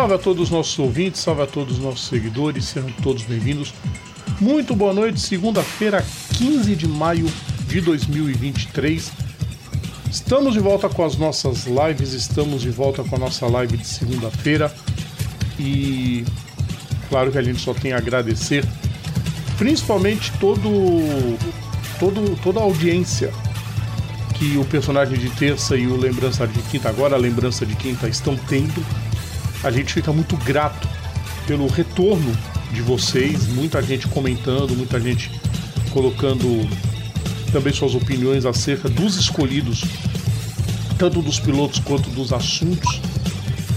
Salve a todos os nossos ouvintes, salve a todos os nossos seguidores, sejam todos bem-vindos. Muito boa noite, segunda-feira, 15 de maio de 2023. Estamos de volta com as nossas lives, estamos de volta com a nossa live de segunda-feira. E claro que a gente só tem a agradecer, principalmente todo, todo, toda a audiência que o personagem de terça e o lembrança de quinta, agora a lembrança de quinta, estão tendo. A gente fica muito grato pelo retorno de vocês, muita gente comentando, muita gente colocando também suas opiniões acerca dos escolhidos, tanto dos pilotos quanto dos assuntos.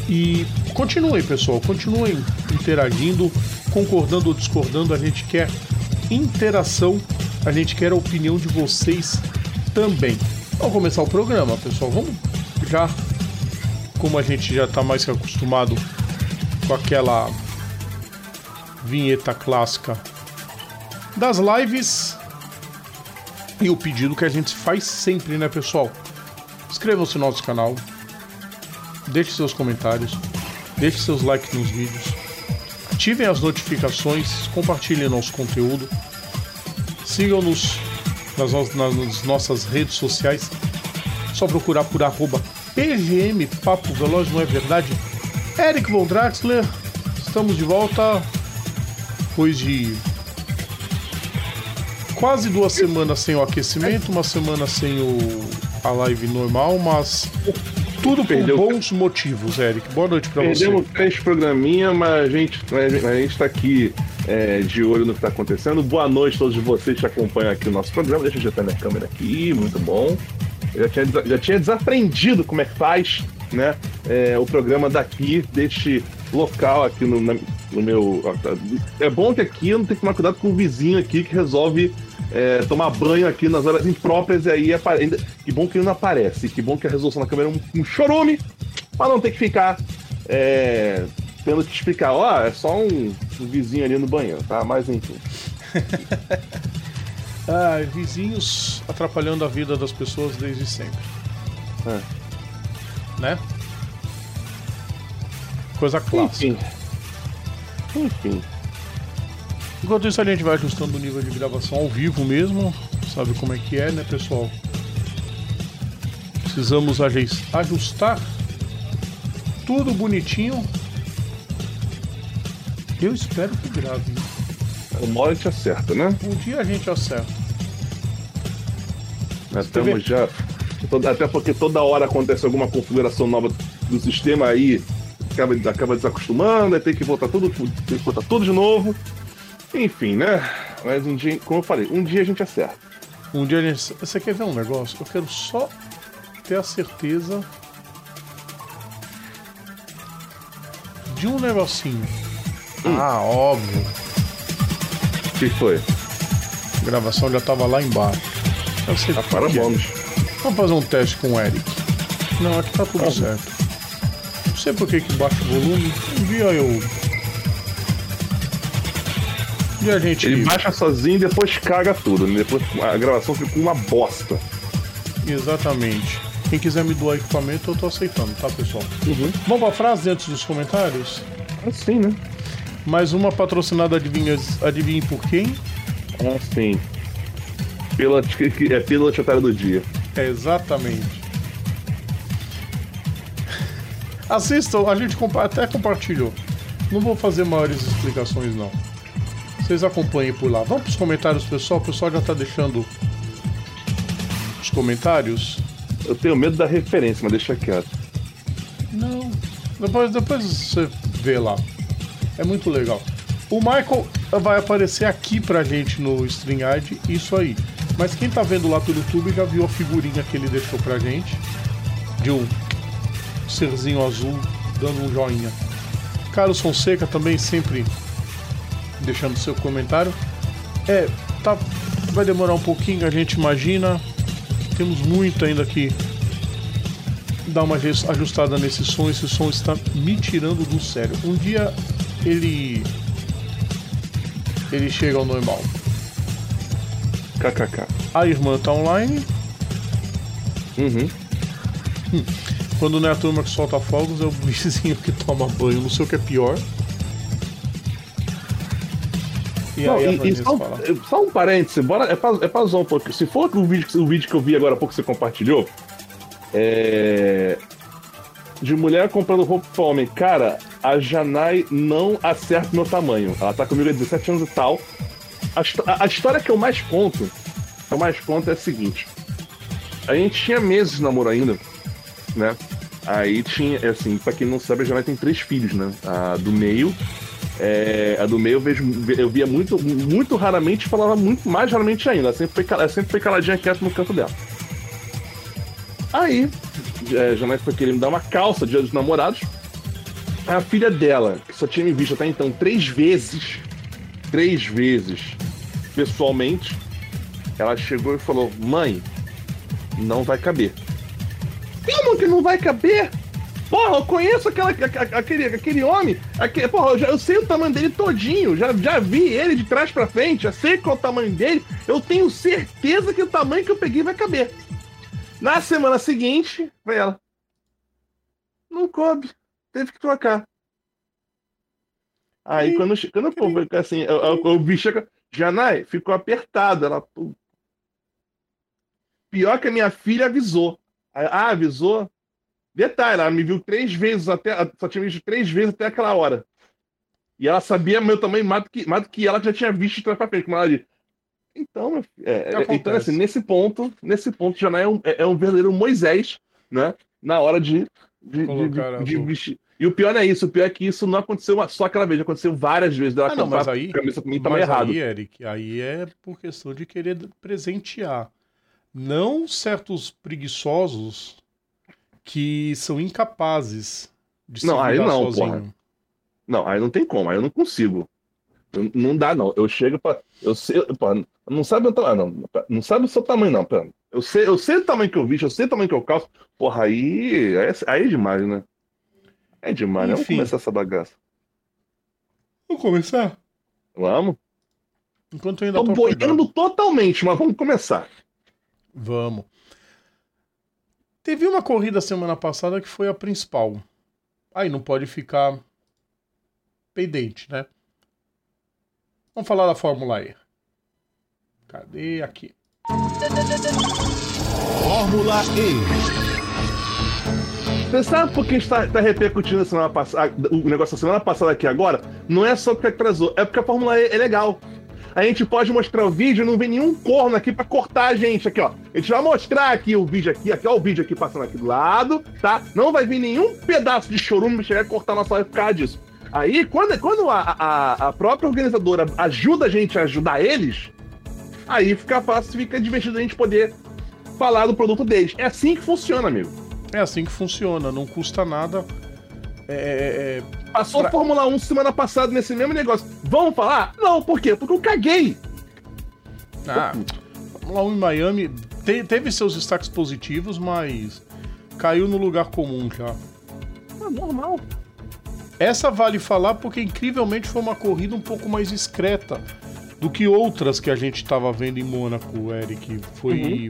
E continuem, pessoal, continuem interagindo, concordando ou discordando. A gente quer interação, a gente quer a opinião de vocês também. Vamos começar o programa, pessoal. Vamos já, como a gente já está mais acostumado com aquela vinheta clássica das lives e o pedido que a gente faz sempre, né, pessoal? Inscrevam-se no nosso canal, deixe seus comentários, deixe seus likes nos vídeos, ativem as notificações, compartilhem nosso conteúdo, sigam-nos nas, nas, nossas redes sociais, só procurar por arroba PGM Papo Veloz, não é verdade? Eric Von Draxler, estamos de volta depois de quase duas semanas sem o aquecimento, uma semana sem o, a live normal, mas tudo Perdeu. por bons motivos, Eric. Boa noite Perdemos você. Perdemos três programinha, mas a gente, a gente tá aqui é, de olho no que tá acontecendo. Boa noite a todos vocês que acompanham aqui o nosso programa. Deixa eu ajeitar minha câmera aqui, muito bom. Eu já tinha, já tinha desaprendido como é que faz né, é, o programa daqui, deste local aqui no, na, no meu. É bom que aqui eu não tenho que tomar cuidado com o vizinho aqui que resolve é, tomar banho aqui nas horas impróprias e aí apare... que bom que ele não aparece, que bom que a resolução da câmera é um, um chorume, para não ter que ficar é, tendo que explicar, ó, oh, é só um, um, vizinho ali no banheiro, tá? Mas enfim. ah, vizinhos atrapalhando a vida das pessoas desde sempre. É. Né? Coisa clássica. Enfim. Enfim. Enquanto isso a gente vai ajustando o nível de gravação ao vivo mesmo, sabe como é que é, né, pessoal? Precisamos ajustar tudo bonitinho. Eu espero que grave. Uma hora a gente acerta, né? Um dia a gente acerta. Nós estamos já. Até porque toda hora acontece alguma configuração nova do sistema aí, acaba, acaba desacostumando, aí tem que voltar tudo, tem que voltar tudo de novo. Enfim, né? Mas um dia, como eu falei, um dia a gente acerta. Um dia a gente. Você quer ver um negócio? Eu quero só ter a certeza de um negocinho. Hum. Ah, óbvio. O que foi? A gravação já tava lá embaixo. Eu sei ah, para vamos. Vamos fazer um teste com o Eric. Não, aqui tá tudo certo. Não sei por que que baixa o volume. Um dia eu e a gente. Ele baixa sozinho e depois caga tudo. Né? Depois a gravação fica uma bosta. Exatamente. Quem quiser me doar equipamento, eu tô aceitando, tá, pessoal? Uhum. Vamos pra frase antes dos comentários? Assim, né? Mais uma patrocinada, adivinha, adivinhe por quem? Assim. Pela, é pela chatada do dia. É, exatamente. Assistam, a gente até compartilhou. Não vou fazer maiores explicações, não. Vocês acompanhem por lá. Vamos para os comentários, pessoal. O pessoal já está deixando os comentários. Eu tenho medo da referência, mas deixa quieto. Não. Depois, depois você vê lá. É muito legal. O Michael vai aparecer aqui pra gente no StreamYard, isso aí. Mas quem tá vendo lá pelo YouTube já viu a figurinha que ele deixou pra gente. De um serzinho azul dando um joinha. Carlos Fonseca também sempre deixando seu comentário. É, tá, vai demorar um pouquinho, a gente imagina. Temos muito ainda que dar uma ajustada nesse som. Esse som está me tirando do sério. Um dia ele ele chega ao normal. KKK. A irmã tá online. Uhum. Hum. Quando não é a turma que solta fogos, é o vizinho que toma banho. Não sei o que é pior. E não, aí, e, e só, só, um parêntese, bora, é, pra, é pra zoar um pouco. Se for o vídeo, o vídeo que eu vi agora há pouco que você compartilhou, é. De mulher comprando roupa pra homem. Cara, a Janai não acerta meu tamanho. Ela tá comigo há 17 anos e tal. A, a história que eu mais conto, que eu mais conto é a seguinte. A gente tinha meses de namoro ainda, né? Aí tinha, assim, pra quem não sabe, a Janai tem três filhos, né? A do meio, é, a do meio eu, vejo, eu via muito, muito raramente falava muito mais raramente ainda. Ela sempre foi, ela sempre foi caladinha quieta no canto dela. Aí, é, foi querer me dar uma calça dia dos namorados. A filha dela, que só tinha me visto até então três vezes, três vezes, pessoalmente, ela chegou e falou: Mãe, não vai caber. Como que não vai caber? Porra, eu conheço aquela, aquele, aquele homem. Aquele, porra, eu, já, eu sei o tamanho dele todinho. Já, já vi ele de trás pra frente. Já sei qual é o tamanho dele. Eu tenho certeza que o tamanho que eu peguei vai caber. Na semana seguinte, vai ela. Não coube. Teve que trocar. Aí e... quando, quando o povo assim, o bicho Janai ficou apertado. Ela. Pior que a minha filha avisou. Ah, avisou? Detalhe, ela me viu três vezes até. Só tinha visto três vezes até aquela hora. E ela sabia meu tamanho mais do que, mais do que ela já tinha visto de trás pra frente, como ela disse. Então, é, é então assim, nesse ponto, nesse ponto já não é um, é, é um verdadeiro Moisés, né? Na hora de, de, de, de vestir. E o pior não é isso, o pior é que isso não aconteceu só aquela vez, aconteceu várias vezes. Dela ah, não, mas aí, a cabeça também mas errado. aí, Eric, aí é por questão de querer presentear. Não certos preguiçosos que são incapazes de se não, aí não, sozinho. Porra. Não, aí não tem como, aí eu não consigo. Eu, não dá, não. Eu chego para Eu sei. Porra, não sabe o tamanho, não. Não sabe o seu tamanho, não. Pera. Eu sei, eu sei o tamanho que eu visto, eu sei o tamanho que eu calço. Porra, aí. Aí, aí é demais, né? É demais, né? Vamos começar essa bagaça. Vamos começar? Vamos. Enquanto eu ainda tô boiando totalmente, mas vamos começar. Vamos. Teve uma corrida semana passada que foi a principal. Aí não pode ficar pendente, né? Vamos falar da Fórmula E. Cadê aqui? Fórmula E. Você sabe por que está, está repercutindo a semana passada, o negócio da semana passada aqui agora? Não é só porque atrasou, é porque a Fórmula E é legal a gente pode mostrar o vídeo, não vem nenhum corno aqui para cortar a gente aqui, ó. A gente vai mostrar aqui o vídeo aqui, aqui ó, o vídeo aqui passando aqui do lado, tá? Não vai vir nenhum pedaço de chorume pra chegar a cortar nossa live por causa disso. Aí, quando, quando a, a, a própria organizadora ajuda a gente a ajudar eles, aí fica fácil, fica divertido a gente poder falar do produto deles. É assim que funciona, amigo. É assim que funciona, não custa nada. É, é, é Passou pra... Fórmula 1 semana passada nesse mesmo negócio. Vamos falar? Não, por quê? Porque eu caguei. Ah, Fórmula 1 em Miami te, teve seus destaques positivos, mas caiu no lugar comum já. É normal. Essa vale falar porque incrivelmente foi uma corrida um pouco mais discreta do que outras que a gente estava vendo em Mônaco, Eric. Foi. Uhum.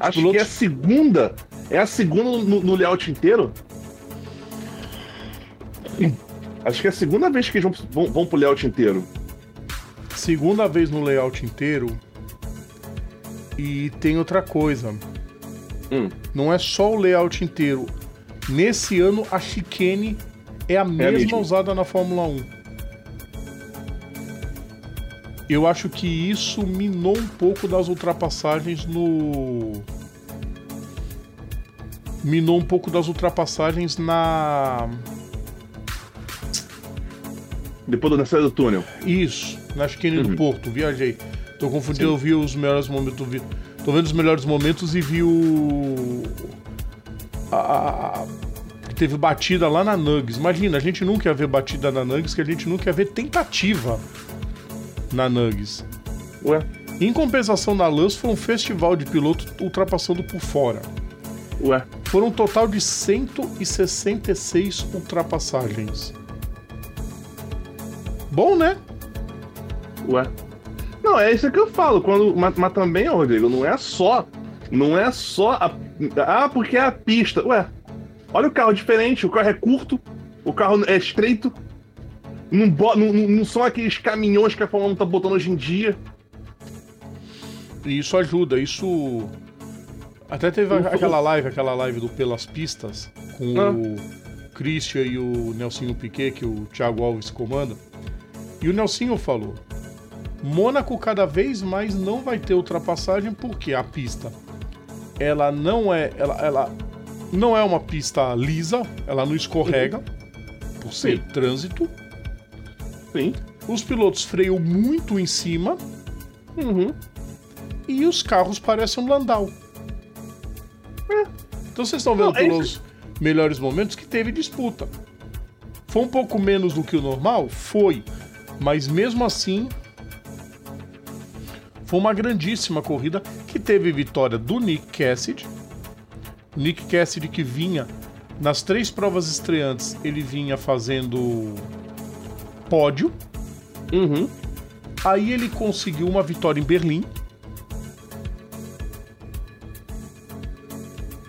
Acho pilotos... que é a segunda. É a segunda no, no layout inteiro Acho que é a segunda vez que eles vão, vão, vão pro layout inteiro. Segunda vez no layout inteiro. E tem outra coisa. Hum. Não é só o layout inteiro. Nesse ano, a chicane é a mesma, é a mesma usada na Fórmula 1. Eu acho que isso minou um pouco das ultrapassagens no. Minou um pouco das ultrapassagens na depois da saída do túnel. Isso, na chicane uhum. do Porto, viajei. Tô confundindo, Sim. eu vi os melhores momentos. Vi... Tô vendo os melhores momentos e vi o. A... Teve batida lá na Nugs. Imagina, a gente nunca ia ver batida na Nugs, que a gente nunca ia ver tentativa na Nugs. Ué? Em compensação na Lance, foi um festival de piloto ultrapassando por fora. Ué? Foram um total de 166 ultrapassagens. Bom, né? Ué. Não, é isso que eu falo. Quando, mas, mas também, Rodrigo, não é só. Não é só a. Ah, porque é a pista. Ué, Olha o carro diferente, o carro é curto, o carro é estreito. Não, não, não são aqueles caminhões que a Fórmula 1 tá botando hoje em dia. E isso ajuda, isso. Até teve aquela live, aquela live do Pelas Pistas, com ah. o Christian e o Nelsinho Piquet, que o Thiago Alves comanda. E o Nelsinho falou: Mônaco cada vez mais não vai ter ultrapassagem porque a pista ela não é ela, ela não é uma pista lisa, ela não escorrega uhum. por ser Sim. trânsito. Sim. Os pilotos freiam muito em cima. Uhum. E os carros parecem um Landau. É. Então vocês estão vendo não, é pelos melhores momentos que teve disputa. Foi um pouco menos do que o normal? Foi. Mas mesmo assim, foi uma grandíssima corrida que teve vitória do Nick Cassidy. Nick Cassidy que vinha nas três provas estreantes, ele vinha fazendo pódio. Uhum. Aí ele conseguiu uma vitória em Berlim.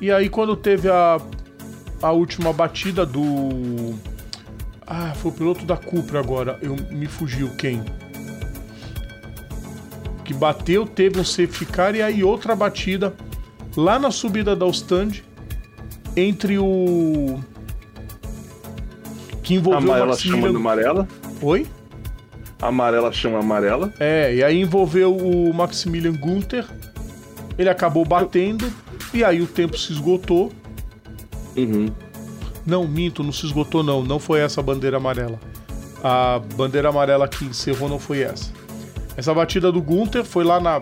E aí quando teve a, a última batida do ah, foi o piloto da Cupra agora. Eu me fugiu quem? Que bateu, teve um safety car e aí outra batida lá na subida da stand entre o que envolveu amarela o Maximilian... chamando amarela. Oi? Amarela chama amarela. É, e aí envolveu o Maximilian Gunther. Ele acabou batendo e aí o tempo se esgotou. Uhum. Não, minto, não se esgotou não, não foi essa a bandeira amarela. A bandeira amarela que encerrou não foi essa. Essa batida do Gunther foi lá na,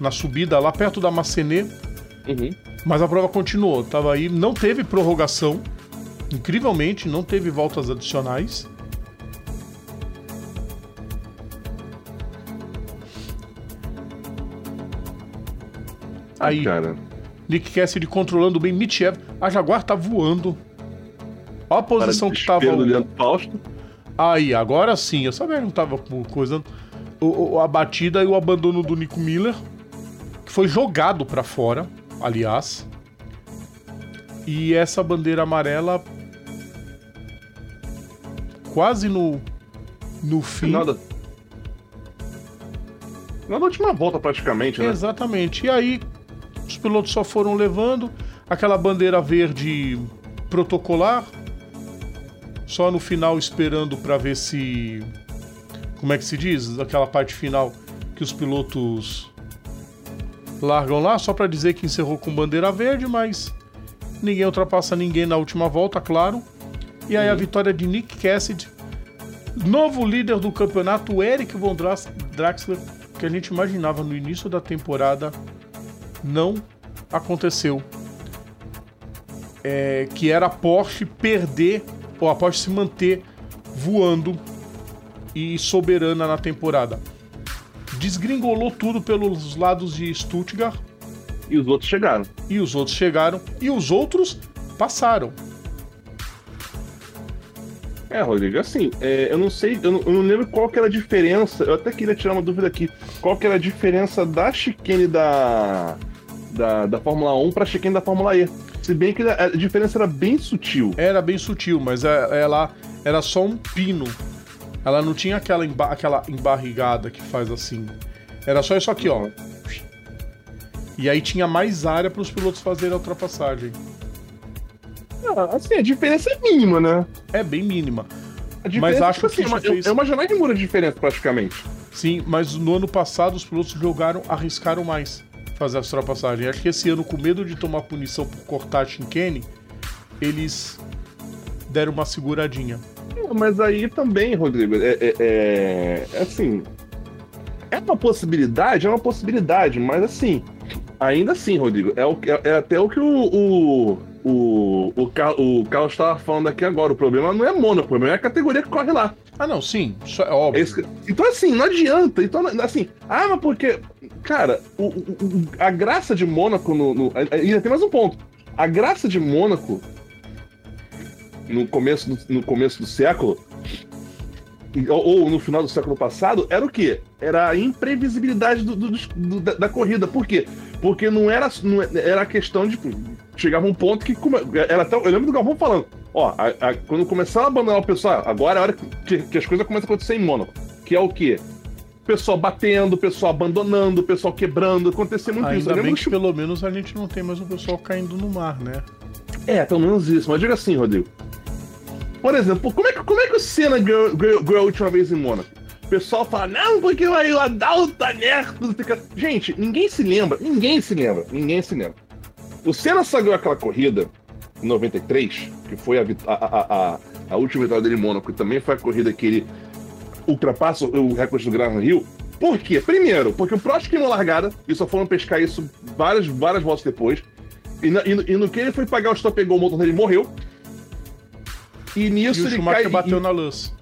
na subida, lá perto da Macenê. Uhum. Mas a prova continuou, tava aí, não teve prorrogação. Incrivelmente, não teve voltas adicionais. Aí, cara. Nick Cassidy controlando bem Mitchev. A Jaguar tá voando. Olha a posição que tava. O... Aí, agora sim, eu sabia que não tava coisa. O, o, a batida e o abandono do Nico Miller, que foi jogado para fora, aliás. E essa bandeira amarela quase no no fim. Nada. Na última volta praticamente, né? Exatamente. E aí os pilotos só foram levando aquela bandeira verde protocolar, só no final esperando para ver se. Como é que se diz? Aquela parte final que os pilotos largam lá, só para dizer que encerrou com bandeira verde, mas ninguém ultrapassa ninguém na última volta, claro. E aí a vitória de Nick Cassidy, novo líder do campeonato, Eric Von Draxler, que a gente imaginava no início da temporada, não aconteceu. É, que era a Porsche perder ou após se manter voando e soberana na temporada. Desgringolou tudo pelos lados de Stuttgart. E os outros chegaram. E os outros chegaram. E os outros passaram. É, Rodrigo, assim, é, eu não sei, eu não, eu não, lembro qual que era a diferença, eu até queria tirar uma dúvida aqui, qual que era a diferença da chicane da, da, da Fórmula 1 para a chicane da Fórmula E. Se bem que a diferença era bem sutil. Era bem sutil, mas é, ela era só um pino. Ela não tinha aquela, emba aquela embarrigada que faz assim. Era só isso aqui, ó. E aí tinha mais área para os pilotos fazerem a ultrapassagem. Ah, assim, a diferença é mínima, né? É bem mínima. mas acho tipo que assim, fez... é uma janela de mura de diferença, praticamente. Sim, mas no ano passado os pilotos jogaram, arriscaram mais fazer as ultrapassagens. Acho que esse ano, com medo de tomar punição por cortar a Shinkane, eles deram uma seguradinha. Mas aí também, Rodrigo, é, é, é, é assim. É uma possibilidade, é uma possibilidade, mas assim, ainda assim, Rodrigo, é, o, é, é até o que o, o, o, o, o Carlos estava falando aqui agora. O problema não é Mônaco, o problema é a categoria que corre lá. Ah, não, sim, isso é óbvio. Esse, então, assim, não adianta. Então, assim, ah, mas porque Cara, o, o, a graça de Mônaco no, no. Ainda tem mais um ponto. A graça de Mônaco no começo do, no começo do século, ou, no final do século passado, era o quê? Era a imprevisibilidade do, do, do, da, da, corrida. Por quê? Porque não era, não era questão de. Chegava um ponto que. Era até, eu lembro do Galvão falando: ó, a, a, quando começaram a abandonar o pessoal, agora é a hora que, que as coisas começam a acontecer em Mônaco. Que é o quê? Pessoal batendo, pessoal abandonando, pessoal quebrando, acontecer muito Ainda isso. Ainda bem que, que pelo menos a gente não tem mais o pessoal caindo no mar, né? É, pelo menos isso. Mas diga assim, Rodrigo. Por exemplo, como é que, como é que o Senna ganhou, ganhou, ganhou a última vez em Mônaco? O pessoal fala, não, porque o Adalto tá nerdo. Gente, ninguém se lembra, ninguém se lembra, ninguém se lembra. O Senna só ganhou aquela corrida em 93, que foi a, a, a, a, última vitória dele em Mônaco, e também foi a corrida que ele ultrapassa o recorde do Grand Rio. Por quê? Primeiro, porque o Prost queimou largada, e só foram pescar isso várias, várias voltas depois. E, na, e, no, e no que ele foi pagar o stop, pegou o motor dele morreu. E nisso e o ele Schumacher cai, bateu e, na luz.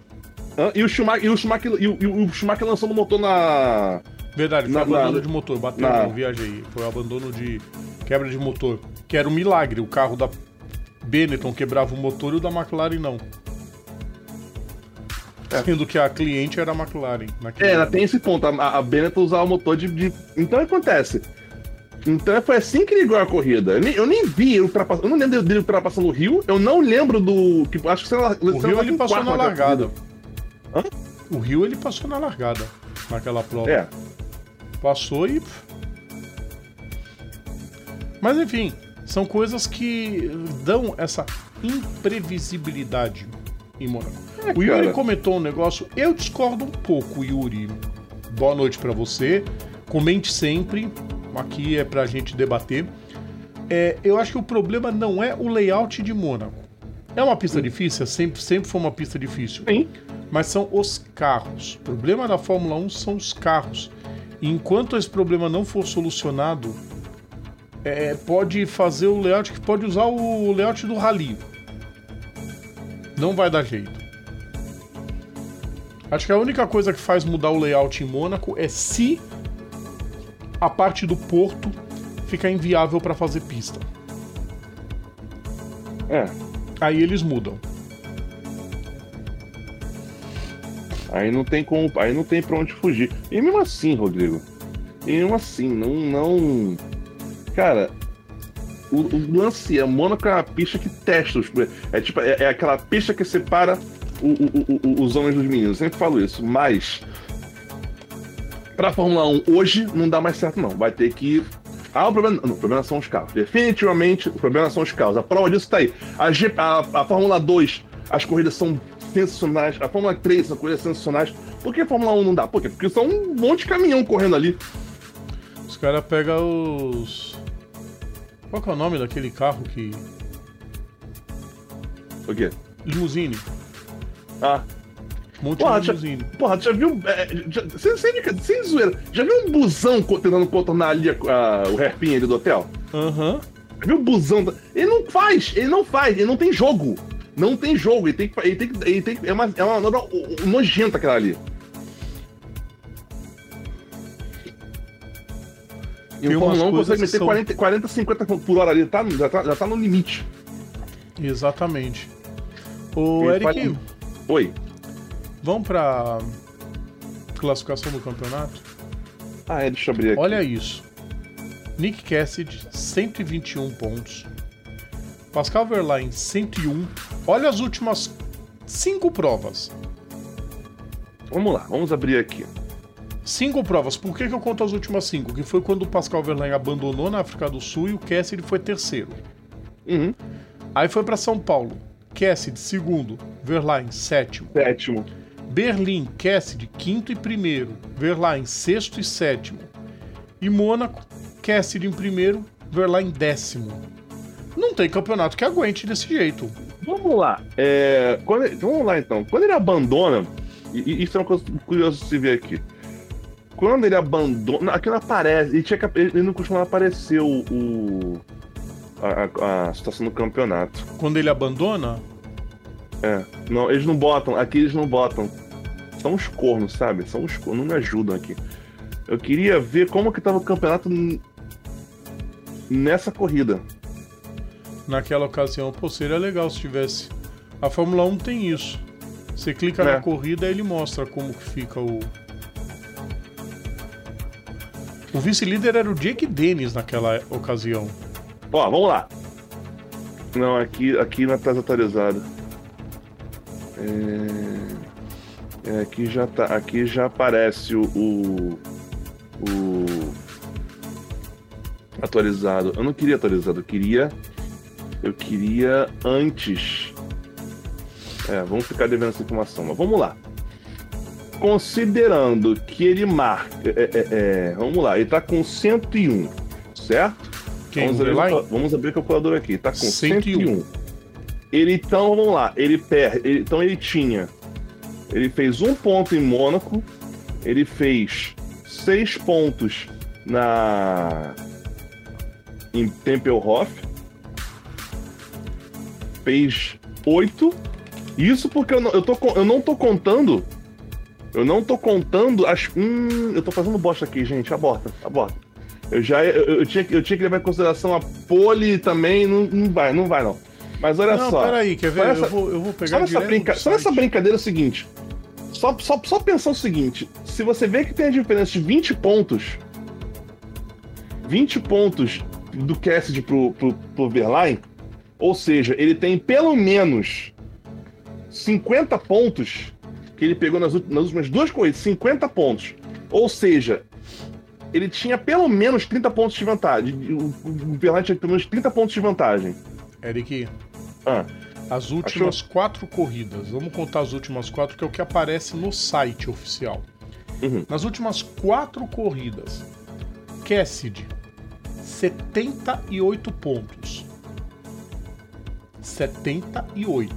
E o Schumacher, e o Schumacher, e o, e o Schumacher lançando o motor na. Verdade, foi na, abandono na, de motor, bateu, na... não viajei. Foi abandono de quebra de motor. Que era um milagre. O carro da Benetton quebrava o motor e o da McLaren não. É. Sendo que a cliente era a McLaren. É, ela tem esse ponto. A, a Benetton usava o motor de, de. Então acontece. Então foi assim que ele ganhou a corrida. Eu nem, eu nem vi ele ultrapassando. Eu não lembro dele ultrapassando o Rio. Eu não lembro do. Que, acho que você, O Rio ele passou na largada. Hã? O Rio ele passou na largada naquela prova. É. Passou e. Mas enfim, são coisas que dão essa imprevisibilidade em Mônaco. É, o Yuri cara. comentou um negócio, eu discordo um pouco, Yuri. Boa noite para você. Comente sempre. Aqui é pra gente debater. É, eu acho que o problema não é o layout de Mônaco. É uma pista difícil, sempre, sempre foi uma pista difícil. Sim. Mas são os carros. O problema da Fórmula 1 são os carros. E enquanto esse problema não for solucionado, é, pode fazer o layout que pode usar o layout do rally. Não vai dar jeito. Acho que a única coisa que faz mudar o layout em Mônaco é se a parte do porto ficar inviável para fazer pista. É. Aí eles mudam. Aí não tem como, aí não tem para onde fugir. E mesmo assim, Rodrigo, e mesmo assim, não, não, cara, o, o lance é Mônaco é uma pista que testa os, é tipo é, é aquela pista que separa o, o, os homens dos meninos. Eu sempre falo isso, mas para Fórmula 1 hoje não dá mais certo não. Vai ter que ah, o problema, não, o problema são os carros. Definitivamente, o problema são os carros. A prova disso tá aí. A, G, a, a Fórmula 2, as corridas são sensacionais. A Fórmula 3 são corridas sensacionais. Por que a Fórmula 1 não dá? Por quê? Porque são um monte de caminhão correndo ali. Os caras pegam os. Qual que é o nome daquele carro que. O quê? Limusine. Ah. Monte porra. Já, porra, já viu. É, já, sem, sem, sem zoeira. Já viu um busão tentando contornar ali a, a, o hairpin ali do hotel? Aham. Uhum. Já viu o busão? Ele não faz, ele não faz, ele não tem jogo. Não tem jogo, ele tem que. Ele tem, ele tem, é uma, é uma manobra nojenta aquela ali. E o Fórmula 1 consegue meter são... 40, 40, 50 por hora ali, tá, já, tá, já tá no limite. Exatamente. O Eric. Faz... Oi. Vamos pra classificação do campeonato? Ah, é, deixa eu abrir aqui. Olha isso. Nick Cassidy, 121 pontos. Pascal Verlaine, 101. Olha as últimas cinco provas. Vamos lá, vamos abrir aqui. Cinco provas. Por que, que eu conto as últimas cinco? Que foi quando o Pascal Verlaine abandonou na África do Sul e o Cassidy foi terceiro. Uhum. Aí foi para São Paulo. Cassidy, segundo. Verlaine, sétimo. Sétimo. Berlim, Cassidy, quinto e primeiro. Verlaine, sexto e sétimo. E Mônaco, Cassidy em primeiro, Verlaine décimo. Não tem campeonato que aguente desse jeito. Vamos lá. É, vamos lá então. Quando ele abandona, e, isso é uma coisa curiosa de se ver aqui. Quando ele abandona. Aqui não aparece. Ele, tinha, ele não costuma aparecer o. o a, a, situação do campeonato. Quando ele abandona? É. Não, eles não botam. Aqui eles não botam. São os cornos, sabe? São os cornos. Não me ajudam aqui. Eu queria ver como que tava o campeonato nessa corrida. Naquela ocasião, pô, seria legal se tivesse. A Fórmula 1 tem isso. Você clica é. na corrida e ele mostra como que fica o, o O vice-líder era o Jake Dennis naquela ocasião. Ó, vamos lá. Não, aqui, aqui não tá atualizado. É... é, aqui já tá, aqui já aparece o, o, o atualizado. Eu não queria atualizado, eu queria eu queria antes. É, vamos ficar devendo essa informação, mas vamos lá. Considerando que ele marca. É, é, é, vamos lá, ele tá com 101, certo? Quem? Vamos abrir, o- vamos abrir a calculadora aqui. Tá com 101. 101. Ele então, vamos lá, ele perde. ele- então ele tinha. Ele fez um ponto em Mônaco. Ele fez seis pontos na. Em Tempelhof. Fez oito. Isso porque eu não, eu, tô, eu não tô contando. Eu não tô contando as. Hum, eu tô fazendo bosta aqui, gente. Aborta, aborta. Eu já eu, eu tinha, que- eu tinha que levar em consideração a pole também. Não, não vai, não vai, não. Mas olha não, só. peraí, quer ver? Só Eu, essa- vou, eu vou Só pegar nessa, direto brinca... só nessa brincadeira é o seguinte. Só, só, só pensar o seguinte: se você vê que tem a diferença de 20 pontos, 20 pontos do Cassidy pro, pro, pro Verlaine, ou seja, ele tem pelo menos 50 pontos que ele pegou nas, nas últimas duas corridas, 50 pontos. Ou seja, ele tinha pelo menos 30 pontos de vantagem. O, o Verlaine tinha pelo menos 30 pontos de vantagem. Eric, Ah, as últimas quatro corridas. Vamos contar as últimas quatro, que é o que aparece no site oficial. Uhum. Nas últimas quatro corridas, Cassidy, 78 pontos. 78.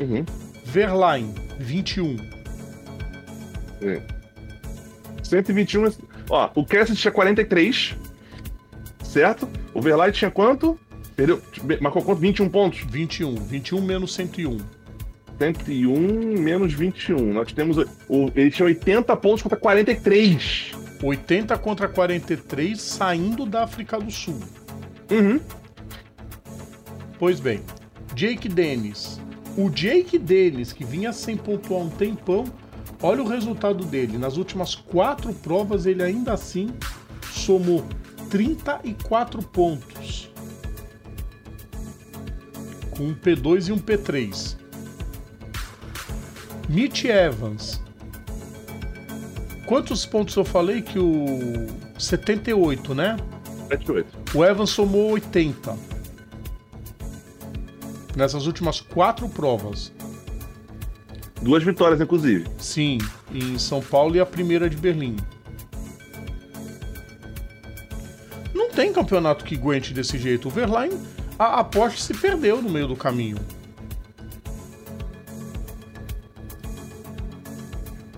uhum. Verlaine, 21. 121. Ó, o Cassidy tinha 43. Certo? O Verlaine tinha quanto? Perdeu. Marcou quanto? 21 pontos. 21. 21 menos 101. 101 menos 21. Nós temos. O, ele tinha 80 pontos contra 43. 80 contra 43, saindo da África do Sul. Uhum. Pois bem, Jake Dennis. O Jake Dennis, que vinha sem pontuar um tempão, olha o resultado dele. Nas últimas quatro provas, ele ainda assim somou 34 pontos. Com um P2 e um P3. Mitch Evans. Quantos pontos eu falei que o 78, né? 78. O Evans somou 80. Nessas últimas quatro provas. Duas vitórias, inclusive. Sim, em São Paulo e a primeira de Berlim. Não tem campeonato que aguente desse jeito. O Verlaine, a, a Porsche se perdeu no meio do caminho.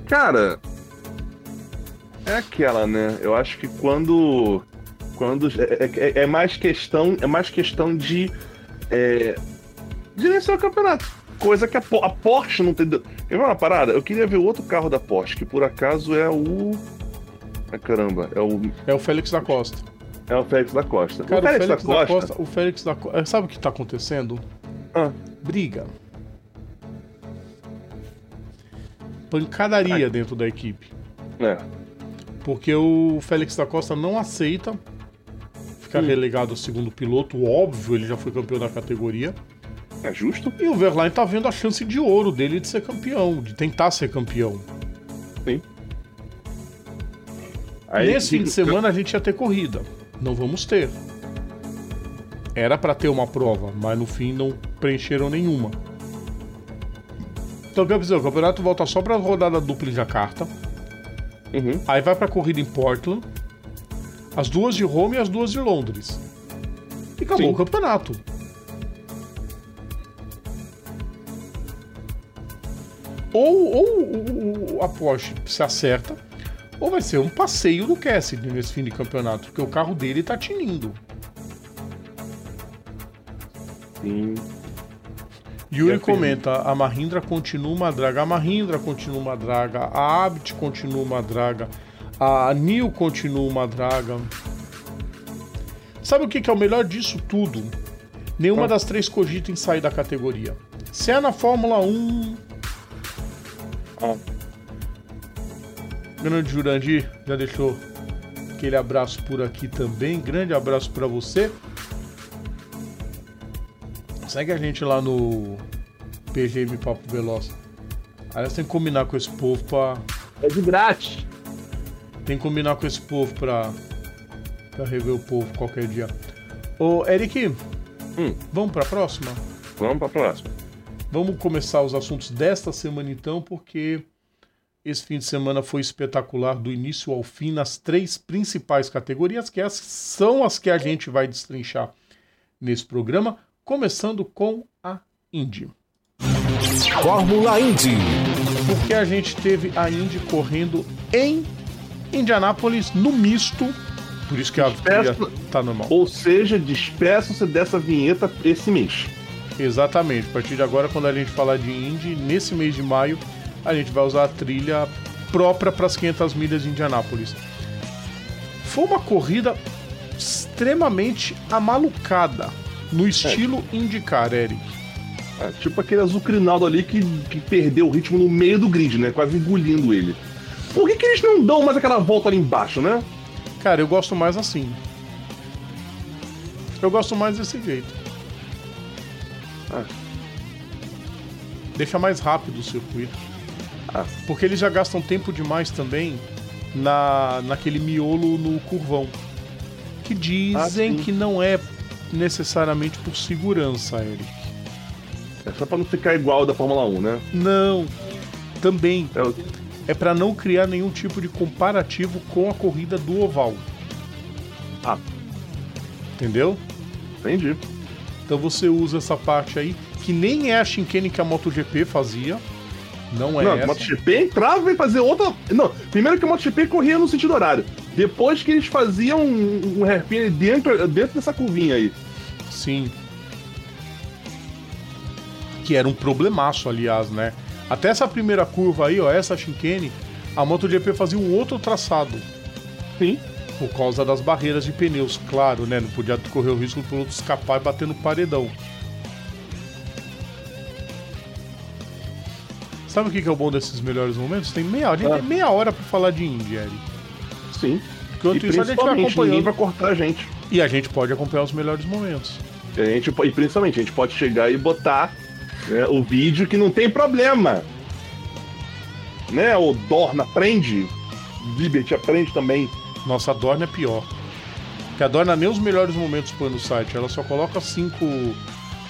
Cara, é aquela, né? Eu acho que quando. Quando. É, é- é mais questão. É mais questão de. É, gerenciar o campeonato. Coisa que a, a Porsche não tem. Quer ver uma parada? Eu queria ver o outro carro da Porsche, que por acaso é o. Ah, caramba, é o. É o Félix da Costa. É o Félix da Costa. Cara, o Félix, da, Costa. o Félix da Costa. Sabe o que tá acontecendo? Ah, Briga. Pancadaria dentro da equipe. é. Porque o Félix da Costa não aceita ficar Hum. relegado ao segundo piloto. Óbvio, ele já foi campeão da categoria. É justo? E o Verlaine tá vendo a chance de ouro dele de ser campeão, de tentar ser campeão. Sim. Aí, Nesse fim de semana a gente ia ter corrida. Não vamos ter. Era pra ter uma prova, mas no fim não preencheram nenhuma. Então, quer dizer, o campeonato volta só pra rodada dupla em Jacarta. Uhum. Aí vai pra corrida em Portland. As duas de Roma e as duas de Londres. E acabou Sim. o campeonato. Ou, ou o- o- a Porsche se acerta, ou vai ser um passeio do Cassidy nesse fim de campeonato, porque o carro dele tá tinindo. Sim. Yuri É, comenta, a Mahindra continua uma draga, a Mahindra continua uma draga, a Abt continua uma draga, a Nil continua uma draga. Sabe o que que é o melhor disso tudo? Nenhuma Ah. das três cogita em sair da categoria. Se é na Fórmula 1, Ah, grande Jurandir já deixou Aquele abraço por aqui também. Grande abraço para você. Segue a gente lá no PGM Papo Veloz. Aliás, tem que combinar com esse povo pra. É de grátis. Tem que combinar com esse povo pra. pra rever o povo qualquer dia. Ô, Eric, Hum. vamos pra próxima? Vamos pra próxima. Vamos começar os assuntos desta semana então, porque esse fim de semana foi espetacular do início ao fim nas três principais categorias, que essas são as que a gente vai destrinchar nesse programa, começando com a Indy. Fórmula Indy. Porque a gente teve a Indy correndo em Indianápolis no misto, por isso que a Despeço- tá normal. Ou seja, despeçam-se dessa vinheta esse mês. Exatamente. A partir de agora, quando a gente falar de Indy, nesse mês de maio, a gente vai usar a trilha própria para as 500 milhas de Indianápolis. Foi uma corrida extremamente amalucada, no estilo IndyCar, Eric. É, tipo aquele azucrinaldo ali que, que perdeu o ritmo no meio do grid, né? Quase engolindo ele. Por que, que eles não dão mais aquela volta ali embaixo, né? Cara, eu gosto mais assim. Eu gosto mais desse jeito. Ah. Deixa mais rápido o circuito. Ah. Porque eles já gastam tempo demais também na, naquele miolo no curvão. Que dizem Ah, que não é necessariamente por segurança, Eric. É só pra não ficar igual da Fórmula 1, né? Não. Também É, o- é para não criar nenhum tipo de comparativo com a corrida do oval. Ah. Entendeu? entendi. Então você usa essa parte aí, que nem é a chicane que a MotoGP fazia. Não é não, essa. a MotoGP entrava e fazia outra. Não, primeiro que a MotoGP corria no sentido horário. Depois que eles faziam um, um hairpin dentro, dentro dessa curvinha aí. Sim. Que era um problemaço, aliás, né? Até essa primeira curva aí, ó, essa chicane, a MotoGP fazia um outro traçado. Sim. Por causa das barreiras de pneus, claro, né? Não podia correr o risco do piloto escapar e bater no paredão. Sabe o que é o bom desses melhores momentos? Tem meia hora, a gente Ah. tem meia hora pra falar de Indy, Eric. Sim. Enquanto e isso, a gente vai acompanhando. vai cortar a gente. E a gente pode acompanhar os melhores momentos. E, a gente, e principalmente, a gente pode chegar e botar né, o vídeo que não tem problema. Né? O Dorna aprende. Liberty aprende também. Nossa, a Dorna é pior. Porque a Dorna nem os melhores momentos põe no site. Ela só coloca cinco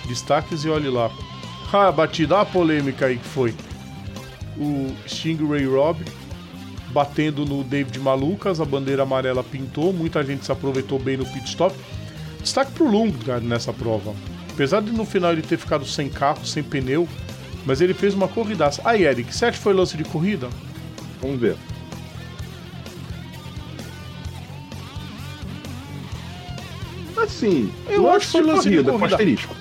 destaques e olhe lá. Ah, batida, a polêmica aí que foi. O Stingray Robb batendo no David Malucas, a bandeira amarela pintou, muita gente se aproveitou bem no pit stop. Destaque pro Lundgaard nessa prova. Apesar de no final ele ter ficado sem carro, sem pneu, mas ele fez uma corridaça. Aí, Eric, você acha que foi lance de corrida? Vamos ver. Assim, Eu acho que foi de lance de corrida, com asterisco.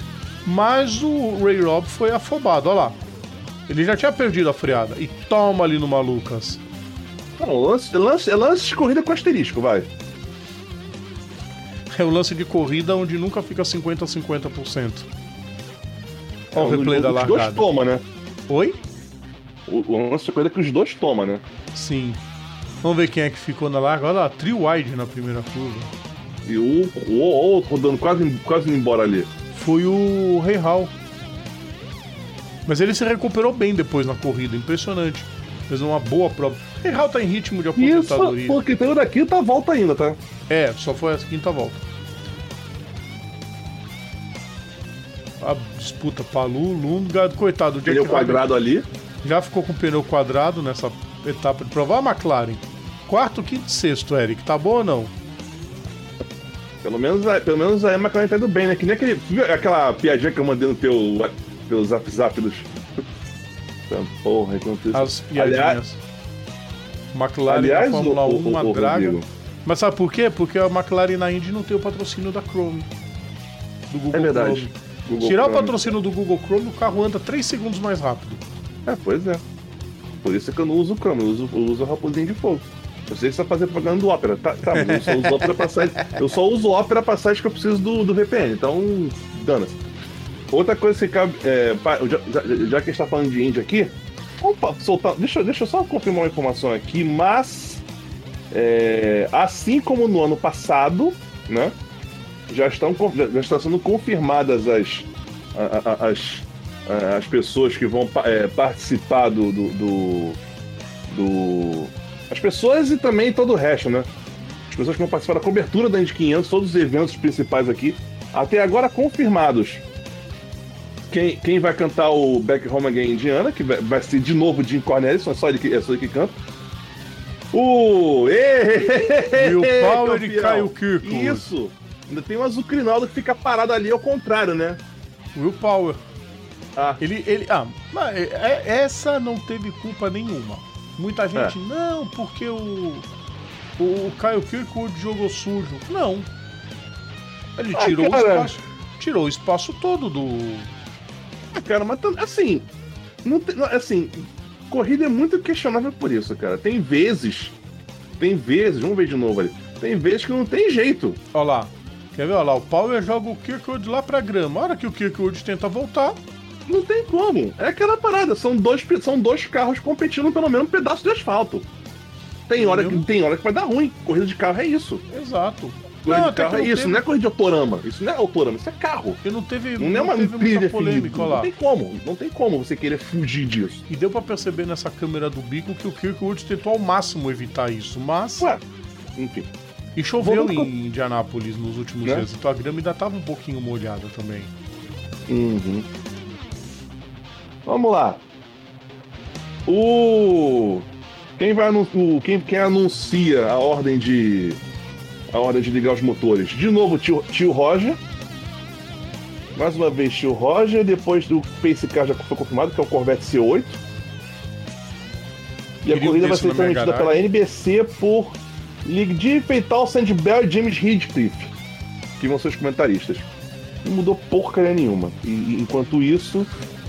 Mas o Ray Robb foi afobado, olha lá. Ele já tinha perdido a freada. E toma ali no Malucas. Não, lance, lance, lance de corrida com asterisco, vai. É o lance de corrida onde nunca fica 50 a 50%. Olha o É, replay os- da Os dois largada. toma, né? Oi? O, o lance de corrida que os dois toma, né? Sim. Vamos ver quem é que ficou na larga. Olha lá, three wide na primeira curva. E o, o, o outro rodando quase, quase indo embora ali. Foi o Rei Hall. Mas ele se recuperou bem depois na corrida, impressionante. Fez uma boa prova. Rei Hall tá em ritmo de Isso, aposentadoria. porque tem o daqui tá volta ainda, tá? É, só foi a quinta volta. A disputa Palu, Lundgaard, coitado, o Pneu quadrado ali. já ficou com o pneu quadrado nessa etapa de prova. A McLaren, quarto, quinto e sexto, Eric, tá bom ou não? Pelo menos, a- pelo menos a McLaren tá indo bem, né? Que nem aquele, aquela piadinha que eu mandei no teu, teu zap zap dos. Porra, fiz. As piadinhas. Aliás, McLaren aliás na Fórmula o, 1, o, uma o, draga. Rodrigo, Mas sabe por quê? Porque a McLaren na Indy não tem o patrocínio da Chrome. Do Google É verdade. Google Tirar o Chrome. patrocínio do Google Chrome, o carro anda 3 segundos mais rápido. É, pois é. Por isso é que eu não uso o Chrome, eu uso, eu uso o raposinho de fogo. Eu sei que você vai fazer propaganda do Opera. Tá, tá, eu só uso Opera pra site. Eu só uso Opera pra site que eu preciso do, do VPN, então. Dana-se. Outra coisa que cabe. É, já, já- já que a gente tá falando de Índia aqui, soltar. Deixa, deixa eu só confirmar uma informação aqui, mas. É, assim como no ano passado, né? Já estão, já estão sendo confirmadas as, as, as pessoas que vão é, participar do, do, do, do, As pessoas e também todo o resto, né? As pessoas que vão participar da cobertura da Indy 500, todos os eventos principais aqui, até agora confirmados. Quem, quem vai cantar o Back Home Again Indiana, que vai, vai ser de novo Jim Cornelison, é só ele que, é só ele que canta. O. Will Power e Caio Kirko. Isso! Ainda tem o Azucrinaldo que fica parado ali ao contrário, né? Will Power. Ah. Ele, ele, ah, mas é, é, essa não teve culpa nenhuma. Muita gente, é. não, porque o, o Caio Kirkwood jogou sujo. Não. Ele ah, tirou cara... o espaço. Tirou o espaço todo do. Ah, cara, mas assim. Não tem, assim, corrida é muito questionável por isso, cara. Tem vezes. Tem vezes, vamos ver de novo ali. Tem vezes que não tem jeito. Olha lá. Quer ver? Olha lá, o Power joga o Kirkwood lá pra grama. A hora que o Kirkwood tenta voltar. Não tem como. É aquela parada. São dois, são dois carros competindo pelo mesmo pedaço de asfalto. Tem hora, que, tem hora que vai dar ruim. Corrida de carro é isso. Exato. Corrida não, de carro é isso, teve... não é corrida de autorama. Isso não é autorama, isso é carro. E não teve. Não, não é uma teve polêmica lá. Não tem como. Não tem como você querer fugir disso. E deu para perceber nessa câmera do bico que o Kirkwood tentou ao máximo evitar isso, mas. Ué, enfim. E choveu Vamos... em Indianápolis nos últimos né? dias, então a grama ainda estava um pouquinho molhada também. Uhum. Vamos lá. O quem vai o quem, quem anuncia a ordem de a ordem de ligar os motores? De novo tio, tio Roger. Mais uma vez tio Roger, depois do Pace Car já foi confirmado que é o Corvette C8. E a corrida vai ser transmitida pela NBC por Ligdi Feital, Sandbell e James Heathcliff, que vão ser os comentaristas. Não mudou porcaria nenhuma. E enquanto isso,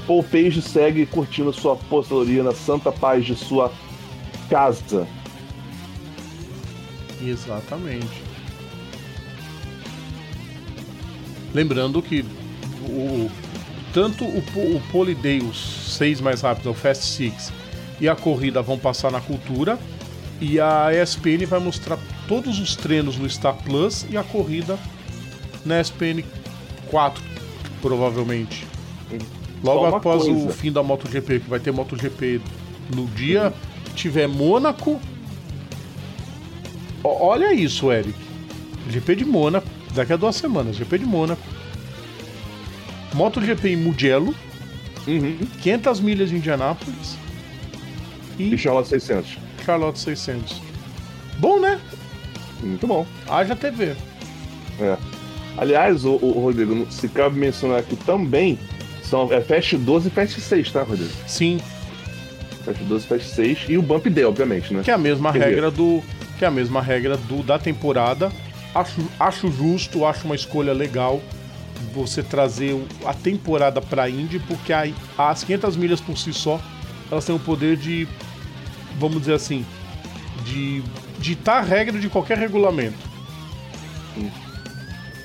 Paul Page segue curtindo sua apostolia na santa paz de sua casa. Exatamente. Lembrando que o, tanto o, o os seis mais rápidos, o Fast Six, e a corrida vão passar na cultura e a ESPN vai mostrar todos os treinos no Star Plus e a corrida na ESPN 4, provavelmente. Logo após coisa. o fim da MotoGP, que vai ter MotoGP no dia que tiver Mônaco. olha isso, Eric. GP de Mônaco, daqui a duas semanas, GP de Mônaco. MotoGP em Mugello. Uhum. 500 milhas em Indianápolis. E, e Charlotte 600. Charlotte 600. Bom, né? Muito bom. Haja TV. É. Aliás, o, o Rodrigo, se cabe mencionar aqui também, são é Fast 12 e Fast 6, tá, Rodrigo? Sim. Fast 12 e Fast 6 e o Bump D, obviamente, né? Que é a mesma Quer regra do. Que é a mesma regra do, da temporada. Acho, acho justo, acho uma escolha legal você trazer a temporada pra Indy, porque a, as 500 milhas por si só, elas têm o poder de vamos dizer assim, de ditar regra de qualquer regulamento.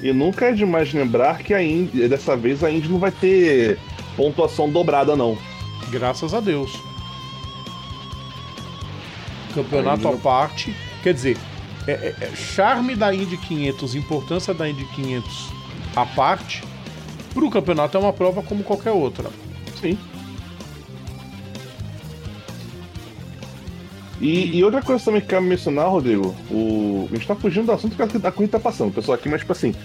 E nunca é demais lembrar que a Indy, dessa vez a Indy não vai ter pontuação dobrada, não. Graças a Deus. Campeonato à parte. Quer dizer, é, é, é, charme da Indy 500, importância da Indy 500 à parte, para o campeonato é uma prova como qualquer outra. Sim. E, e, outra coisa também que quero mencionar, Rodrigo, o... a gente tá fugindo do assunto que a corrida tá passando, o pessoal aqui, mas tipo assim,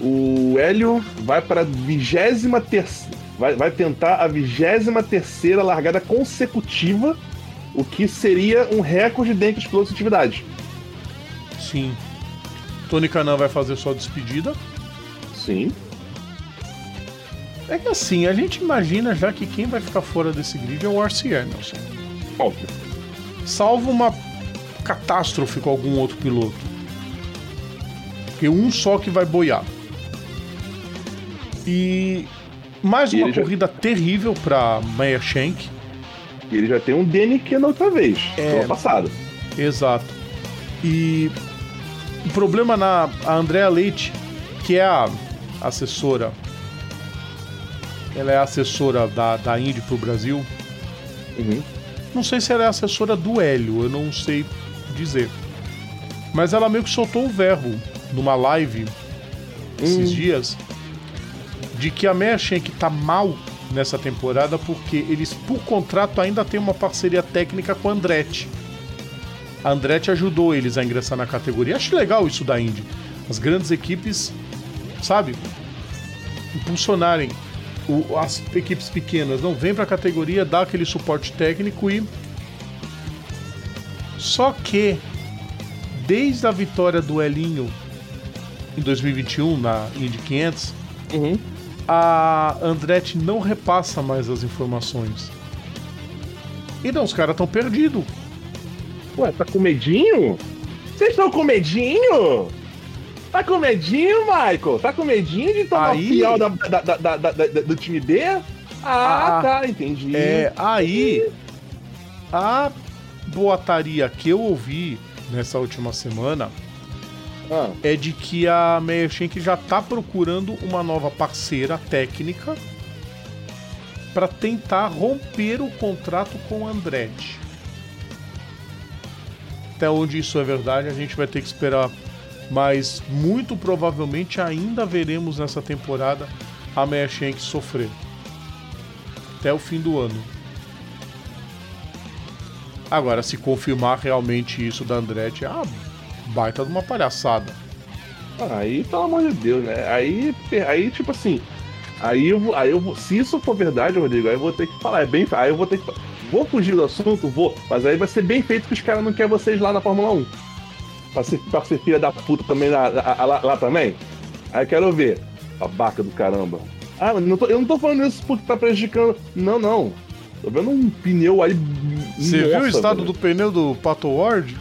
o Hélio vai para a vigésima terceira. Vai, vai tentar a vigésima terceira largada consecutiva, o que seria um recorde dentro de pilotos de atividade. Sim. Tony Canan vai fazer sua despedida. Sim. É que assim, a gente imagina já que quem vai ficar fora desse grid é o R.C. Emerson. Óbvio salvo uma catástrofe com algum outro piloto. Porque um só que vai boiar. E mais e uma corrida já... terrível para Meyer Shank. E ele já tem um DNQ na outra vez, é, passado. Exato. E o problema na a Andrea Leite, que é a assessora, ela é assessora da, da Indy pro Brasil. Uhum. Não sei se ela é assessora do Hélio, eu não sei dizer. Mas ela meio que soltou o verbo numa live esses dias de que a Meia Shank tá mal nessa temporada porque eles, por contrato, ainda tem uma parceria técnica com a Andretti. A Andretti ajudou eles a ingressar na categoria. Acho legal isso da Indy. As grandes equipes, sabe, impulsionarem o- as equipes pequenas. Não, vem pra categoria, dá aquele suporte técnico e. Só que, desde a vitória do Elinho em 2021 na Indy 500, Uhum. A Andretti não repassa mais as informações. Então os caras estão perdidos. Ué, tá com medinho? Vocês estão com medinho? Tá com medinho, Michael? Tá com medinho de tomar Aí- fiel da, da- da- do time B? Ah, Ah, tá, entendi. É, aí a boataria que eu ouvi nessa última semana Ah, é de que a Meierschenk já tá procurando uma nova parceira técnica para tentar romper o contrato com Andretti. Até onde isso é verdade, a gente vai ter que esperar, mas muito provavelmente ainda veremos nessa temporada a Meierschenk sofrer até o fim do ano. Agora, se confirmar realmente isso da Andretti, uma baita de uma palhaçada. aí, pelo amor de Deus, né? Aí, aí tipo assim, aí eu, vou- aí eu vou, se isso for verdade, Rodrigo, aí eu vou ter que falar, é bem, aí eu vou ter que, vou fugir do assunto, vou, mas aí vai ser bem feito que os caras não querem vocês lá na Fórmula 1. Pra ser, pra ser filha da puta também lá, lá, lá- também. Aí eu quero ver, babaca do caramba. Ah, não tô- eu não tô falando isso porque tá prejudicando, não, não. Tô vendo um pneu aí. Você viu o estado velho. do pneu do Pato Ward?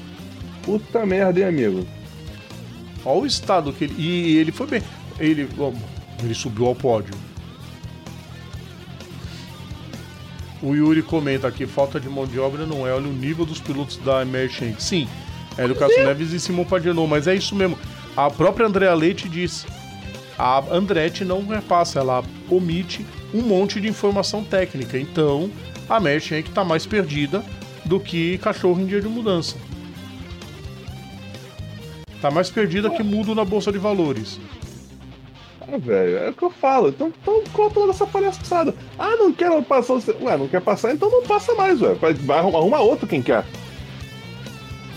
Puta merda, hein, amigo? Olha o estado que ele. E ele foi bem. Ele, ele subiu ao pódio. O Yuri comenta aqui: falta de mão de obra não é. Olha o nível dos pilotos da Merchant. Sim, é do Neves e Simão Pagenou, mas é isso mesmo. A própria Andrea Leite diz: a Andretti não repassa, ela omite um monte de informação técnica. Então, a Merchant está mais perdida do que cachorro em dia de mudança. Tá mais perdida que mudo na bolsa de valores. Ah, velho, é o que eu falo. Então, então toda essa palhaçada? Ah, não quero passar. Ué, não quer passar, então não passa mais, ué. Vai, arrumar arruma outro quem quer.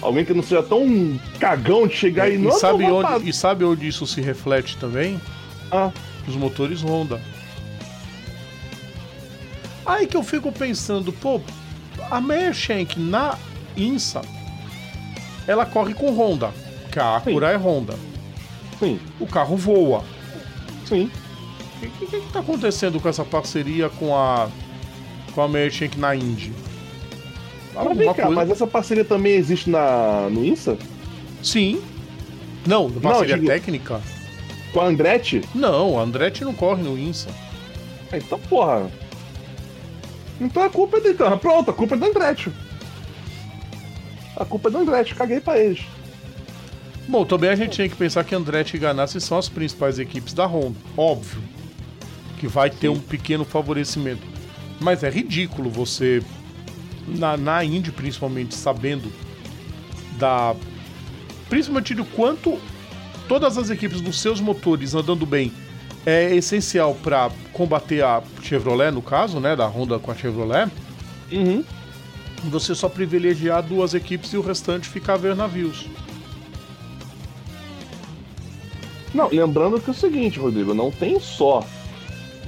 Alguém que não seja tão cagão de chegar e, E, não sabe onde, e sabe onde isso se reflete também? passar. Nos motores Honda. Aí que eu fico pensando, pô, a Meyershank na INSA, ela corre com Honda. Que a Acura é Honda. Sim, O carro voa. sim. O que, que, que tá acontecendo com essa parceria com a com a Meyershank na Indy? Mas vem cá, mas essa parceria também existe na, no INSA? Sim. Não, parceria digo- técnica? Com a Andretti? Não, a Andretti não corre no INSA. Ah, Então, porra. Então a culpa é dele. Então, pronto, a culpa é da Andretti. A culpa é da Andretti, caguei pra eles. Bom, também a gente tinha que pensar que Andretti e Ganassi são as principais equipes da Honda. Óbvio que vai ter um pequeno favorecimento. Mas é ridículo você, na, na Indy principalmente, sabendo da. Principalmente do quanto todas as equipes dos seus motores andando bem é essencial para combater a Chevrolet, no caso, né? Da Honda com a Chevrolet. Uhum. Você só privilegiar duas equipes e o restante ficar a ver navios. Não, lembrando que é o seguinte, Rodrigo, não tem só.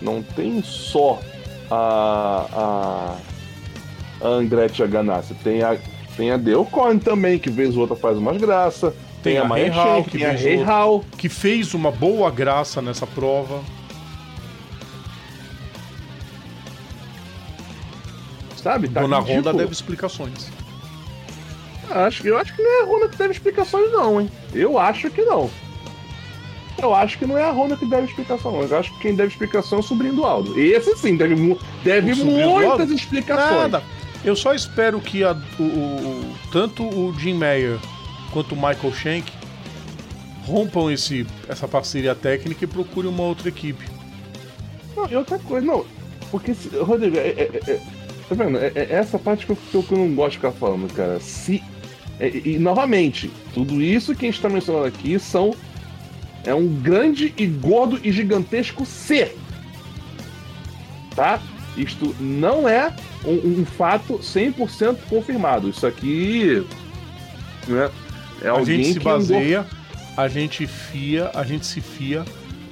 Não tem só a. a. a Andretti e a Ganassi. Tem a. Tem a Delcorn também, que vez ou outra faz umas graças. Tem, Tem a a Schenck, que tem a Rehal. que fez uma boa graça nessa prova. Sabe? Tá Dona ridículo. Honda deve explicações. Acho, eu acho que não é a Honda que deve explicações, não, hein? Eu acho que não. Eu acho que não é a Honda que deve explicação, não. Eu acho que quem deve explicação é o sobrinho do Aldo. Esse sim, deve, deve muitas explicações. Nada. Eu só espero que a- o, o- tanto o Jim Mayer quanto o Michael Shank rompam esse, essa parceria técnica e procurem uma outra equipe. Não, e outra coisa, não. Porque, Rodrigo, é, é- é- é- tá vendo? É, é essa parte que eu, que eu- não gosto de ficar falando, cara. Se E, e, novamente, tudo isso que a gente está mencionando aqui são é um grande e gordo e gigantesco C. Tá? Isto não é um, um fato 100% confirmado. Isso aqui né, é a gente se baseia, a gente fia, a gente se fia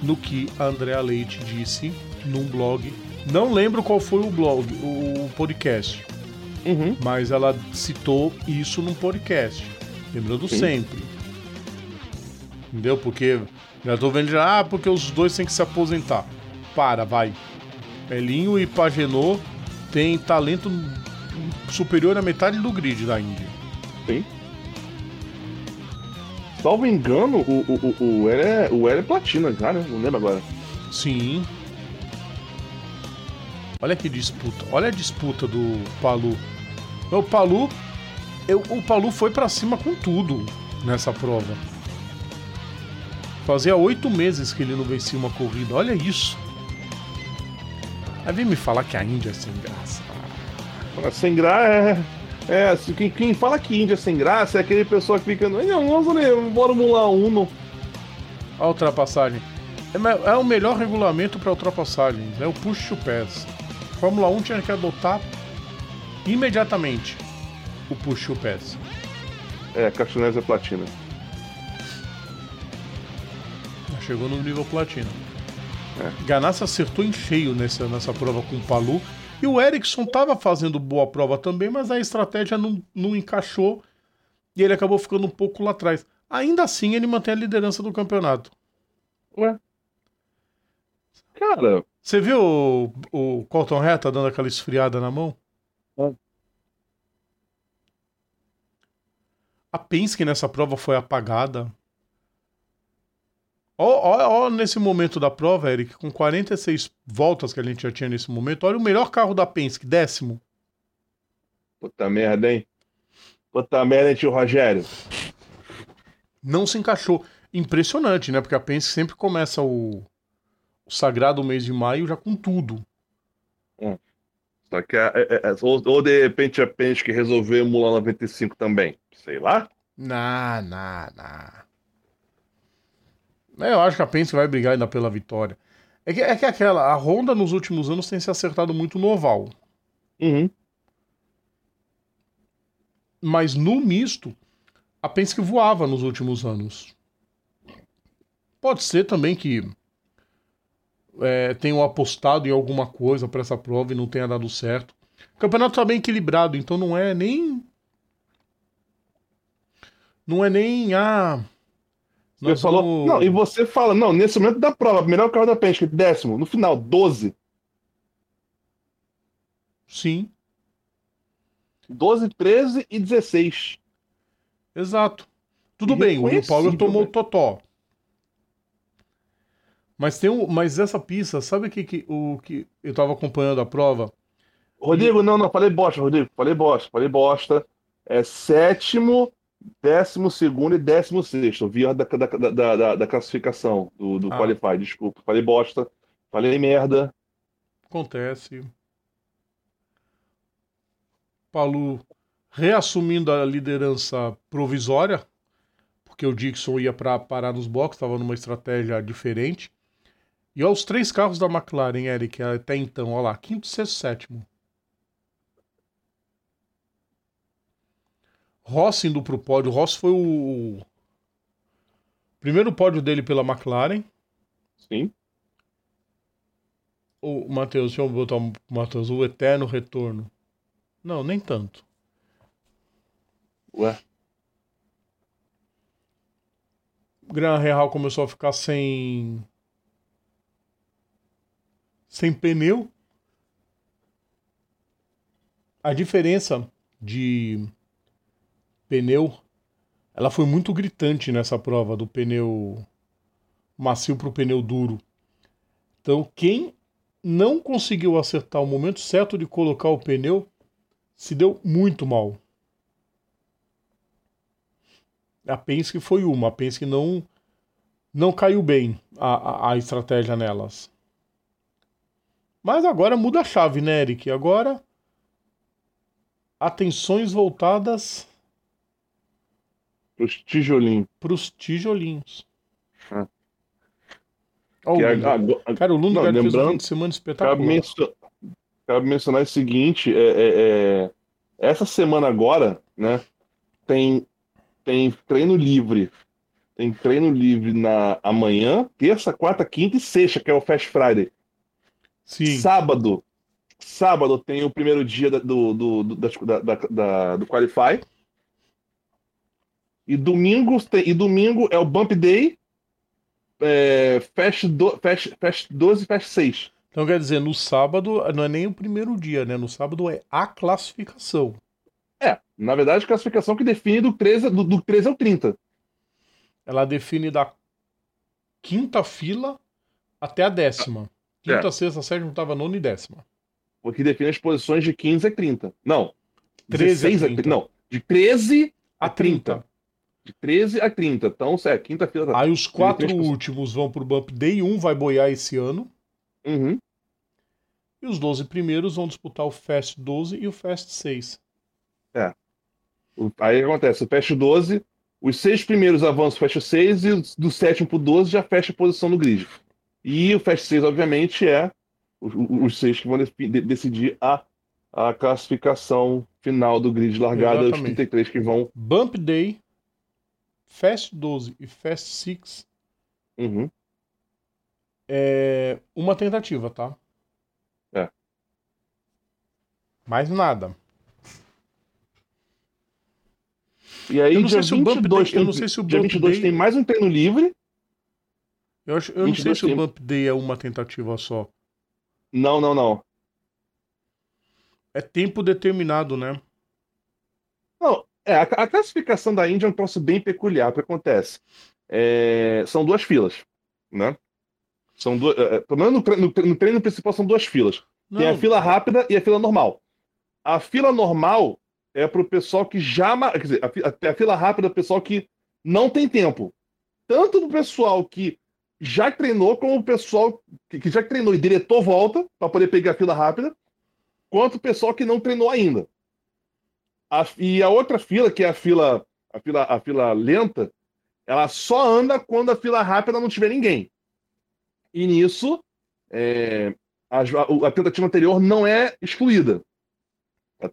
no que a Andrea Leite disse num blog. Não lembro qual foi o blog, o podcast. Uhum. Mas ela citou isso num podcast. Lembrando Sim. sempre. Entendeu? Porque já tô vendo já, ah, porque os dois têm que se aposentar. Para, vai. Elinho e Pagenô têm talento superior à metade do grid da Índia. Sim. Salvo engano, o, o, o, o, L é, o L é platina já, né? Não lembro agora. Sim. Olha que disputa. Olha a disputa do Palu. O Palu. Eu, o Palu foi para cima com tudo nessa prova. Fazia oito meses que ele não vencia uma corrida. Olha isso. Aí vem me falar que a Índia é sem graça. Sem graça é. É, assim, quem, quem fala que Índia é sem graça é aquele pessoa que fica. Não, nossa, né? Bora Mular Uno. A ultrapassagem. É, é o melhor regulamento para ultrapassagens. É o push to pass. Fórmula 1 tinha que adotar imediatamente o push to pass. É, Castunés é platina. Chegou no nível platina. É. Ganassi acertou em cheio nessa, nessa prova com o Palu. E o Ericsson estava fazendo boa prova também, mas a estratégia não, não encaixou e ele acabou ficando um pouco lá atrás. Ainda assim, ele mantém a liderança do campeonato. Ué? Cara. Você viu o, o Colton Reta dando aquela esfriada na mão? É. A Penske nessa prova foi apagada. Ó, nesse momento da prova, Eric, com 46 voltas que a gente já tinha nesse momento, olha o melhor carro da Penske, décimo. Puta merda, hein? Puta merda, hein, tio Rogério? Não se encaixou. Impressionante, né? Porque a Penske sempre começa o, o sagrado mês de maio já com tudo. Hum. Só que, é, é, é, ou, ou, de repente a Penske resolveu emular 95 também. Sei lá. Não, não, não. É, eu acho que a Penske vai brigar ainda pela vitória. É que, é que aquela, a Honda nos últimos anos tem se acertado muito no oval. Uhum. Mas no misto, a Penske voava nos últimos anos. Pode ser também que é, tenham apostado em alguma coisa para essa prova e não tenha dado certo. O campeonato está bem equilibrado, então não é nem. Não é nem. Ah, você falou. Não, e você fala, não, nesse momento da prova, melhor carro da Penske, décimo, no final, 12. Sim. 12, 13 e 16. Exato. Tudo bem, o Will Power tomou o totó. Mas tem um, mas essa pista, sabe que, que o que eu tava acompanhando a prova? Rodrigo, e... não, não, falei bosta, Rodrigo, falei bosta, falei bosta. É sétimo décimo segundo e décimo sexto, via da, da, da, da, da classificação do, do ah. Qualify, desculpa. Falei bosta, falei merda. Acontece. Palu reassumindo a liderança provisória, porque o Dixon ia para parar nos boxes, estava numa estratégia diferente. E aos três carros da McLaren, Eric, até então, olha lá, quinto, sexto, sétimo. Ross indo para o pódio. Ross foi o primeiro pódio dele pela McLaren. Sim. O Matheus, deixa eu botar o Matheus, o eterno retorno. Não, nem tanto. Ué? O Gran Real começou a ficar sem. sem pneu. A diferença de pneu, ela foi muito gritante nessa prova do pneu macio para o pneu duro. Então, quem não conseguiu acertar o momento certo de colocar o pneu se deu muito mal. A Penske foi uma, a Penske não não caiu bem a, a, a estratégia nelas. Mas agora muda a chave, né, Eric? Agora atenções voltadas Os tijolinhos. Pros tijolinhos. Ah. Ó, o Que Cara, o Lundgaard Não, fez um lembrando- de semana Cabe, espetacular. mencio- cabe mencionar o seguinte, é, é- é, essa semana agora, né, tem, tem treino livre. Tem treino livre na amanhã, terça, quarta, quinta e sexta, que é o Fast Friday. Sim. Sábado, sábado tem o primeiro dia da- do, do, do, da, da, da- do Qualify. E domingo, tem, e domingo é o Bump Day, é, Fast, do, Fast, Fast 12 e Fast 6. Então quer dizer, no sábado não é nem o primeiro dia, né? No sábado é a classificação. É, na verdade, classificação que define do 13, do, do 13 ao 30. Ela define da quinta fila até a décima. Quinta, É. sexta, sétima, oitava, nona e décima. O que define as posições de 15 a 30. Não. 13 a 16 a 30. 30. Não, de 13 a A 30. 30. De 13 a 30. Então, é, quinta-feira. tá. Aí os quatro 33%. últimos vão pro Bump Day, um vai boiar esse ano. Uhum. E os 12 primeiros vão disputar o Fast 12 e o Fast 6. O- Aí acontece, o Fast 12, os seis primeiros avançam o Fast 6 e do sétimo pro 12 já fecha a posição no grid. E o Fast 6, obviamente, é os, os seis que vão de- decidir a, a classificação final do grid largada, os Exatamente. 33 que vão. Bump Day, Fast 12 e Fast 6 Uhum. é uma tentativa, tá? É. Mais nada. E aí, Eu não sei se o Bump 22, Day- eu tem, não sei se o Bump 22 Day- tem mais um treino livre. Eu, acho, eu não sei 22 se o tem- Bump Day é uma tentativa só. Não, não, não. É tempo determinado, né? Não, é, a, a classificação da Índia é um troço bem peculiar. O que acontece? É, são duas filas, né? São duas, é, pelo menos no, no no treino principal são duas filas. Tem a Não, fila rápida e a fila normal. A fila normal é para o pessoal que já. Quer dizer, a, a- fila rápida é o pessoal que não tem tempo. Tanto do pessoal que já treinou, como o pessoal que, que já treinou e diretou volta para poder pegar a fila rápida, quanto o pessoal que não treinou ainda. A- e a outra fila, que é a fila, a fila, a fila lenta, ela só anda quando a fila rápida não tiver ninguém. E nisso, é, a, a- tentativa anterior não é excluída.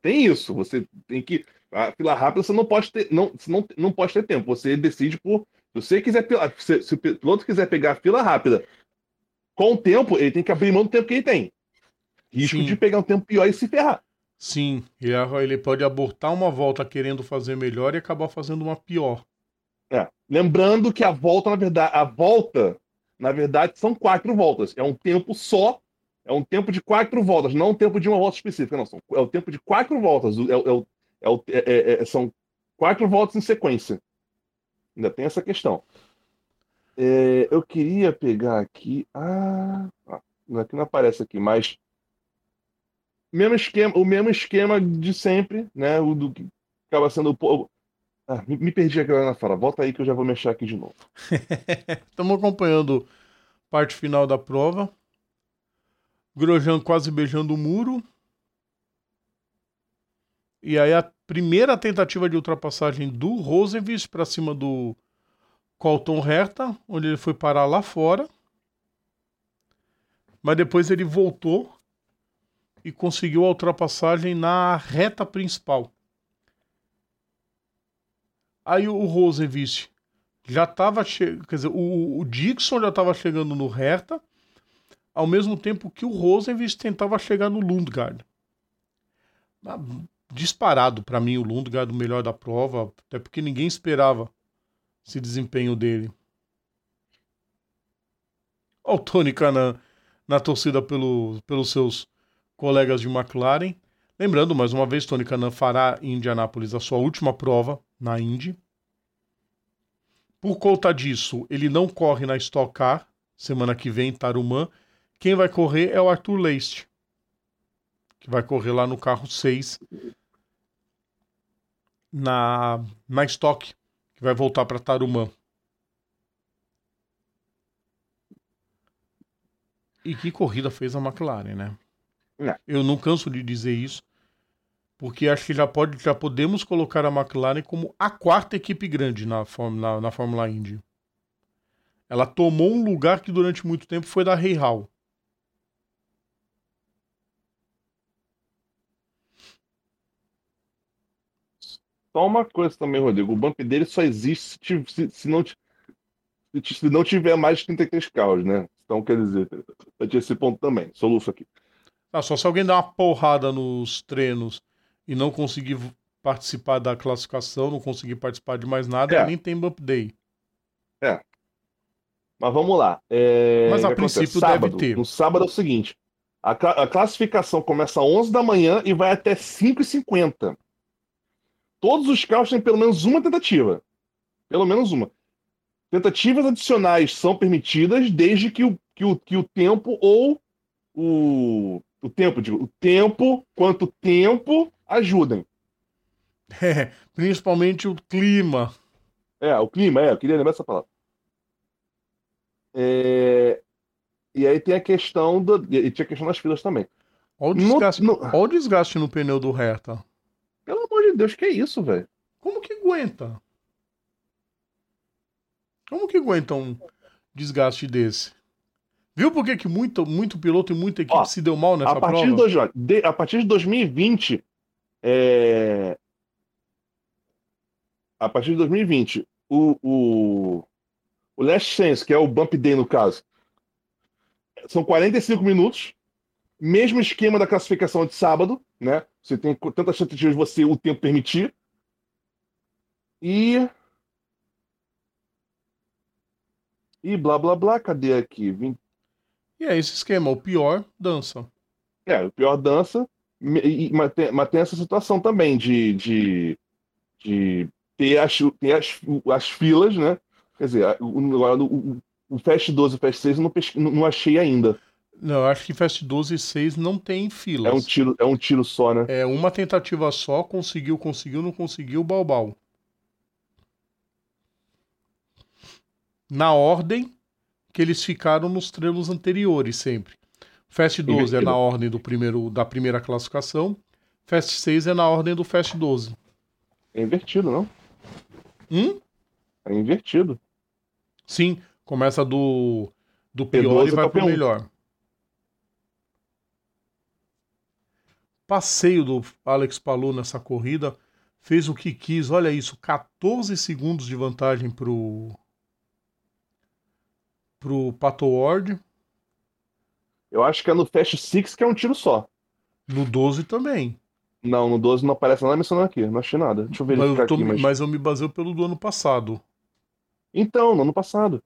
Tem isso. Você tem que. A fila rápida você não pode ter, não, você não, não pode ter tempo. Você decide por. Se você quiser. Se, se o piloto quiser pegar a fila rápida com o tempo, ele tem que abrir mão do tempo que ele tem. Risco Sim. de pegar um tempo pior e se ferrar. Sim, ele, pode abortar uma volta querendo fazer melhor e acabar fazendo uma pior. É. Lembrando que a volta, na verdade, a volta, na verdade, são quatro voltas. É um tempo só. É um tempo de quatro voltas, não um tempo de uma volta específica. Não, são, é o tempo de quatro voltas. É, é é é- é- é- são quatro voltas em sequência. Ainda tem essa questão. Eu queria pegar aqui. Ah, ah, aqui não aparece aqui, mas mesmo esquema, o mesmo esquema de sempre, né? O do que acaba sendo o po- ah, me, me perdi aqui na fala. Volta aí que eu já vou mexer aqui de novo. Estamos acompanhando parte final da prova. Grosjean quase beijando o muro. E aí a primeira tentativa de ultrapassagem do Rosenvich para cima do Colton Herta, onde ele foi parar lá fora. Mas depois ele voltou e conseguiu a ultrapassagem na reta principal. Aí o Rosenvich já estava chegando, quer dizer, o, o Dixon já estava chegando no Hertha, ao mesmo tempo que o Rosenvich tentava chegar no Lundgaard. Ah, Disparado para mim o Lundgaard o melhor da prova, até porque ninguém esperava esse desempenho dele. Olha o Tony Canan na torcida pelo, pelos seus colegas de McLaren. Lembrando, mais uma vez, Tony Canan fará em Indianápolis a sua última prova na Indy. Por conta disso, ele não corre na Stock Car semana que vem em Tarumã. Quem vai correr é o Arthur Leist, que vai correr lá no carro 6 na, na Stock, que vai voltar para Tarumã. E que corrida fez a McLaren, né? É. Eu não canso de dizer isso. Porque acho que já, pode, já podemos colocar a McLaren como a quarta equipe grande na, na, na Fórmula Indy. Ela tomou um lugar que durante muito tempo foi da Rei Hall. Só uma coisa também, Rodrigo. O bump dele só existe se, se, se não, se não tiver mais de 33 carros, né? Então, quer dizer, eu tinha esse ponto também. Soluço aqui. Ah, só se alguém der uma porrada nos treinos e não conseguir participar da classificação, não conseguir participar de mais nada, é. nem tem bump day. É. Mas vamos lá. É... Mas a princípio sábado, deve ter. No sábado é o seguinte: a, a classificação começa às 11 da manhã e vai até 5h50. Todos os carros têm pelo menos uma tentativa. Pelo menos uma. Tentativas adicionais são permitidas desde que o, que o, que o tempo ou o, o tempo, digo, o tempo, quanto tempo ajudem. É, principalmente o clima. É, o clima, é, eu queria lembrar essa palavra. É, e aí tem a questão do, e tinha a questão das filas também. Olha o desgaste no, no... Olha o desgaste no pneu do Hertha. Pelo amor de Deus, que é isso, velho? Como que aguenta? Como que aguenta um desgaste desse? Viu por que, que muito, muito piloto e muita equipe Ó, se deu mal nessa a partir prova? De, dois, de, a partir de 2020, é... a partir de 2020, o, o, o Last Chance, que é o Bump Day no caso, são 45 minutos, mesmo esquema da classificação de sábado, né? Você tem tantas tentativas você o tempo permitir. E. E blá blá blá, cadê aqui? Vim... E é esse esquema, o pior dança. É, o pior dança. E, mas, tem, mas tem essa situação também de, de, de ter, as, ter as, as filas, né? Quer dizer, o, o, o Fast 12 e o Fast 6 eu não, não achei ainda. Não, eu acho que Fast 12 e 6 não tem filas. É um tiro, é um tiro só, né? É uma tentativa só, conseguiu, conseguiu, não conseguiu, balbal. Na ordem que eles ficaram nos treinos anteriores sempre. Fast 12 Invertido. é na ordem do primeiro, da primeira classificação. Fast 6 é na ordem do Fast 12. É invertido, não? Hum? É invertido. Sim, começa do, do pior e vai pro melhor. passeio do Alex Palou nessa corrida, fez o que quis, olha isso, 14 segundos de vantagem pro pro Pato Ward. Eu acho que é no Fast Six que é um tiro só. No 12 também. Não, no 12 não aparece nada mencionando aqui, não achei nada. Deixa eu ver mas eu, tô, aqui, mas... mas eu me baseio pelo do ano passado. Então, no ano passado.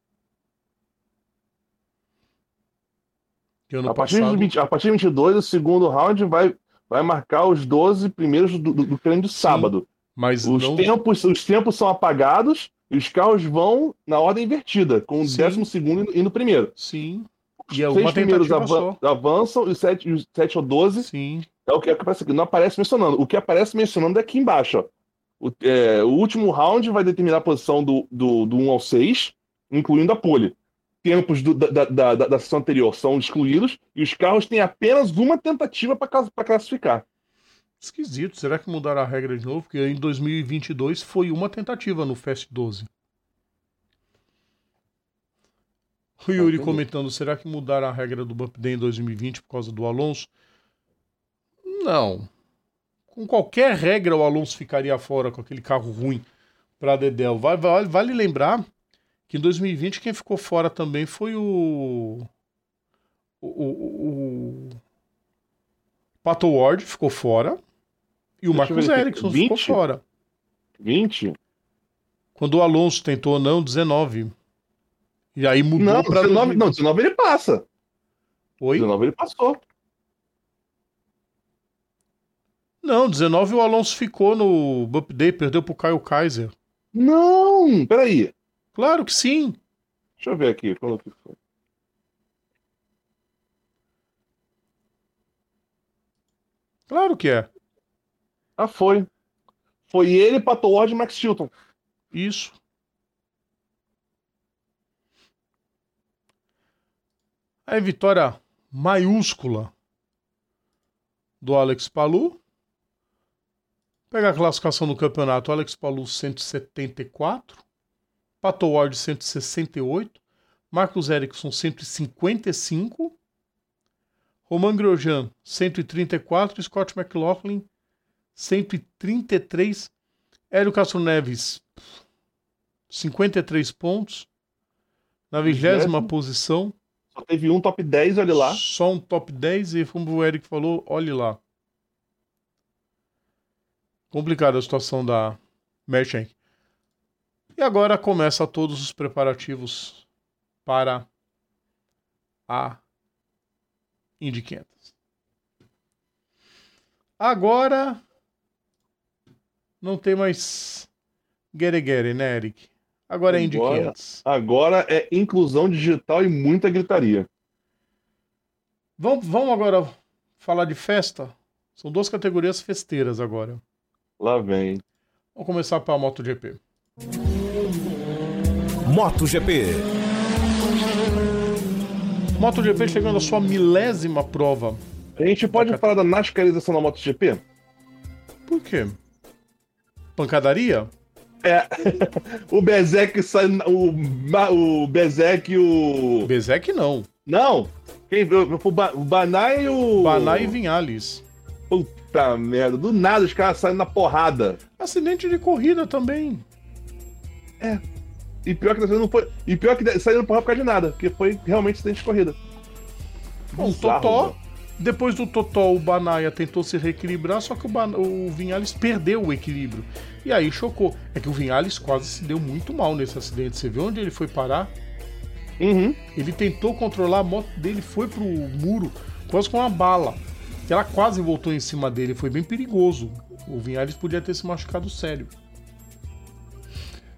Ano a, partir passado... de 20, a partir de 22, o segundo round vai vai marcar os 12 primeiros do, do, do treino de sábado. mas os, não... tempos, os tempos são apagados e os carros vão na ordem invertida, com o décimo segundo e no primeiro. Sim. Os e seis primeiros avan avançam e os sete, os sete ou 12 Sim. é o que aparece aqui. Não aparece mencionando. O que aparece mencionando é aqui embaixo. Ó. O, é, o último round vai determinar a posição do, do, do 1 ao 6, incluindo a pole tempos do, da, da, da, da, sessão anterior são excluídos e os carros têm apenas uma tentativa para classificar. Esquisito. Será que mudaram a regra de novo? Porque em 2022 foi uma tentativa no Fast 12. O Yuri ah, comentando, será que mudaram a regra do Bump Day em 2020 por causa do Alonso? Não. Com qualquer regra o Alonso ficaria fora com aquele carro ruim para Dedel. Vale, vale, vale lembrar que em 2020 quem ficou fora também foi o. O. O, o Pato Ward ficou fora. E o Marcos Ericsson 20? ficou fora. 20? Quando o Alonso tentou, não, 19. E aí mudou não, pra 19, não, 19 ele passa. Oi? 19 ele passou. Não, 19 o Alonso ficou no Bump Day, perdeu pro Caio Kaiser. Não, peraí. Claro que sim. Deixa eu ver aqui quando que foi. Claro que é. Ah, foi. Foi ele, Pato Ward e Max Chilton. Isso. Aí, vitória maiúscula do Alex Palu. Pega a classificação do campeonato. Alex Palu 174. Pato Ward 168. Marcos Erickson 155. Roman Grosjean 134. Scott McLaughlin 133. Hélio Castro Neves 53 pontos. Na vigésima posição. Só teve um top 10, olha lá. Só um top 10 e como o Eric falou, olhe lá. Complicada a situação da Merchant. E agora começa todos os preparativos para a Indy 500. Agora não tem mais Gere né, Eric? Agora é Indy Agora- 500. Agora é inclusão digital e muita gritaria. Vamos, vamos agora falar de festa? São duas categorias festeiras agora. Lá vem. Vamos começar pela MotoGP. MotoGP. MotoGP chegando à sua milésima prova. A gente pode falar da nascarização da MotoGP? Por quê? Pancadaria? É. o Bezek sai. O, o Bezek e o. Bezek não. Não! Quem viu? O, Ba- o Banai e o. Banai e Vinhales. Puta merda. Do nada os caras saem na porrada. Acidente de corrida também. E pior que não foi. E pior que saíram na porrada por causa de nada. Porque foi realmente acidente de corrida. Bom, Bizarro, Totó. mano. Depois do Totó, o Banaia tentou se reequilibrar, só que o, Ban- o Vinhales perdeu o equilíbrio. E aí chocou. É que o Vinhales quase se deu muito mal nesse acidente. Você viu onde ele foi parar? Uhum. Ele tentou controlar a moto dele, foi pro muro, quase com uma bala. Ela quase voltou em cima dele, foi bem perigoso. O Vinhales podia ter se machucado sério.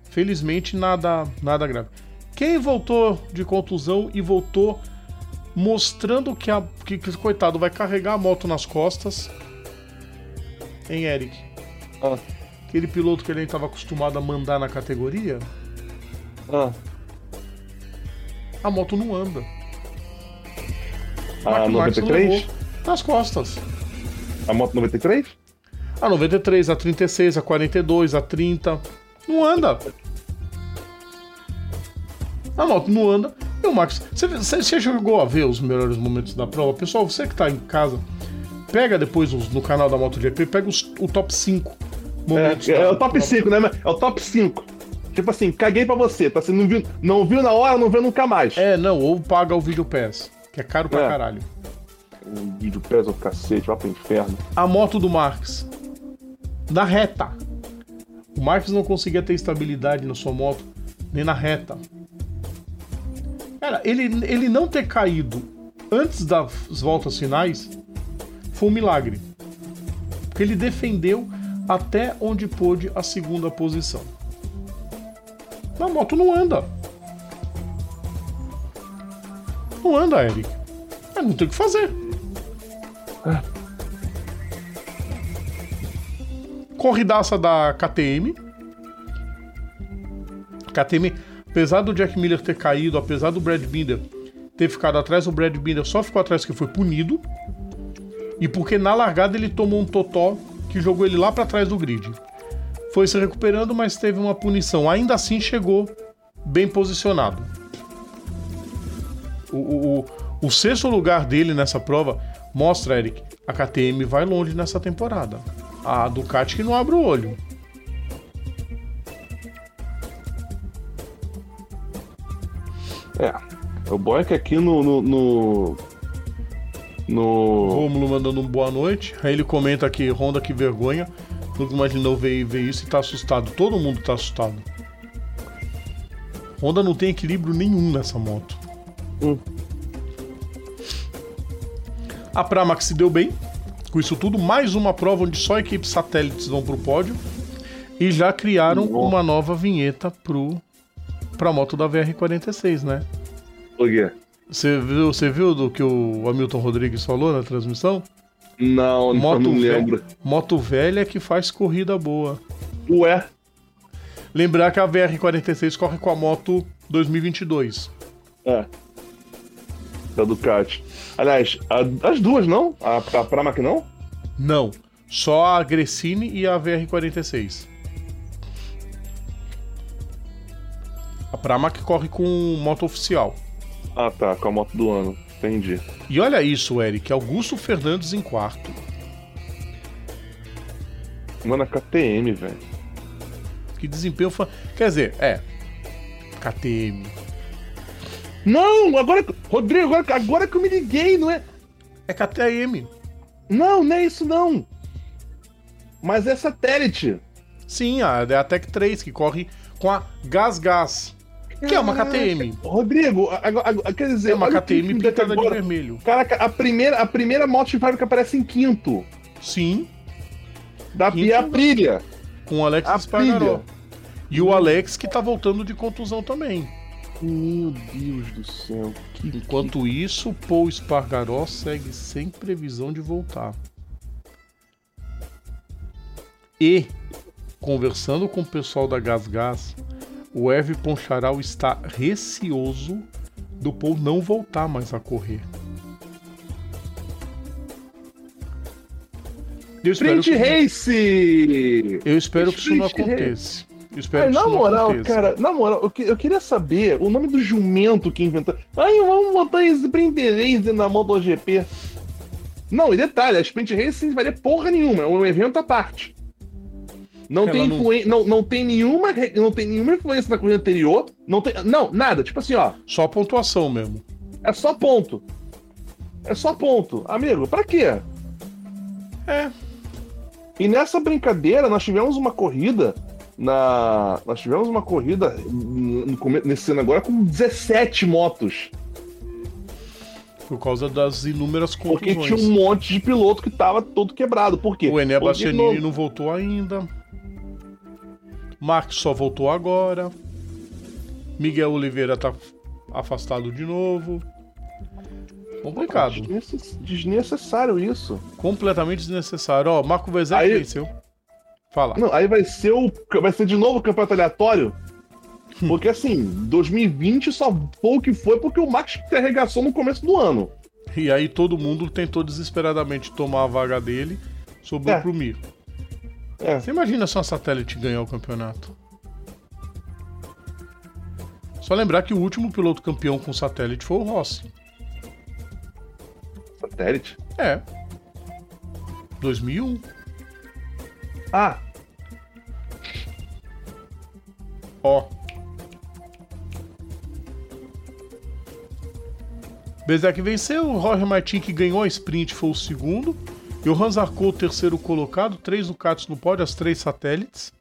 Felizmente, nada, nada grave. Quem voltou de contusão e voltou mostrando que, a, que, que coitado vai carregar a moto nas costas. Hein, Eric? Ah. Aquele piloto que ele estava acostumado a mandar na categoria, Ah. a moto não anda. A Marques 93? levou Nas costas. A moto 93? A 93, a 36, a 42, a 30. Não anda. A moto não anda. E o Max, você, você, chegou a ver os melhores momentos da prova? Pessoal, você que tá em casa, pega depois os- no canal da MotoGP, pega os- o top 5 momentos. É, da é o top prova. 5, né? É o top 5. Tipo assim, caguei pra você, tá? Você não viu, não viu na hora, não vê nunca mais. É, não, ou paga o Video Pass, que é caro pra É. caralho. Um vídeo pesa o cacete, vai pro inferno. a moto do Marx na reta. O Marx não conseguia ter estabilidade na sua moto, nem na reta. Cara, ele, ele não ter caído antes das voltas finais foi um milagre. Porque ele defendeu até onde pôde a segunda posição. A moto não anda. Não anda, Eric. É, não tem o que fazer. corridaça da KTM. KTM, apesar do Jack Miller ter caído, apesar do Brad Binder ter ficado atrás, o Brad Binder só ficou atrás porque foi punido. E porque na largada ele tomou um totó que jogou ele lá para trás do grid. Foi se recuperando, mas teve uma punição. Ainda assim chegou bem posicionado. O, o, o, o sexto lugar dele nessa prova mostra, Eric, a KTM vai longe nessa temporada. A Ducati que não abre o olho. É. O bom é que aqui no. no. no, no- Rômulo mandando um boa noite. Aí ele comenta aqui, Honda que vergonha. Nunca imaginou ver, ver isso e tá assustado. Todo mundo tá assustado. Honda não tem equilíbrio nenhum nessa moto. Hum. A Pramac se deu bem com isso tudo. Mais uma prova onde só equipes satélites vão pro pódio. E já criaram Nossa. uma nova vinheta pro, pra moto da VR46, né? O quê? Você viu, você viu do que o Hamilton Rodrigues falou na transmissão? Não, Moto, não velha, lembro. moto velha que faz corrida boa. Ué. Lembrar que a VR46 corre com a moto 2022. É. Da Ducati. Aliás, a- as duas não? A, a Pramac não? Não. Só a Gresini e a VR46. A Pramac corre com moto oficial. Ah, tá, com a moto do ano. Entendi. E olha isso, Eric. Augusto Fernandes em quarto. Mano, a KTM, velho. Que desempenho. Fa... Quer dizer, é. KTM. Não, agora. Rodrigo, agora, agora que eu me liguei, não é. É KTM. Não, não é isso não. Mas é satélite. Sim, é a Tech 3, que corre com a Gas Gas. Que é uma KTM. Rodrigo, agora, agora- quer dizer, É uma que KTM pintada de vermelho. Caraca, a primeira, a primeira moto de fábrica aparece em quinto. Sim, Da Quinto. Pia Aprilia. com o Alex A Espargaró. E o Alex que tá voltando de contusão também. Meu Deus do céu. Que, Enquanto isso, Paul Espargaró segue sem previsão de voltar. E, conversando com o pessoal da Gas Gas, o Hervé Poncharal está receoso do Paul não voltar mais a correr. Eu espero, Sprint que, Race! eu espero que isso não Sprint aconteça. Eu espero Ai, que na moral, aconteça. cara, na moral, eu, que- eu queria saber o nome do jumento que inventou. Ai, vamos botar Sprint Race na MotoGP. Não, e detalhe, a Sprint Race não valia porra nenhuma, é um evento à parte. Não tem, não- não... Não, tem nenhuma, não tem nenhuma influência na corrida anterior. Não, tem, não, nada. Tipo assim, ó. Só pontuação mesmo. É só ponto. É só ponto. Amigo, pra quê? É. E nessa brincadeira, nós tivemos uma corrida na. Nós tivemos uma corrida nesse ano agora com 17 motos. Por causa das inúmeras Porque contusões. tinha um monte de piloto que tava todo quebrado. Por quê? O Ené Porque Bastianini não- não voltou ainda. Marques só voltou agora. Miguel Oliveira tá afastado de novo. Complicado. Desnecess- Desnecessário isso. Completamente desnecessário. Ó, Marco Vezek Aí- venceu. Fala. Não, aí vai ser o. Vai ser de novo o campeonato aleatório. Hum. Porque assim, 2020 só foi o que foi porque o Max se arregaçou no começo do ano. E aí todo mundo tentou desesperadamente tomar a vaga dele. Sobrou É. pro Mir. É. Você imagina se uma satélite ganhar o campeonato? Só lembrar que o último piloto campeão com satélite foi o Rossi. Satélite. É. 2001. Ah, Ó. Bezek venceu, o Jorge Martin que ganhou a sprint foi o segundo. E o terceiro colocado, três Ducatis no pódio, as três satélites.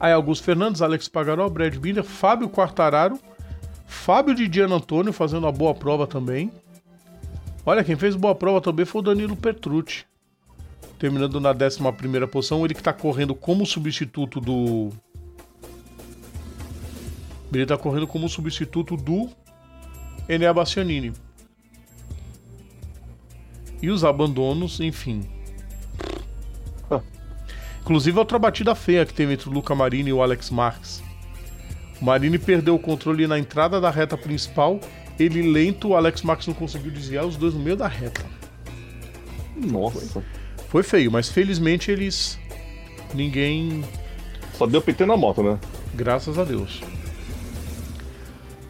Aí Augusto Fernandes, Alex Pagaró, Brad Binder, Fábio Quartararo, Fábio de Diano Antônio fazendo uma boa prova também. Olha, quem fez boa prova também foi o Danilo Petrucci terminando na 11 posição. Ele que tá correndo como substituto do. Ele tá correndo como substituto do Enea Bastianini. E os abandonos, enfim. Ah. Inclusive outra batida feia que teve entre o Luca Marini e o Alex Marques. O Marini perdeu o controle na entrada da reta principal. Ele lento, o Alex Marques não conseguiu desviar os dois no meio da reta. nossa. Foi feio, mas felizmente eles. Ninguém. Só deu PT na moto, né? Graças a Deus.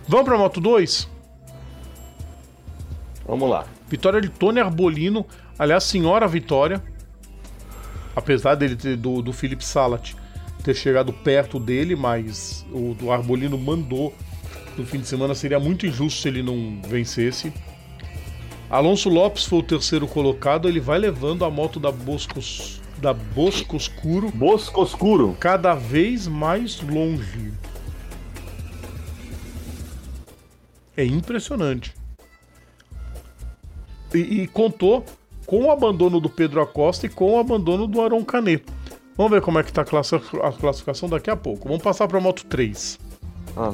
Vamos pra Moto 2? Vamos lá. Vitória de Tony Arbolino. Aliás, senhora vitória. Apesar dele ter, do, do Felipe Salat ter chegado perto dele, mas o do Arbolino mandou no fim de semana. Seria muito injusto se ele não vencesse. Alonso Lopes foi o terceiro colocado. Ele vai levando a moto da Boscos, da Boscoscuro Bosco Oscuro. cada vez mais longe. É impressionante. E, e contou com o abandono do Pedro Acosta e com o abandono do Aron Canet. Vamos ver como é que tá a classi- a classificação daqui a pouco. Vamos passar para a Moto 3. Ah,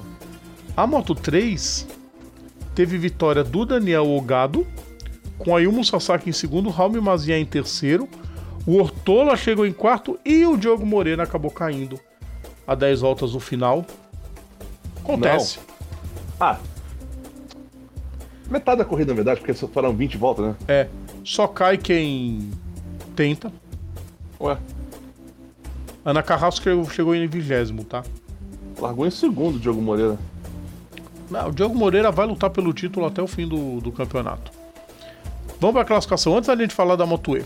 A Moto 3 teve vitória do Daniel Ogado, com a Yumo Sasaki em segundo, Raul Mazia em terceiro, o Ortola chegou em quarto e o Diogo Moreira acabou caindo a 10 voltas no final. Acontece. ah. Metade da corrida, na verdade, porque só foram 20 voltas, né? É. Só cai quem tenta. Ué, Ana Carrasco chegou- em vigésimo, tá? largou em segundo o Diogo Moreira. Não, o Diogo Moreira vai lutar pelo título até o fim do, do campeonato. Vamos pra classificação. Antes da gente falar da Moto E.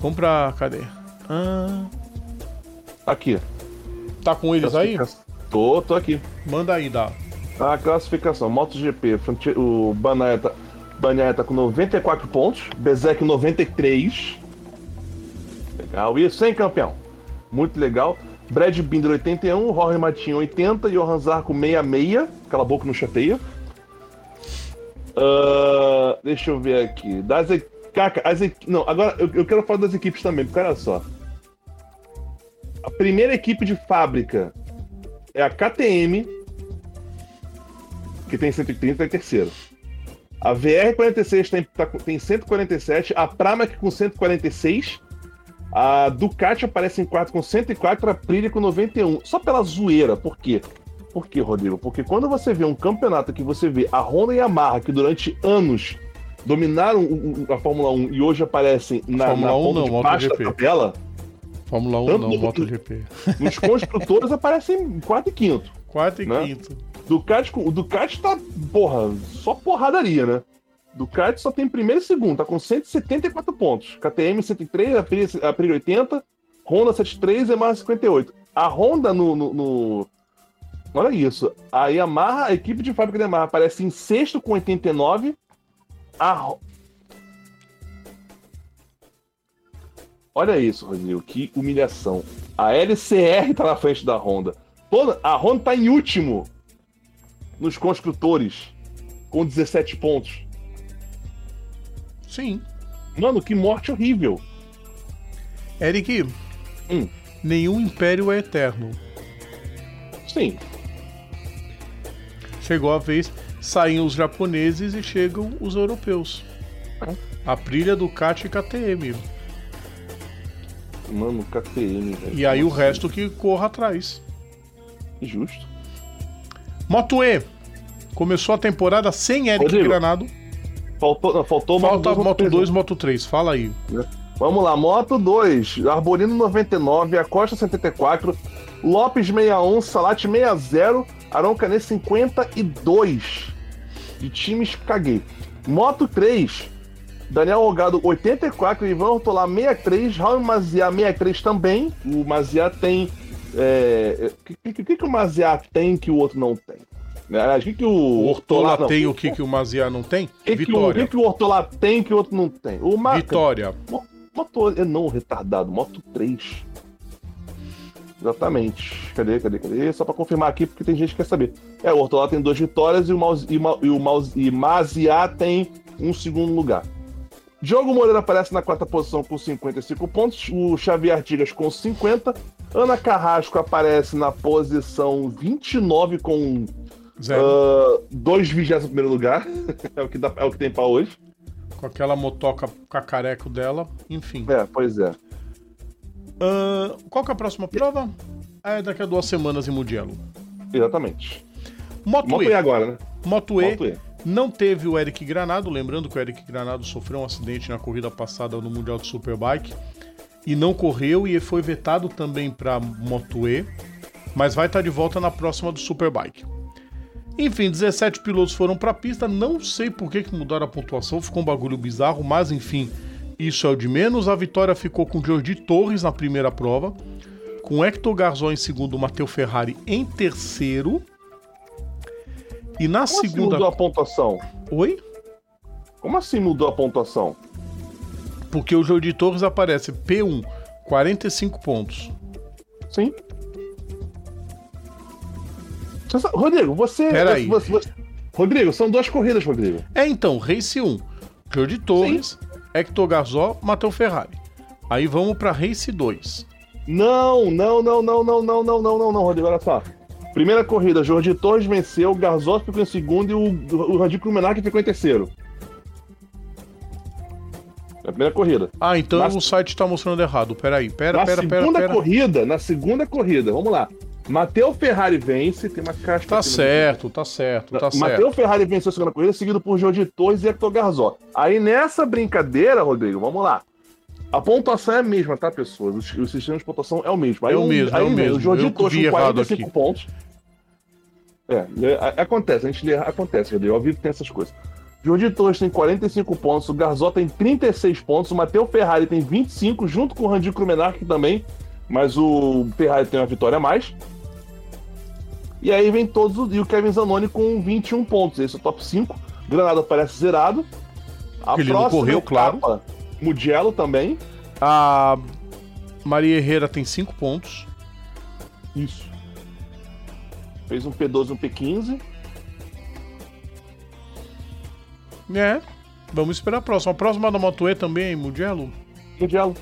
Vamos pra. Cadê? Ah, Aqui. tá com eles aí? Tô, tô aqui. Manda aí, dá. A classificação, MotoGP, o Banaya tá com 94 pontos, Bezek 93. Legal, isso, hein, campeão? Muito legal. Brad Binder 81, Jorge Matinho 80, Johan Zarco 66, aquela boca não chateia. Ah, deixa eu ver aqui. Das e... Caca, as e... Não, agora eu, eu quero falar das equipes também, porque olha só. A primeira equipe de fábrica é a KTM, que tem 130, é terceiro. A VR46 tem, tá tem 147, a Pramac com 146, a Ducati aparece em quarto com 104, a Aprilia com 91. Só pela zoeira, por quê? Por quê, Rodrigo? Porque quando você vê um campeonato que você vê a Honda e a Yamaha, que durante anos dominaram a Fórmula 1 e hoje aparecem na, Fórmula na 1 ponta não, de baixo da tabela, Fórmula 1 Tanto não, no- MotoGP. nos construtores aparecem em quarto e quinto. Quarto e Né? quinto. Ducati, o Ducati tá, porra, só porradaria, né? Ducati só tem primeiro e segundo, tá com 174 pontos. KTM 103, Aprilia, Aprilia 80, Honda 73 e Yamaha 58. A Honda no, no- no- Olha isso. A Yamaha, a equipe de fábrica da Yamaha aparece em sexto com 89. A... Olha isso, Rodrigo, que humilhação. A LCR tá na frente da Honda. Toda... A Honda tá em último nos construtores com 17 pontos. Sim. Mano, que morte horrível. Eric, Hum. nenhum império é eterno. Sim, Chegou a vez, saem os japoneses e chegam os europeus. Aprilia, Ducati e KTM. mano, KTM, velho. E aí o resto que corra atrás. Justo. Moto E. Começou a temporada sem Eric Rodrigo, Granado. Faltou, não, faltou Falta Moto Moto 2, 2. Moto 3. Fala aí. Vamos lá, Moto 2, Arbolino 99, Acosta 74, Lopes 61, Salat 60, Arão Canet 52. De times caguei. Moto 3, Daniel Olgado 84, Ivan Ortolá 63, Raul Maziá 63 também. O Maziá tem. É, O que, que, que, que o Maziá tem que o outro não tem? O que, que o O tem o que, que o Maziá não tem? o que, que, o, que, Vitória. que o Ortolá tem que o outro não tem? O Ma... Vitória. Moto. é, Não, retardado. Moto 3. Exatamente. Cadê, cadê, cadê? Só pra confirmar aqui, porque tem gente que quer saber. É, o Ortolá tem duas vitórias e o, Maus, e, Ma- e o Maus, e Maziá tem um segundo lugar. Diogo Moreira aparece na quarta posição com 55 pontos. O Xavier Artigas com 50. Ana Carrasco aparece na posição 29 com ah, dois vigésimos primeiro lugar. é, o que dá, é o que tem pra hoje. Com aquela motoca cacareco dela. Enfim. É, pois é. Ahn, qual que é a próxima prova? É daqui a duas semanas em Mugello. Exatamente. Moto, Moto E. E agora, né? Moto e. Moto E. Não teve o Eric Granado, lembrando que o Eric Granado sofreu um acidente na corrida passada no Mundial de Superbike e não correu e foi vetado também para Moto E, mas vai estar de volta na próxima do Superbike. Enfim, 17 pilotos foram para a pista, não sei por que, que mudaram a pontuação, ficou um bagulho bizarro, mas enfim, isso é o de menos. A vitória ficou com Jordi Torres na primeira prova, com Hector Garzón em segundo, Matteo Ferrari em terceiro. E na Como assim segunda. mudou a pontuação? Oi? Como assim mudou a pontuação? Porque o Jordi Torres aparece P1, 45 pontos. Sim. Rodrigo, você, Peraí. você, você- Rodrigo, são duas corridas, Rodrigo. É então, Race 1, Jordi Torres, Hector Garzó, Matheus Ferrari. Aí vamos pra Race 2. Não, não, não, não, não, não, não, não, não, não, Rodrigo, olha só. Primeira corrida, Jorge Torres venceu, Garzó ficou em segundo e o, o Radico Menac ficou em terceiro. É a primeira corrida. Ah, então Mas- o site tá mostrando errado. Peraí, pera, na pera, pera, segunda pera. corrida, na segunda corrida, vamos lá. Matheus Ferrari vence, tem uma caixa. Tá certo, tá certo, tá certo. Matheus Ferrari venceu a segunda corrida, seguido por Jorge Torres e Hector Garzó. Aí nessa brincadeira, Rodrigo, vamos lá. A pontuação é a mesma, tá, pessoas? O, o sistema de pontuação é o mesmo. Aí É o mesmo, é o mesmo. O com errado 45 aqui. pontos. É, é, acontece, a gente lê, acontece, Rodrigo. Ao vivo tem essas coisas. Jorge Torres tem 45 pontos, o Garzó tem 36 pontos, o Matheus Ferrari tem 25, junto com o Randy Krumenark também, mas o Ferrari tem uma vitória a mais. E aí vem todos os. E o Kevin Zanoni com 21 pontos. Esse é o top 5. Granada parece zerado. A Ele não correu, claro. Mugello também. A Maria Herrera tem 5 pontos. Isso. Fez um P12 e um P15. É. Vamos esperar a próxima. A próxima da Moto E também é em Mugello. Mugello.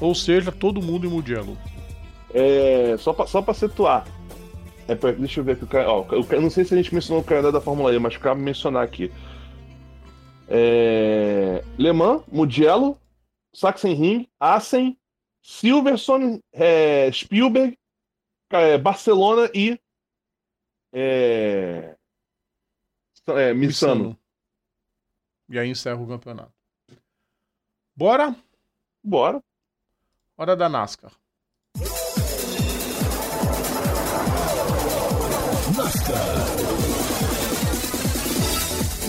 Ou seja, todo mundo em Mugello. É, só, pra, só pra situar. É pra- deixa eu ver aqui o cara. Ó, eu não sei se a gente mencionou o calendário da Fórmula E, mas cabe mencionar aqui. É, Le Mans, Mugello, Sachsenring, Assen, Silverstone, é, Spielberg, é, Barcelona e. É, é, Missano. E aí encerra o campeonato. Bora? Bora. Hora da NASCAR.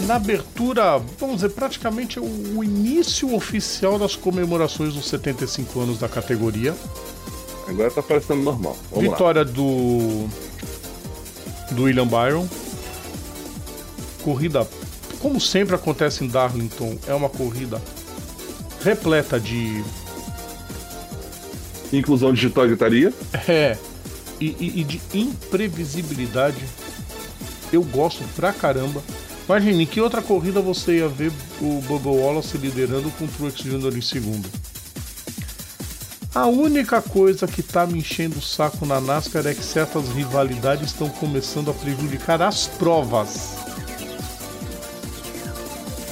Na abertura, vamos dizer, praticamente o início oficial das comemorações dos 75 anos da categoria. Agora tá parecendo normal. Vamos lá. Vitória do do William Byron. Corrida, como sempre acontece em Darlington, é uma corrida repleta de Inclusão digital e gritaria. é e, e- e de imprevisibilidade. Eu gosto pra caramba. Imagine, em que outra corrida você ia ver o Bubba Wallace liderando com o Truex Jr. em segundo? A única coisa que tá me enchendo o saco na NASCAR é que certas rivalidades estão começando a prejudicar as provas.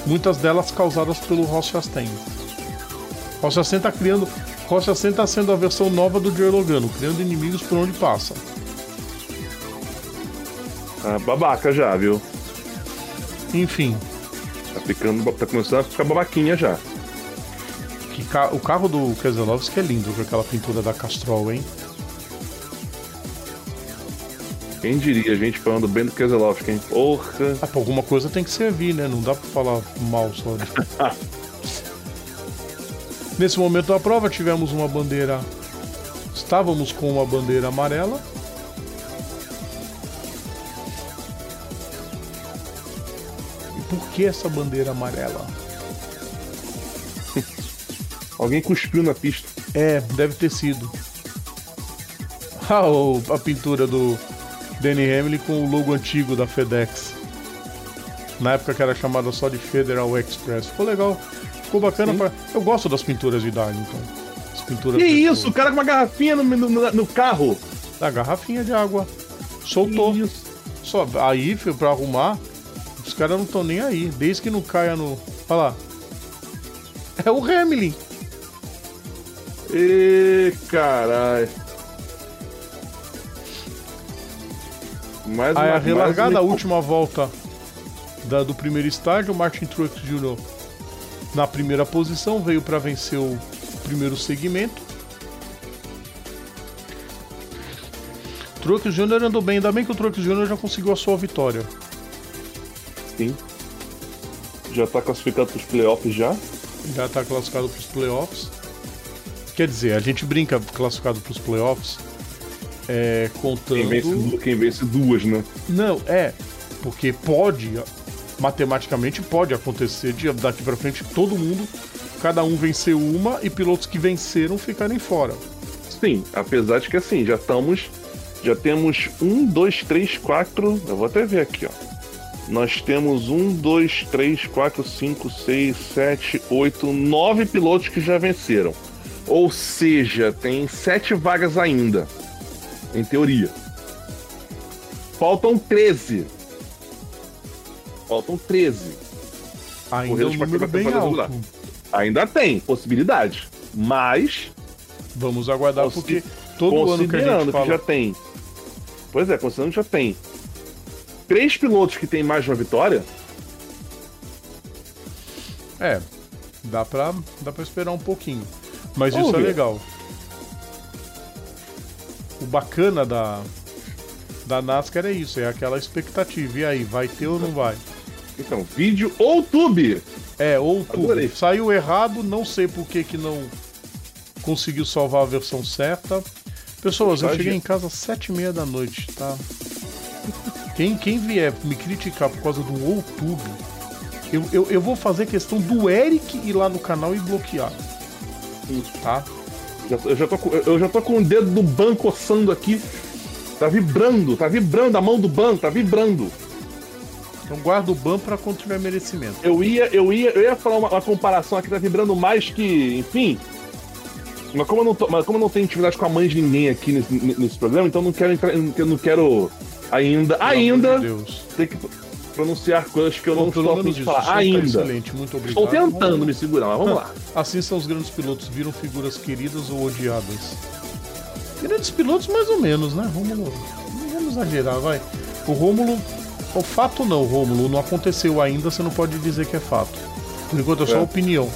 Muitas delas causadas pelo Ross Chastain. Ross Chastain tá criando. Ross Chastain tá sendo a versão nova do Joey Logano, criando inimigos por onde passa. Ah, babaca já, viu? Enfim, Tá, ficando, tá começando a ficar babaquinha já. que ca- o carro do Keselowski é lindo com aquela pintura da Castrol, hein? Quem diria, a gente falando bem do Keselowski, hein? Porra. Ah, pô, alguma coisa tem que servir, né? Não dá pra falar mal só. de- Nesse momento da prova tivemos uma bandeira. Estávamos com uma bandeira amarela. Por que essa bandeira amarela? Alguém cuspiu na pista. É, deve ter sido. Ah, a pintura do Danny Hamlin com o logo antigo da FedEx. Na época que era chamada só de Federal Express. Ficou legal. Ficou bacana. Pra... Eu gosto das pinturas de Darlington. As pinturas Que pessoas. isso? O cara com uma garrafinha no, no, no carro. Da garrafinha de água. Soltou. Isso? Só aí, pra arrumar, os caras não estão nem aí. Desde que não caia no. Olha lá. É o Hamlin. Ê, caralho. Mais Aí a mais relargada, a uma- última volta da- do primeiro estágio, o Martin Truex Jr. na primeira posição, veio para vencer o primeiro segmento. Truex Jr. andou bem, ainda bem que o Truex Jr. já conseguiu a sua vitória. Sim. Já tá classificado pros playoffs já. Já está classificado para os playoffs. Quer dizer, a gente brinca classificado para os playoffs é, contando. Quem vence, quem vence duas, né? Não, é. Porque pode, matematicamente pode acontecer de daqui pra frente todo mundo, cada um vencer uma e pilotos que venceram ficarem fora. Sim, apesar de que assim, já estamos. Já temos um, dois, três, quatro. Eu vou até ver aqui, ó. Nós temos um, dois, três, quatro, cinco, seis, sete, oito, nove pilotos que já venceram. Ou seja, tem sete vagas ainda. Em teoria. Faltam 13. Faltam 13. Ainda é um número bem alto. regular. Ainda tem possibilidade. Mas Vamos aguardar porque todo ano que a gente que, fala. já tem Pois é, considerando que já tem três pilotos que tem mais de uma vitória, É, dá pra, dá pra esperar um pouquinho. Mas Vamos isso é ver. legal. O bacana da, da NASCAR é isso, é aquela expectativa. E aí, vai ter ou não vai? então, vídeo ou tube. É, ou. Adorei. Saiu errado, não sei por que, que não conseguiu salvar a versão certa. Pessoas, eu cheguei em casa às sete e meia da noite, tá? Quem, quem vier me criticar por causa do outubro, eu, eu, eu vou fazer questão do Eric ir lá no canal e bloquear. Tá? Já- Eu já, tô com, eu já tô com o dedo do ban coçando aqui. Tá vibrando, tá vibrando a mão do ban, tá vibrando. Então guarda o ban pra quando tiver merecimento. Eu ia, eu ia, eu ia falar uma, uma comparação aqui, tá vibrando mais que, enfim. Mas como eu não, tô- mas como não tenho intimidade com a mãe de ninguém aqui nesse, nesse programa, então não quero entrar, eu não quero ainda, Pelo ainda Deus. ter que pronunciar coisas que eu não estou a fim menos de falar. tá Ainda. excelente, muito obrigado. Estou tentando Vamos- me segurar, mas vamos lá. Assim são os grandes pilotos, viram figuras queridas ou odiadas. Grandes pilotos, mais ou menos, né? Rômulo, não vamos exagerar, vai. O Rômulo, o fato não, Rômulo, não aconteceu ainda, você não pode dizer que é fato. Por enquanto é só É. opinião.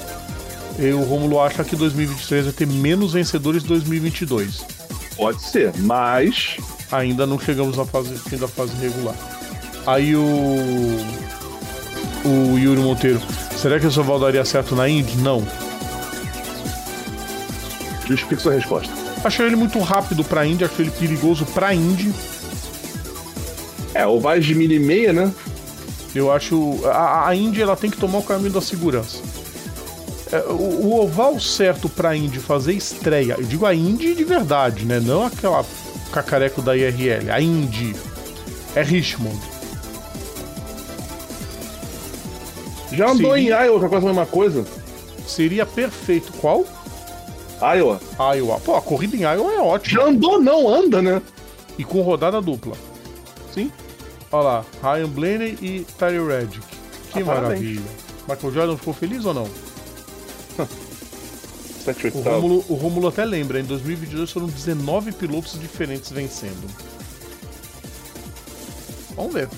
E o Rômulo acha que 2023 vai ter menos vencedores que 2022. Pode ser, mas Ainda não chegamos na fase, fim da fase regular. Aí o. O Yuri Monteiro. Será que o Soval daria certo na Indy? Não. justifique sua resposta. Achei ele muito rápido pra Indy, achei ele perigoso pra Indy. É, o mais de milha e meia, né? Eu acho. A, a Indy ela tem que tomar o caminho da segurança. É, o, o oval certo pra Indy fazer estreia, eu digo a Indy de verdade, né? Não aquela cacareco da IRL. A Indy é Richmond. Já andou Sim. em Iowa, que é quase a mesma coisa. Seria perfeito. Qual? Iowa. Iowa. Pô, a corrida em Iowa é ótima. Já andou, não, anda, né? E com rodada dupla. Sim. Olha lá, Ryan Blaney e Tyler Reddick. Que Ah, parabéns. maravilha. Michael Jordan ficou feliz ou não? 7 O Rômulo, o Rômulo até lembra, em 2022 foram 19 pilotos diferentes vencendo. Vamos ver.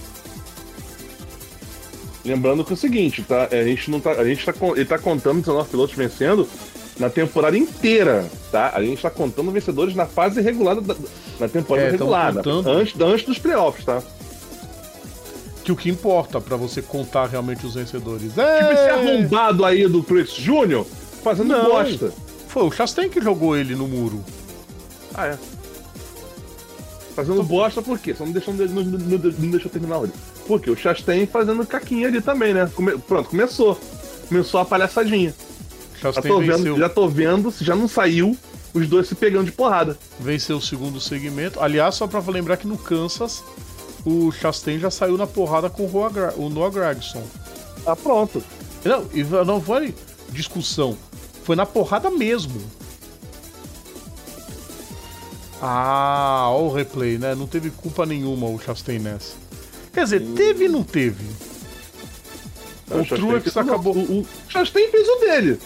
Lembrando que é o seguinte, tá? A gente não tá. A gente tá. Ele tá contando 19 pilotos vencendo na temporada inteira, tá? A gente tá contando vencedores na fase regular da, na temporada É, contando. antes, antes dos playoffs, tá? Que o que importa pra você contar realmente os vencedores. Tipo esse É... arrombado aí do Chris Jr. fazendo Não. bosta. Foi o Chastain que jogou ele no muro. Ah, é. Fazendo bosta por quê? Só não deixou, não, não, não, deixou terminar ali. Porque o Chastain fazendo caquinha ali também, né? Come- pronto, começou. Começou a palhaçadinha. Já tô, vendo, já tô vendo, se já não saiu, os dois se pegando de porrada. venceu o segundo segmento. Aliás, só pra lembrar que no Kansas, o Chastain já saiu na porrada com o, Noah Gra- o Noah Gragson. Tá pronto. Não, e não foi discussão. Foi na porrada mesmo. Ah, ó o replay, né? Não teve culpa nenhuma o Chastain nessa. Quer dizer, teve e não teve. O Chastain Truex fez- acabou. O, o Chastain fez o dele.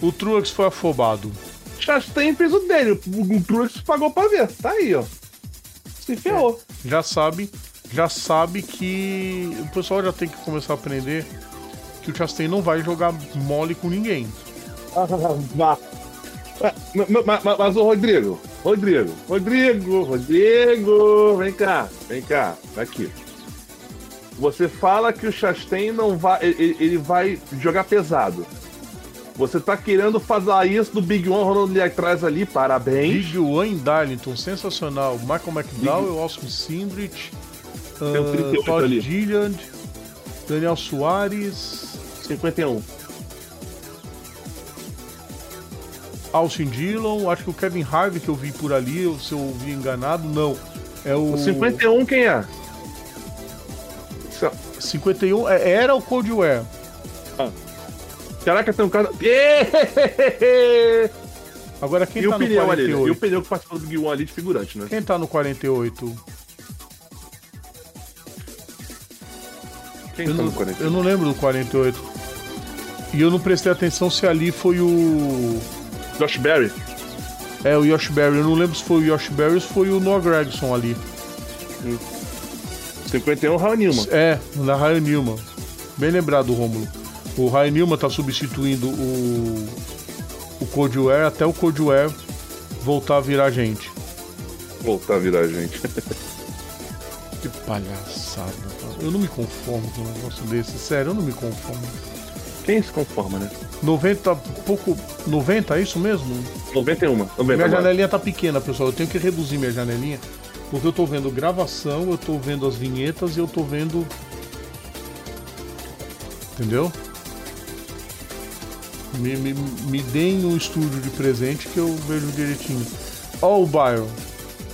O Truex foi afobado. Chastain fez o dele. O, o Truex pagou pra ver. Tá aí, ó. Se ferrou. Já sabe, já sabe que o pessoal já tem que começar a aprender que o Chastain não vai jogar mole com ninguém. Vá. Ah, ma- ma- ma- Mas o Rodrigo, Rodrigo, Rodrigo, Rodrigo, vem cá, vem cá, aqui. Você fala que o Chastain não vai, ele, ele vai jogar pesado. Você tá querendo fazer isso do Big One rolando ali atrás ali, parabéns. Big One Darlington, sensacional. Michael McDowell, Austin Sindrich, Tem um ah, 38 Todd ali. Gilliand, Daniel Soares, 51. Austin Dillon, acho que o Kevin Harvey que eu vi por ali, se eu ouvi enganado, não. É o O 51 quem é? Isso- 51, é- era o Coldware. Caraca, tem um cara. Agora quem E tá o no pneu ali, né? E o 48? pneu que participou do Big One ali de figurante, né? Quem tá no 48? Quem Eu tá não, no 40? eu não lembro do 48. E eu não prestei atenção se ali foi o. Josh Berry. É, o Yoshi Berry. Eu não lembro se foi o Yoshi Berry ou se foi o Noah Gregson ali. 51 Raul Newman. É, na Ryan Newman. Bem lembrado, Rômulo. O Ryan Newman tá substituindo o, o Coldware até o Coldware voltar a virar gente. Voltar a virar gente. Que palhaçada. Eu não me conformo com um negócio desse. Sério, eu não me conformo. Quem se conforma, né? 90, pouco. 90, é isso mesmo? 91. 90 Minha agora. janelinha tá pequena, pessoal. Eu tenho que reduzir minha janelinha. Porque eu tô vendo gravação, eu tô vendo as vinhetas e eu tô vendo. Entendeu? Me, me, me deem um estúdio de presente que eu vejo direitinho. Ó, o Byron.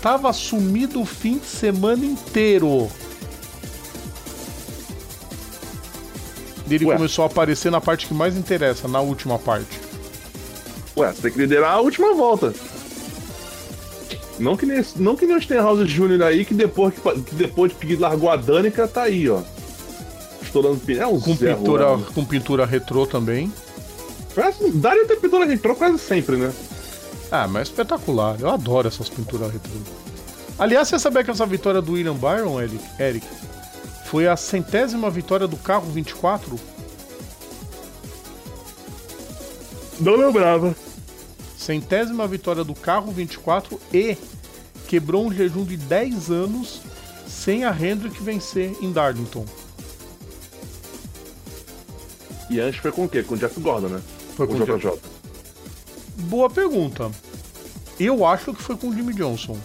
Tava sumido o fim de semana inteiro. Ele Ué. começou a aparecer na parte que mais interessa, na última parte. Ué, você tem que liderar a última volta. Não que nem, não que nem o Stenhouse Jr. aí, que depois que, que depois que largou a Danica, tá aí, ó. Estourando pneu. É um Com pintura, Ruela. com pintura retrô também. Parece- Daria tem pintura retrô quase sempre, né? Ah, mas é espetacular. Eu adoro essas pinturas retrô. Aliás, você sabia que essa vitória do William Byron, Eric, foi a centésima vitória do carro 24? Não lembrava. Centésima vitória do carro 24 e quebrou um jejum de 10 anos sem a Hendrick vencer em Darlington. E antes foi com o quê? Com o Jeff Gordon, né? Foi com o JJ. Boa pergunta. Eu acho que foi com o Jimmy Johnson.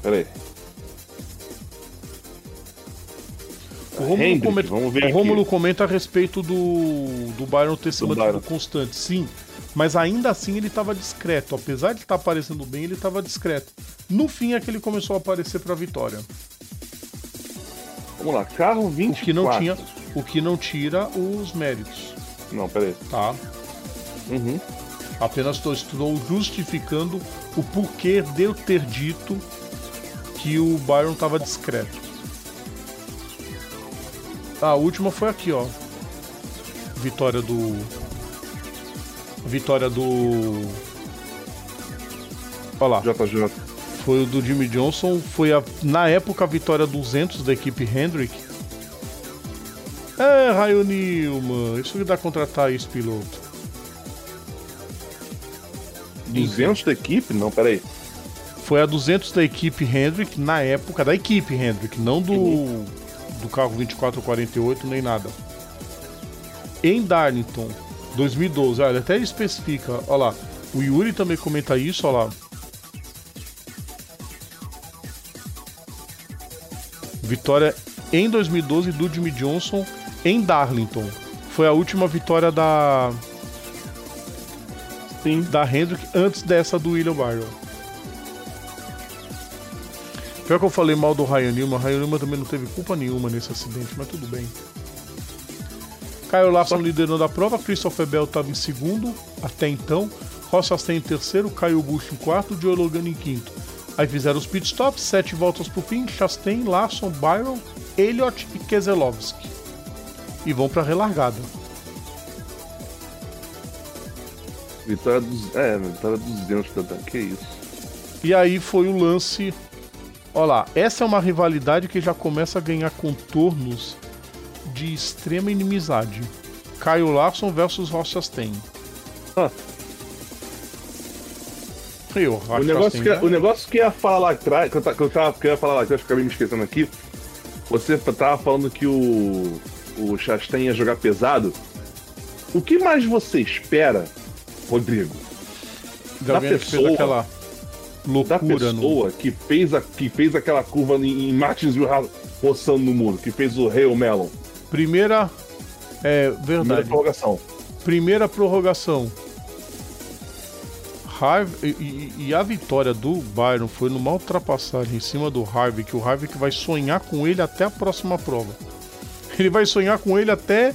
Pera O Rômulo, Hendrick, comenta, vamos ver o aqui. Rômulo comenta a respeito do, do Byron ter se Do mantido Byron. constante, sim. Mas ainda assim ele estava discreto. Apesar de estar aparecendo bem, ele estava discreto. No fim é que ele começou a aparecer para a vitória. Vamos lá, carro O 24. que não tinha, o que não tira os méritos, Não, pera aí. tá? Uhum. Apenas estou justificando o porquê de eu ter dito que o Byron estava discreto. A última foi aqui, ó. Vitória do. Vitória do. Olha lá. JJ. Foi o do Jimmy Johnson. Foi a, na época a vitória 200 da equipe Hendrick. É, Raio Newman. Isso que dá contratar esse piloto. 200 da equipe? Não, pera aí. Foi a 200 da equipe Hendrick na época da equipe Hendrick, não do do carro 2448 nem nada. Em Darlington, 2012, olha, até ele especifica, olha lá. O Yuri também comenta isso, olha lá. Vitória em 2012 do Jimmy Johnson em Darlington. Foi a última vitória da Sim. da Hendrick antes dessa do William Byron. Pior que eu falei mal do Ryan Newman, Ryan Newman também não teve culpa nenhuma nesse acidente, mas tudo bem. Caio Larson liderando a prova, Christopher Bell estava em segundo até então, Ross Chastain em terceiro, Caio Busch em quarto, Joe Logan em quinto. Aí fizeram os pitstops, sete voltas pro fim, Chastain, Larson, Byron, Elliott e Keselowski. E vão pra relargada. Vitória dos. É, vitória 200 da Dan. Que isso. E aí foi o lance. Olha lá, essa é uma rivalidade que já começa a ganhar contornos de extrema inimizade. Caio Larson versus Ross Chastain. Ah. Eu O negócio, que, né? o negócio que eu ia falar lá atrás, que eu, que eu, tava, que eu ia falar lá atrás, acabei me esquecendo aqui. Você tava falando que o, o Chastain ia jogar pesado. O que mais você espera, Rodrigo, de da alguém que pessoa- aquela da loucura no. pessoa que, fez a, que fez aquela curva em, em Martinsville roçando no muro, que fez o Hail Melon? Primeira. É Primeira verdade. prorrogação. Primeira prorrogação. Harvey, e, e- e a vitória do Byron foi numa ultrapassagem em cima do Harvey, que o Harvey que vai sonhar com ele até a próxima prova. Ele vai sonhar com ele até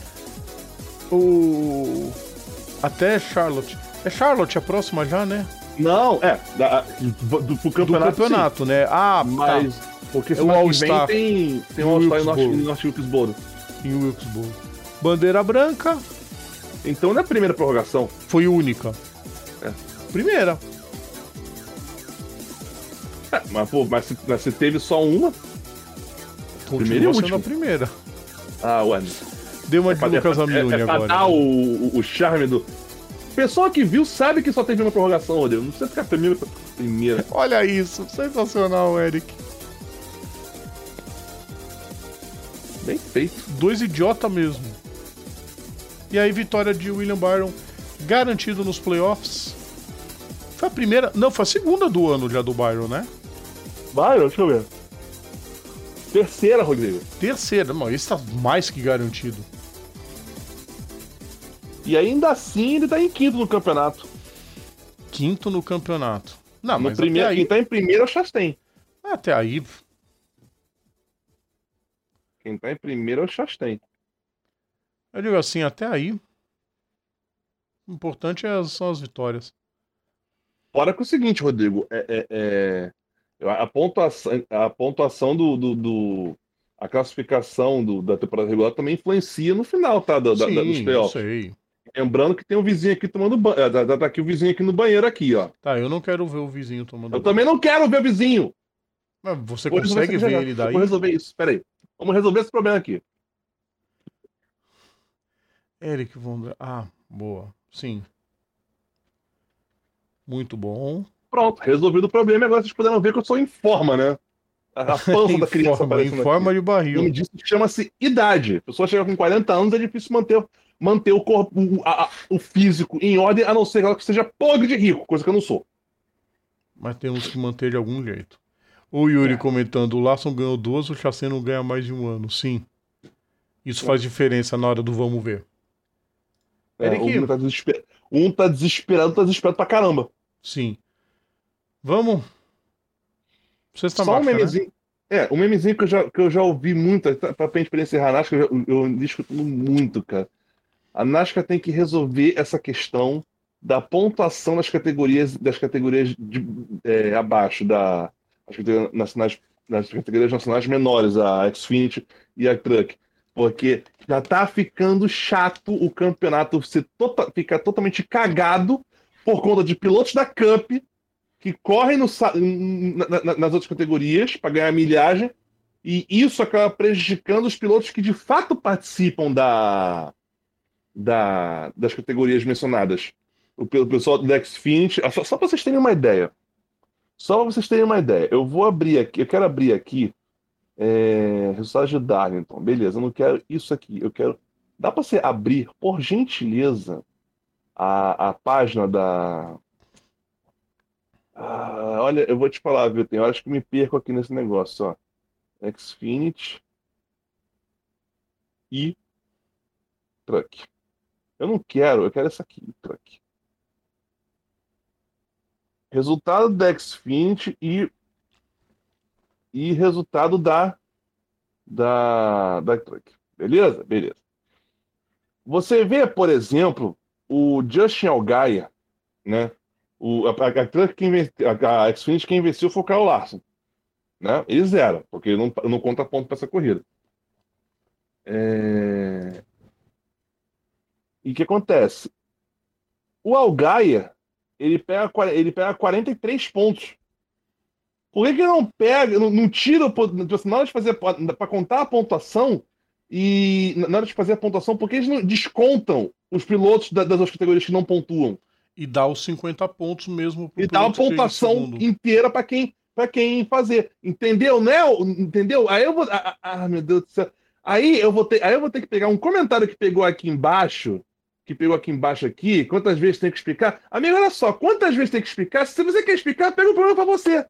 o. Até Charlotte. É Charlotte a próxima já, né? Não, é, da, do, do, pro Do campeonato. campeonato, né? Ah, Mas. tá. Porque É o semana que All-Star. vem tem, tem Em um All-Star em North, Wilkesboro. em Wilkesboro. Bandeira branca Então não é a primeira prorrogação. foi única. É. Primeira. É, Mas, pô, mas se, mas se teve só uma. Primeira e última. primeira. Ah, ué. Deu uma de pra- Lucas é, é pra agora. dar o, o, o charme do. Pessoa que viu sabe que só teve uma prorrogação, Rodrigo. Não precisa ficar primeiro. primeira. Olha isso, sensacional, Eric. Bem feito. Dois idiota mesmo. E aí, vitória de William Byron, garantido nos playoffs. Foi a primeira. Não, foi a segunda do ano já do Byron, né? Vai, deixa eu ver. Terceira, Rodrigo. Terceira, não, esse tá mais que garantido. E ainda assim ele tá em quinto no campeonato. Quinto no campeonato. Não, no mas primeiro, até Quem aí, tá em primeiro é o Chastain. até aí, Quem tá em primeiro é o Chastain. eu digo assim, até aí. O importante é são as vitórias. Fora que o seguinte, Rodrigo, é, é- é- a pontuação, a pontuação do, do- do- a classificação do- da temporada regular também influencia no final, tá? Da, da- da- dos Sim, eu playoffs. sei. Lembrando que tem um vizinho aqui tomando banho. Tá, tá aqui o vizinho aqui no banheiro aqui, ó. Tá, eu não quero ver o vizinho tomando. Eu também não quero ver o vizinho. Mas você Vou consegue ver ele Eu daí? Vou resolver isso. Pera aí. Vamos resolver esse problema aqui. Eric Von Ah, boa. Sim. Muito bom. Pronto, resolvido o problema. Agora vocês puderam ver que eu sou em forma, né? A, a pança da criança forma, em forma aqui. de barril. nome disso chama-se idade. A pessoa chega com 40 anos, é difícil manter, manter o corpo, o, a- o físico em ordem, a não ser que seja podre de rico, coisa que eu não sou. Mas temos que manter de algum jeito. O Yuri comentando, o Larson ganhou duas, o Chassin não ganha mais de um ano. Sim. Isso faz diferença na hora do vamos ver. É, Eric. um, tá desesper... um tá desesperado, tá desesperado pra caramba. Sim. Vamos. Sexta Só um né? memezinho. É, um memezinho que eu já, que eu já ouvi muito, tá- pra gente poder encerrar a NASCAR, eu, eu escutando muito, cara. A NASCAR tem que resolver essa questão da pontuação das categorias, das categorias de, é, abaixo da, das categorias nacionais, das categorias nacionais menores, a Xfinity e a Truck. Porque já tá ficando chato o campeonato ser tota, ficar totalmente cagado por conta de pilotos da Cup que correm no na- na- nas outras categorias para ganhar milhagem, e isso acaba prejudicando os pilotos que de fato participam da, da- das categorias mencionadas. O pe- o pessoal do Xfinity, só, só para vocês terem uma ideia. Só para vocês terem uma ideia. Eu vou abrir aqui, eu quero abrir aqui é, resultados de Darlington. Beleza, eu não quero isso aqui. Eu quero. Dá para você abrir, por gentileza, a, a página da, ah, olha, eu vou te falar, viu? Tem horas que me perco aqui nesse negócio, ó. Xfinity e Truck. Eu não quero, eu quero essa aqui, Truck. Resultado da Xfinity e e resultado da da da Truck. Beleza? Beleza. Você vê, por exemplo, o Justin Allgaier, né? O, a, a, Truck ven- a, a Xfinity quem venceu foi o Kyle Larson. Né? Ele zero, porque não, não conta ponto para essa corrida. É... E o que acontece? O Algaia, ele pega, ele pega 43 pontos. Por que, que ele não pega, não, não tira, tipo assim, na hora de fazer, para contar a pontuação, e na hora de fazer a pontuação, por que eles não descontam os pilotos da- das outras categorias que não pontuam? E dá os 50 pontos mesmo e dá em pontuação inteira para quem para quem fazer, entendeu, né? Entendeu? Aí eu vou, ah, ah, meu Deus do céu. Aí eu vou ter, aí eu vou ter que pegar um comentário que pegou aqui embaixo, que pegou aqui embaixo aqui, quantas vezes tem que explicar? Amigo, olha só, quantas vezes tem que explicar? Se você quer explicar, pega o programa para você.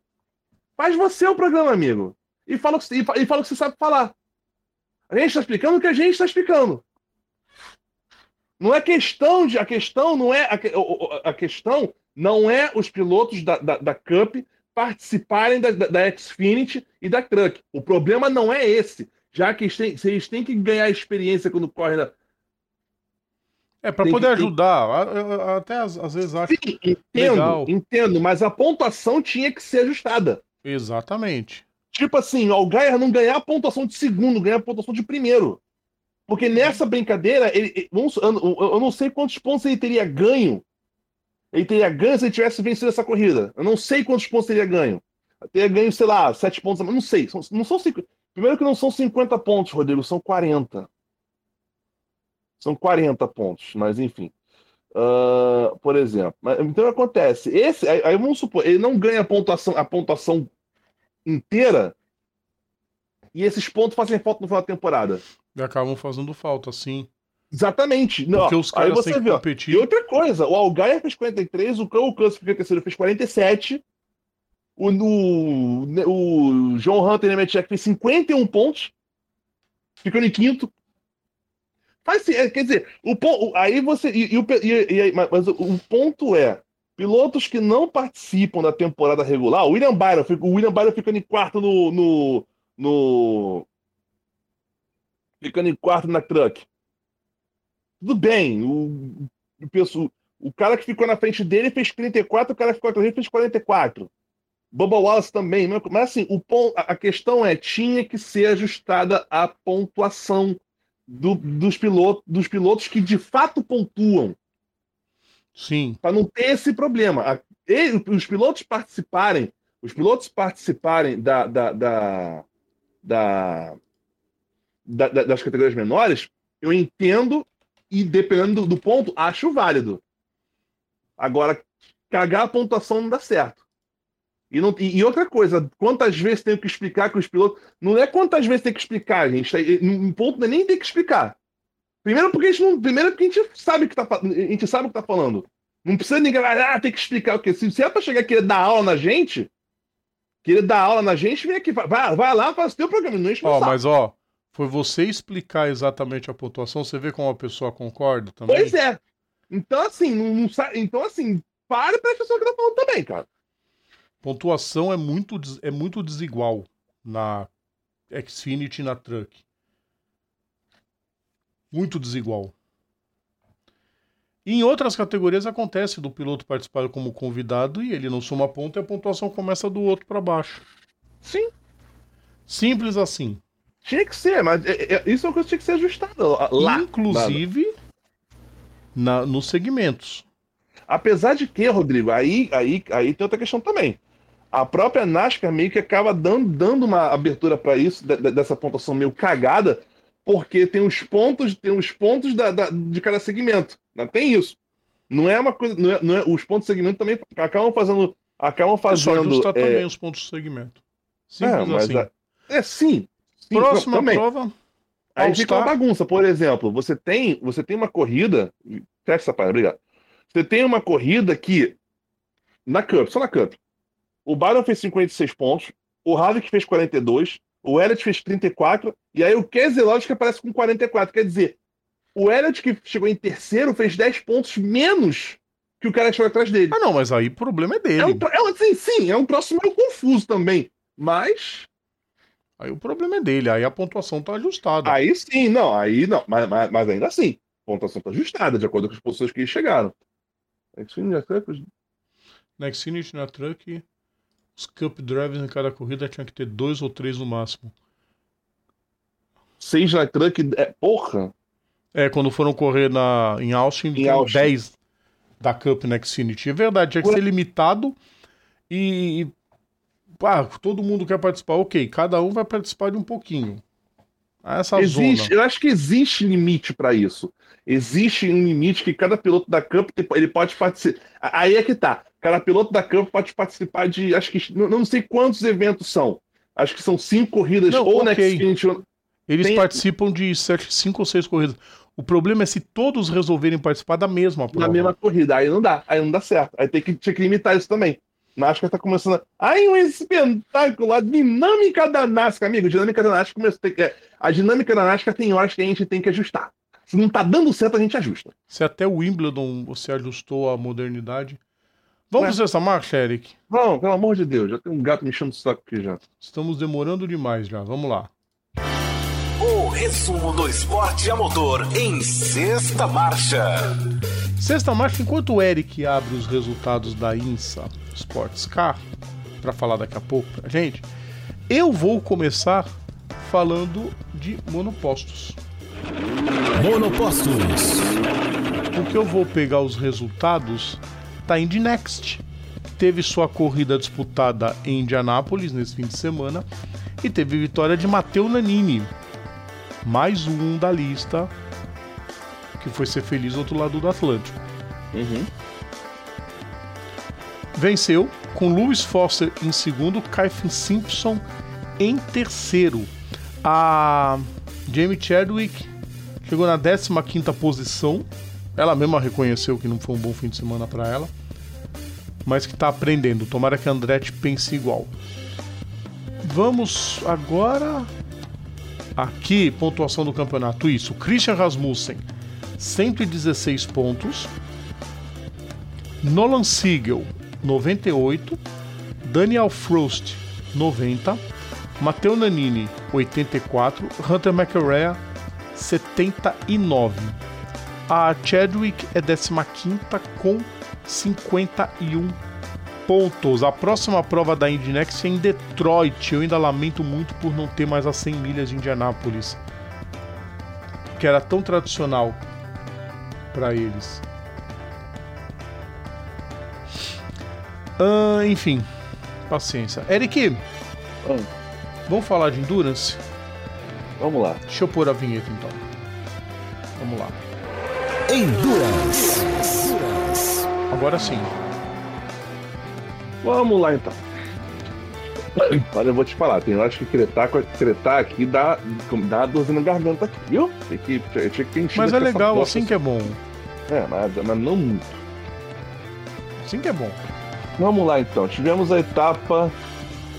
Faz você o programa, amigo. E fala que, e e fala o que você sabe falar. A gente está explicando o que a gente está explicando. Não é questão de. A questão não é. A, a questão não é os pilotos da, da, da Cup participarem da, da, da Xfinity e da Truck. O problema não é esse. Já que eles têm, eles têm que ganhar experiência quando correm na. É, Tem poder que- ajudar. Até às, às vezes acho. Sim, entendo, Legal. entendo, mas a pontuação tinha que ser ajustada. Exatamente. Tipo assim, o Algaia não ganhar a pontuação de segundo, ganhar a pontuação de primeiro. Porque nessa brincadeira, ele, ele- eu, eu- eu não sei quantos pontos ele teria ganho. Ele teria ganho se ele tivesse vencido essa corrida. Eu não sei quantos pontos teria ganho. Teria ganho, sei lá, 7 pontos, não sei. Não são 50. Primeiro que não são 50 pontos, Rodrigo, são 40. São 40 pontos, mas enfim. Uh, por exemplo. Então acontece. Esse, aí, vamos supor, ele não ganha a pontuação, a pontuação inteira. E esses pontos fazem falta no final da temporada. E acabam fazendo falta, sim. Exatamente. Não, Porque os caras aí você têm vê, ó. competir. E outra coisa, o Algaia fez 43, o Cão Câncer fez terceiro fez 47. O, o, o John Hunter Nemechek fez 51 pontos, ficando em quinto. Faz, é, quer dizer, o, pon- aí você. E, e e- mas o, ponto é: pilotos que não participam da temporada regular, o William Byron, o William Byron ficando em quarto no. no, no ficando em quarto na truck. Tudo bem, o, o, pessoal- o cara que ficou na frente dele fez 34, o cara que ficou atrás dele fez 44. Bubba Wallace também, mas assim, o a questão é, tinha que ser ajustada a pontuação do- dos, pilotos, dos pilotos que de fato pontuam, Sim. para não ter esse problema. A- ele- os pilotos participarem, os pilotos participarem da, da, da- da- da- da- das categorias menores, eu entendo e dependendo do, do ponto, acho válido. Agora, cagar a pontuação não dá certo. E, não- e- outra coisa, quantas vezes tenho que explicar que os pilotos. Não é quantas vezes tem que explicar, gente. Um ponto não é nem ter que explicar. Primeiro porque a gente não. Primeiro porque a gente sabe que tá, a gente sabe o que tá falando. Não precisa ninguém ah, tem que explicar o quê? Se, se é pra chegar e querer dar aula na gente, querer dar aula na gente, vem aqui, vai, vai lá, faz o teu programa, não enche o Ó, saco. mas ó, foi você explicar exatamente a pontuação, você vê como a pessoa concorda também? Pois é. Então, assim, não, não então, assim, pare pra pessoa que tá falando também, cara. Pontuação é muito, é muito desigual na Xfinity e na Truck. Muito desigual. E em outras categorias acontece do piloto participar como convidado e ele não soma ponto e a pontuação começa do outro para baixo. Sim, Simples assim. tinha que ser, mas é- é- isso é uma coisa que tinha que ser ajustada lá. Inclusive na, nos segmentos. Apesar de que, Rodrigo, aí, aí, aí tem outra questão também. A própria NASCAR meio que acaba dando, dando uma abertura para isso, de- de- dessa pontuação meio cagada, porque tem os pontos, tem os pontos da, da- de cada segmento. Não tem isso. Não é uma coisa. Não é, não é- os pontos de segmento também acabam fazendo. Acabam É só fazendo. ajustar é, também os pontos do segmento. Simples é, mas assim. a- é, sim. sim, Próxima também. prova. Aí fica uma bagunça. Por exemplo, você tem, você tem uma corrida. Fecha essa página, obrigado. Você tem uma corrida que. Na Cup, só na Cup. O Byron fez 56 pontos, o Havik fez 42, o Elliott fez 34, e aí o Keselowski aparece com 44. Quer dizer, o Elliott que chegou em terceiro fez 10 pontos menos que o cara que chegou atrás dele. Ah, não, mas aí o problema é dele. É um, é um, sim, sim, é um troço meio confuso também. Mas Aí o problema é dele. Aí a pontuação tá ajustada. Aí sim, não, aí não, mas, mas, mas ainda assim, a pontuação está ajustada, de acordo com as posições que eles chegaram. É que sim, já sei que os- Na Xfinity, na Truck, os Cup Drivers em cada corrida tinha que ter dois ou três no máximo. Seis na truck, é, porra, É, quando foram correr na, em Austin, Em Austin. 10 da Cup na Xfinity. É verdade, tinha que Ué. ser limitado e. e- Ah, todo mundo quer participar. Ok, cada um vai participar de um pouquinho. Essa existe, zona. eu acho que existe limite para isso. Existe um limite que cada piloto da Cup tem- ele pode participar. Aí é que tá. Cada piloto da Cup pode participar de, acho que não, sei quantos eventos são. Acho que são cinco corridas Não, ou na ok. Xfinity. ou- Eles tem- participam de sete, cinco ou seis corridas. O problema é se todos resolverem participar da mesma prova. na mesma corrida. Aí não dá, aí não dá certo. Aí tem que, tinha que limitar isso também. NASCAR tá começando. A... Aí um espetáculo, a dinâmica da NASCAR, amigo. A dinâmica da NASCAR começou. tem que- é, A dinâmica da NASCAR tem horas que a gente tem que ajustar. Se não tá dando certo, a gente ajusta. Se até o Wimbledon você ajustou a modernidade. Vamos Ué. para essa marcha, Eric? Não, pelo amor de Deus, já tem um gato me enchendo o saco aqui já. Estamos demorando demais já. Vamos lá. O resumo do esporte a motor em sexta marcha. Sexta marcha, enquanto o Eric abre os resultados da INSA Sports Car, para falar daqui a pouco pra gente, eu vou começar falando de monopostos. Monopostos. Porque eu vou pegar os resultados da Indy Next. teve sua corrida disputada em Indianápolis nesse fim de semana e teve vitória de Matteo Nanini, mais um da lista que foi ser feliz do outro lado do Atlântico. Uhum. Venceu com Lewis Foster em segundo, Kyphin Simpson em terceiro. A Jamie Chadwick chegou na 15ª posição. Ela mesma reconheceu que não foi um bom fim de semana para ela, mas que está aprendendo. Tomara que a Andretti pense igual. Vamos agora aqui, pontuação do campeonato. Isso, Christian Rasmussen, 116 pontos. Nolan Siegel, 98. Daniel Frost, 90. Matteo Nanini, 84. Hunter McElrea, 79. A Chadwick é 15 com 51 pontos. A próxima prova da Indy Next é em Detroit. Eu ainda lamento muito por não ter mais as 100 milhas de Indianápolis, que era tão tradicional para eles. Ah, enfim, paciência. Eric, Hum, vamos falar de Endurance? Vamos lá. Deixa eu pôr a vinheta então. Vamos lá. Endurance. Agora sim. Vamos lá então. Olha, eu vou te falar, tem horas que tretar, com- tretar aqui dá, dá dorzinha na garganta aqui, viu? Tem que, eu tinha que ter enchido Mas é legal, assim que é bom. É, mas, mas não muito. Assim que é bom. Vamos lá então. Tivemos a etapa.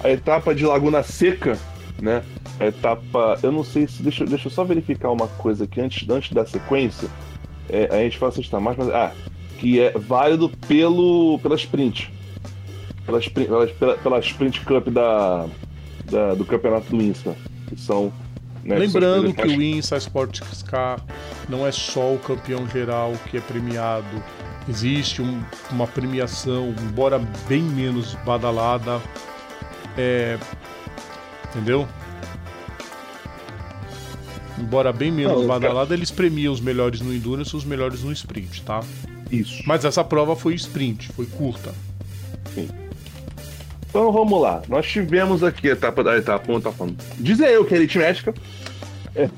A etapa de Laguna Seca, né? A etapa. Eu não sei se. Deixa, eu- deixa eu só verificar uma coisa aqui antes, antes da sequência. É, a gente fala sexta mais, mas. Ah, que é válido pelo, pela sprint. Pela, sprint- pela, pela, Sprint Cup da, da- do campeonato do Insta. Que são. né, que são Lembrando que o INSA Sports Car não é só o campeão geral que é premiado. Existe um- uma premiação, embora bem menos badalada. É, entendeu? Embora bem menos Não, badalada, eles premiam os melhores no Endurance e os melhores no Sprint, tá? Isso. Mas essa prova foi sprint, foi curta. Então vamos lá. Nós tivemos aqui a etapa da etapa, como tava falando. Dizer eu que é aritmética. É.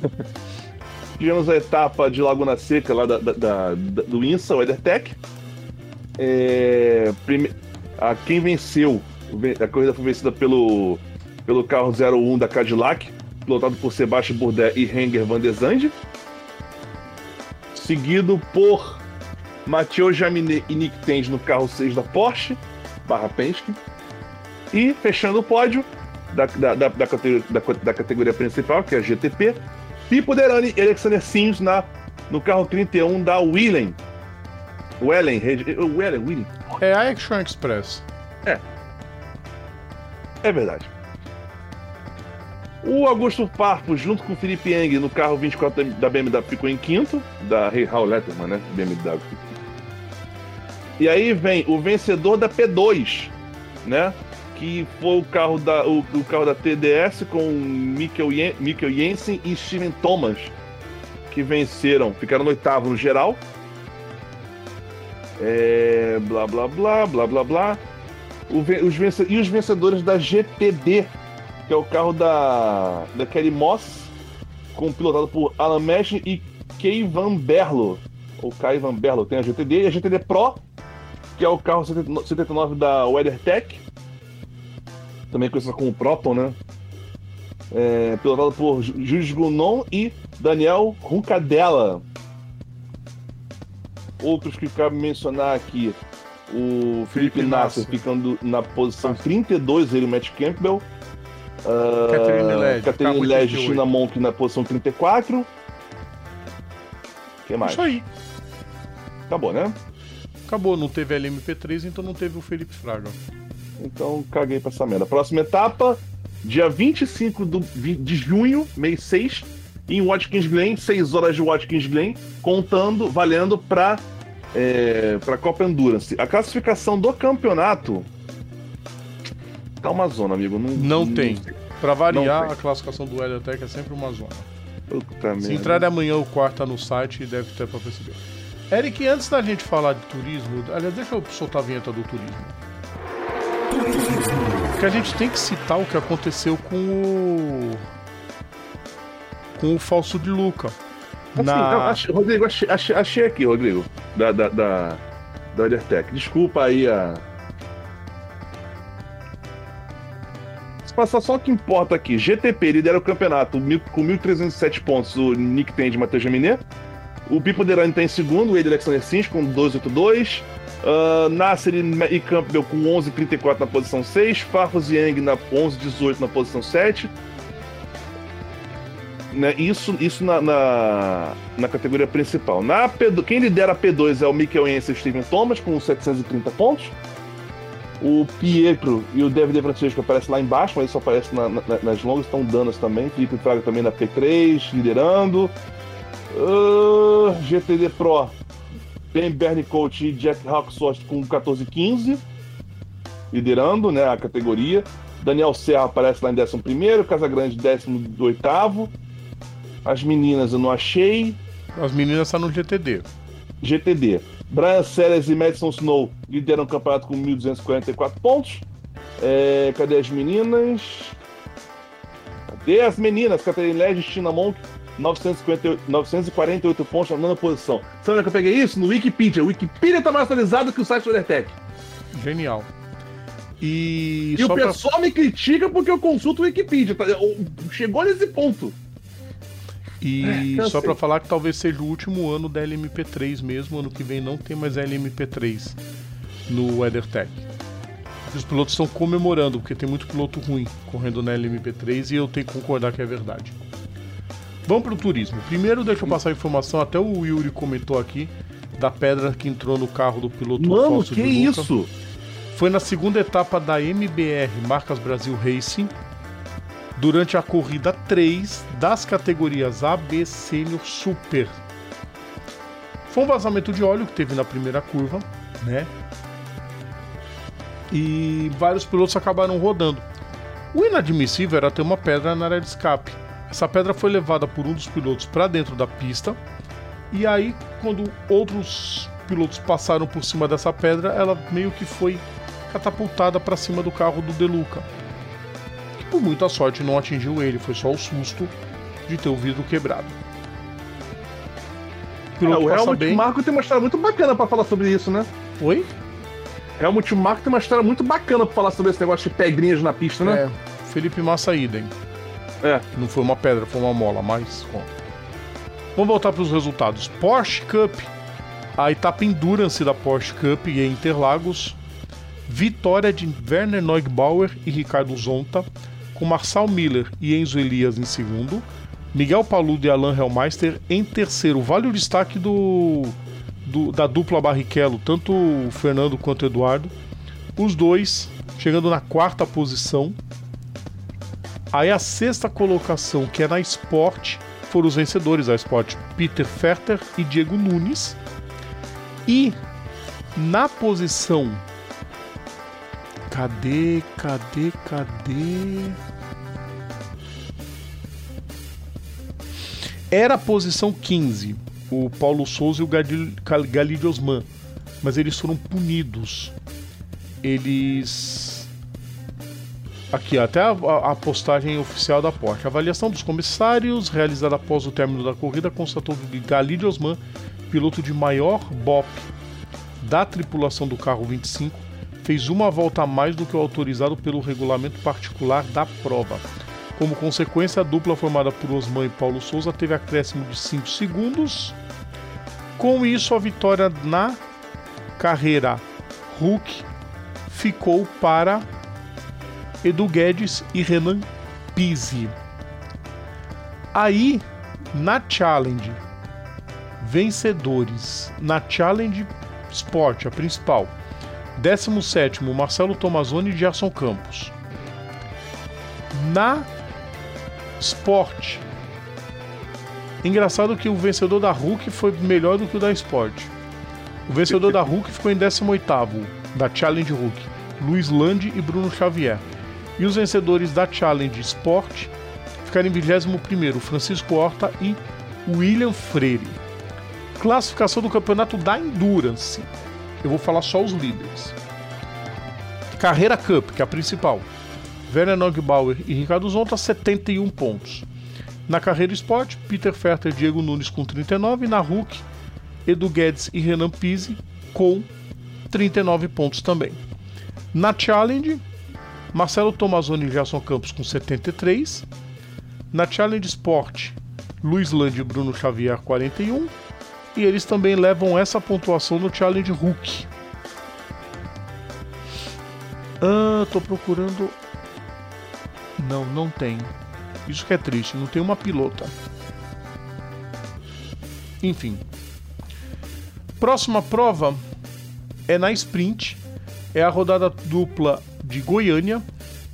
tivemos a etapa de Laguna Seca lá da, da- da- da- do INSA, o EtherTech. É, prime- a, quem venceu, a corrida foi vencida pelo, pelo carro 01 da Cadillac, pilotado por Sebastian Bourdais e Henger Van der Zandt. Seguido por Mathieu Jaminet e Nick Tenz no carro 6 da Porsche, barra Penske. E fechando o pódio da, da, da, da categoria, da, categoria principal, que é a GTP, Pipo Derani e Alexander Sims na, no carro 31 da Willen. Wellen, Wellen, Willen. É a Action Express. É verdade. O Augusto Parpo, junto com o Felipe Eng, no carro 24 da BMW, ficou em quinto, da Raul Letterman, né? BMW. E aí vem o vencedor da P2, né? Que foi o carro da, o, o carro da TDS com Mikkel, Mikkel Jensen e Steven Thomas, que venceram, ficaram no oitavo no geral. É, blá blá blá, blá blá blá. O os vence- e os vencedores da GTD, que é o carro da, da Kelly Moss, com, pilotado por Alan Mesh e Kay Van Berlo. Ou Kai Van Berlo, tem a GTD e a GTD Pro, que é o carro 79 79 da WeatherTech, também conhecida como Proton, né? É, pilotado por Ju- Jules Gounon e Daniel Runcadella. Outros que cabe mencionar aqui, o Felipe Felipe Nasser Nasser. ficando na posição 32, ele o Matt Campbell. Uh, Catherine Led, Catherine Led 88. China Monk na posição 34. O que mais? Isso aí. Acabou, né? Acabou, não teve LMP3, então não teve o Felipe Fraga. Então caguei pra essa merda. Próxima etapa, dia 25 do, de junho, mês 6, em Watkins Glen, 6 horas de Watkins Glen, contando, valendo pra, é, pra Copa Endurance. A classificação do campeonato tá uma zona, amigo. Não, Não tem. Pra variar, Não tem. a classificação do Heliotech é sempre uma zona. Puta Se entrar amanhã o quarto tá no site, deve ter pra perceber. Eric, antes da gente falar de turismo, aliás, deixa eu soltar a vinheta do turismo. automobilismo. Que a gente tem que citar o que aconteceu com o. com o falso de Luca. Assim, não, achei, Rodrigo, achei, achei, achei, aqui, Rodrigo, da, da, da, da. Desculpa aí a. passar só o que importa aqui. GTP lidera o campeonato com 1.307 pontos. O Nick tem de Matheus Jaminet. O Pipo Derani está em segundo, o Ed Alexander Sims com 282. Uh, Nasser e Campbell com 11,34 na posição 6. Farfus Yang na 11,18 na posição 7. Né, isso isso na, na, na, categoria principal. Na P2, quem lidera a P2 é o Michael Yance e o Steven Thomas com 730 pontos. O Pietro e o David Francisco aparecem lá embaixo, mas só aparecem na, nas longas, estão danas também. Felipe Fraga também na P3, liderando. Uh, ah, GTD Pro tem Bernie Coach e Jack Hawksworth com 14 15, liderando né, a categoria. Daniel Serra aparece lá em 11, Casagrande 18. As meninas eu não achei. As meninas estão no GTD. GTD. Brian Sellers e Madison Snow lideram o campeonato com 1.244 pontos. É, cadê as meninas? Cadê as meninas? Catherine Led e Tina Monk 948 pontos na nona posição. Sabe onde é que eu peguei isso? No Wikipedia. O Wikipedia tá mais atualizado que o site do Undertech. Genial. E, e o pessoal pra... me critica porque eu consulto o Wikipedia. Tá? Chegou nesse ponto. E só para falar que talvez seja o último ano da LMP3 mesmo. Ano que vem não tem mais LMP3 no WeatherTech. Os pilotos estão comemorando, porque tem muito piloto ruim correndo na LMP3 e eu tenho que concordar que é verdade. Vamos para o turismo. Primeiro, deixa eu passar a informação, até o Yuri comentou aqui, da pedra que entrou no carro do piloto Mano, que isso? Foi na segunda etapa da MBR Marcas Brasil Racing, durante a corrida 3 das categorias A, B, Sênior, Super. Foi um vazamento de óleo que teve na primeira curva, né? E vários pilotos acabaram rodando. O inadmissível era ter uma pedra na área de escape. Essa pedra foi levada por um dos pilotos para dentro da pista. E aí, quando outros pilotos passaram por cima dessa pedra, ela meio que foi catapultada para cima do carro do Deluca. Por muita sorte não atingiu ele, foi só o susto de ter o vidro quebrado. O, é, o Helmut bem... Marko tem uma história muito bacana para falar sobre isso, né? Oi? Helmut Marko tem uma história muito bacana para falar sobre esse negócio de pedrinhas na pista, né? É, Felipe Massa Idem. É. Não foi uma pedra, foi uma mola, mas conta. Vamos voltar para os resultados. Porsche Cup. A etapa Endurance da Porsche Cup em Interlagos. Vitória de Werner Neugbauer e Ricardo Zonta, com Marçal Miller e Enzo Elias em segundo. Miguel Paludo e Alain Hellmeister em terceiro. Vale o destaque do, do, da dupla Barrichello, tanto o Fernando quanto o Eduardo. Os dois chegando na quarta posição. Aí a sexta colocação, que é na Sport, foram os vencedores da Sport, Peter Ferter e Diego Nunes. E na posição. Cadê, cadê, cadê? Era a posição 15, o Paulo Souza e o Galilho Osman, mas eles foram punidos. Eles Aqui, até a, a, postagem oficial da Porsche. A avaliação dos comissários, realizada após o término da corrida, constatou que Galide Osman, piloto de maior BOP da tripulação do carro 25, fez uma volta a mais do que o autorizado pelo regulamento particular da prova. Como consequência, a dupla formada por Osman e Paulo Souza teve acréscimo de 5 segundos. Com isso, a vitória na carreira Hulk ficou para Edu Guedes e Renan Pizzi. Aí, na Challenge, vencedores na Challenge Sport, a principal. 17 Marcelo Tomazoni e Gerson Campos. Na Sport. Engraçado que o vencedor da Hulk foi melhor do que o da Sport. O vencedor da Hulk ficou em 18 da Challenge Hulk. Luiz Lande e Bruno Xavier. E os vencedores da Challenge Sport ficaram em 21 Francisco Horta e William Freire. Classificação do campeonato da Endurance. Eu vou falar só os líderes. Carreira Cup, que é a principal. Werner Neugbauer e Ricardo Zonta, 71 pontos. Na carreira esporte, Peter Ferter e Diego Nunes com 39. Na Hulk, Edu Guedes e Renan Pise com 39 pontos também. Na Challenge, Marcelo Tomazoni e Gerson Campos com 73. Na Challenge Sport, Luiz Land e Bruno Xavier 41. E eles também levam essa pontuação no Challenge Hulk. Ah, tô procurando. Não, não tem. Isso que é triste, não tem uma pilota. Enfim. Próxima prova é na sprint. É a rodada dupla de Goiânia,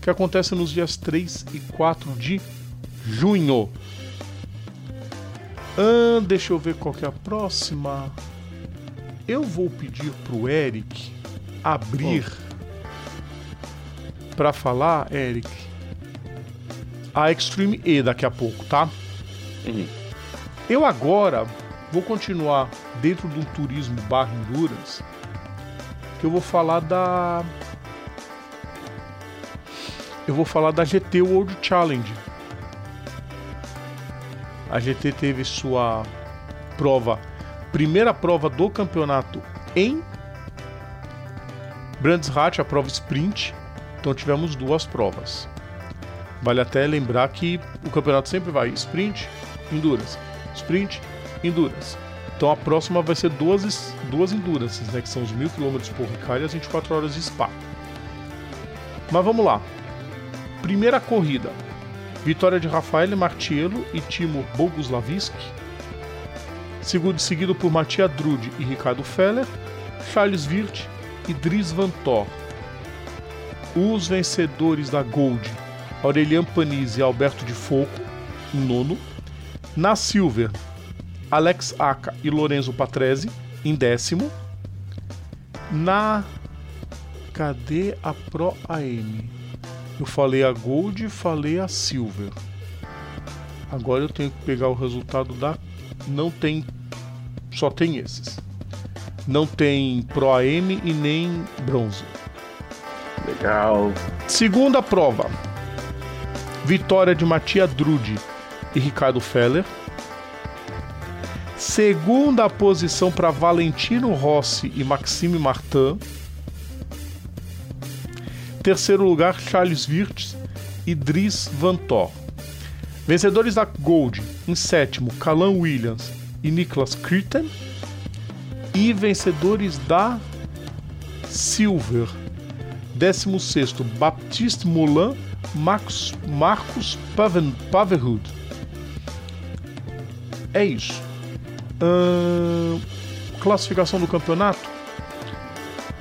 que acontece nos dias 3 e 4 de junho. Ah, deixa eu ver qual que é a próxima. Eu vou pedir pro Eric abrir oh. para falar, Eric, a Extreme E daqui a pouco, tá? Uhum. Eu agora vou continuar dentro do turismo barra endurance, que eu vou falar da eu vou falar da GT World Challenge. A GT teve sua prova, primeira prova do campeonato em Brands Hatch, a prova sprint. Então tivemos duas provas. Vale até lembrar que o campeonato sempre vai sprint, endurance, sprint, endurance. Então a próxima vai ser duas, duas endurances, né, que são os mil km por Ricard e as 24 horas de Spa. Mas vamos lá. Primeira corrida. Vitória de Rafael Martiello e Timo Boguslaviski. Segundo, seguido por Matia Drude e Ricardo Feller, Charles Wirt e Dries Van Thor. Os vencedores da Gold Aurelian Panizzi e Alberto de Foco, em nono. Na Silver, Alex Aca e Lorenzo Patrese, em décimo. Na. Cadê a Pro AM? Eu falei a Gold e falei a Silver. Agora eu tenho que pegar o resultado da. Não tem. Só tem esses. Não tem Pro AM e nem Bronze. Legal. Segunda prova. Vitória de Matia Drude e Ricardo Feller. Segunda posição para Valentino Rossi e Maxime Martin. Terceiro lugar, Charles Wirtz e Dries Van Thor. Vencedores da Gold, em sétimo, Calan Williams e Niklas Kritten. E vencedores da Silver, décimo sexto, Baptiste Moulin Marcos, Marcos Paven, Paverhood. É isso. Uh, classificação do campeonato.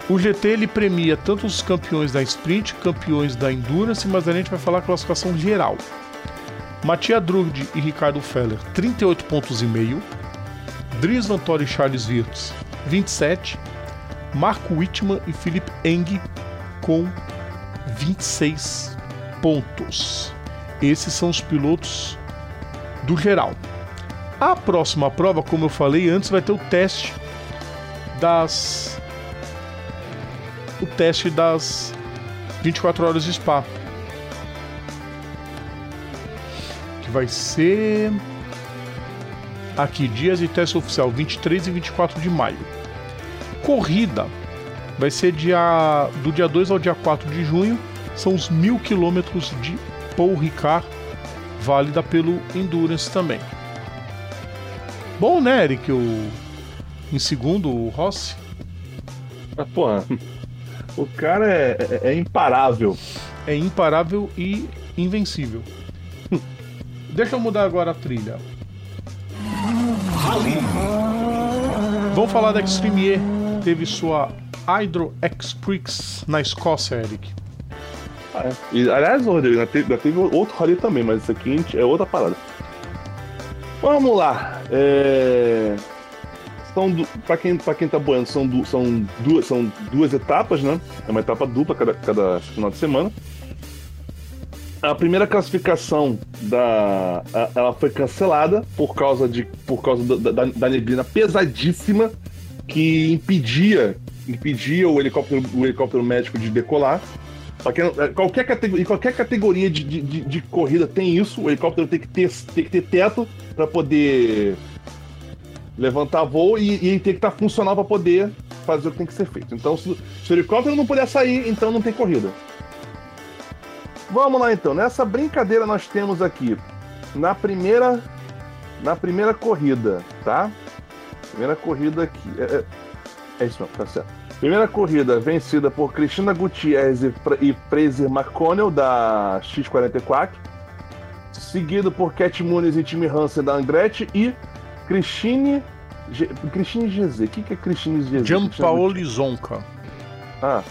O GT ele premia tanto os campeões da sprint, campeões da endurance, mas a gente vai falar a classificação geral. Matia Drugde e Ricardo Feller, 38 pontos e meio. Dries Vantori e Charles Wirtz, 27. Marco Wittmann e Philip Eng com 26 pontos. Esses são os pilotos do geral. A próxima prova, como eu falei antes, vai ter o teste das o teste das 24 horas de Spa. Que vai ser aqui dias de teste oficial 23 e 24 de maio. Corrida vai ser dia do dia 2 ao dia 4 de junho são os mil quilômetros de Paul Ricard, válida pelo Endurance também. Bom, né, Eric? O... Em segundo, o Rossi. Ah, porra, o cara é, é, é imparável. É imparável e invencível. Deixa eu mudar agora a trilha. Vamos falar da Extreme E. Teve sua Hydro X-Prix na Escócia, Eric. Ah, é. E, aliás, Rodrigo, já teve, já teve outro rally também, mas isso aqui é outra parada. Vamos lá. É... São, para quem, pra quem tá boiando, são, du, são, duas, são duas etapas, né? É uma etapa dupla cada, cada final de semana. A primeira classificação da, a, ela foi cancelada por causa, de, por causa da, da, da neblina pesadíssima que impedia impedia o helicóptero, o helicóptero médico de decolar. Qualquer, é, qualquer categoria, qualquer categoria de, de, de, corrida tem isso. O helicóptero tem que ter, tem que ter teto para poder levantar voo e, e tem que estar tá funcional para poder fazer o que tem que ser feito. Então, se, se o helicóptero não puder sair, então não tem corrida. Vamos lá então. Nessa brincadeira nós temos aqui na primeira na primeira corrida, tá? Primeira corrida aqui. É, é, é isso mesmo, tá certo. Primeira corrida vencida por Cristina Gutierrez e Fraser McConnell da X44, seguido por Cat Muniz e Timmy Hansen da Andretti e Cristine G... Cristine GZ. O que, que é Cristine GZ? Gianpaolo Zonca. Ah,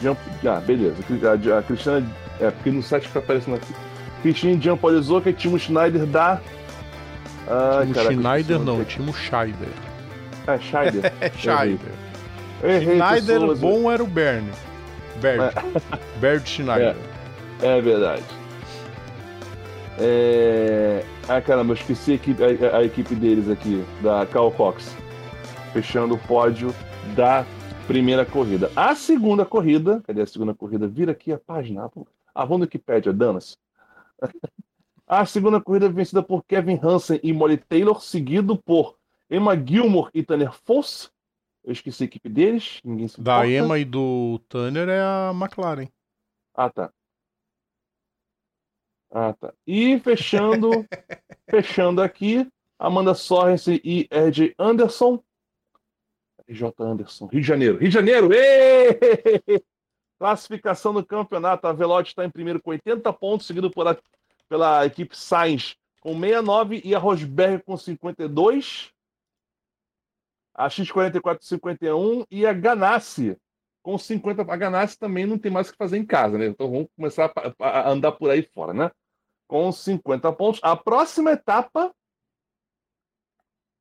Jean... ah, beleza. A, a Cristina. É, porque no site fica aparecendo aqui. Cristine Gianpaolo Zonca e Timo Schneider da. Ah, Timo caraca, Schneider não, é Timo Scheider. É, Scheider. é, Scheider. Errei, Schneider pessoas, bom era o Bernie. Bert. É. Bert Schneider. É, é verdade. É... Ah, caramba, eu esqueci a equipe, a, a equipe deles aqui, da Cal Cox. Fechando o pódio da primeira corrida. A segunda corrida, cadê a segunda corrida? Vira aqui a página. Ah, vamos no Wikipedia, danas. A segunda corrida vencida por Kevin Hansen e Molly Taylor, seguido por Emma Gilmore e Tanner Foss. Eu esqueci a equipe deles, ninguém se Da Emma e do Tanner é a McLaren. Ah, tá. Ah, tá. E fechando, fechando aqui, Amanda Sorensen e Ed Anderson. J. Anderson, Rio de Janeiro. Rio de Janeiro! Êêê! Classificação do campeonato. A Velote está em primeiro com 80 pontos, seguido por a, pela equipe Sainz com 69 e a Rosberg com 52. A X44 51 e a Ganassi com 50. A Ganassi também não tem mais o que fazer em casa, né? Então vamos começar a, a andar por aí fora, né? Com 50 pontos. A próxima etapa,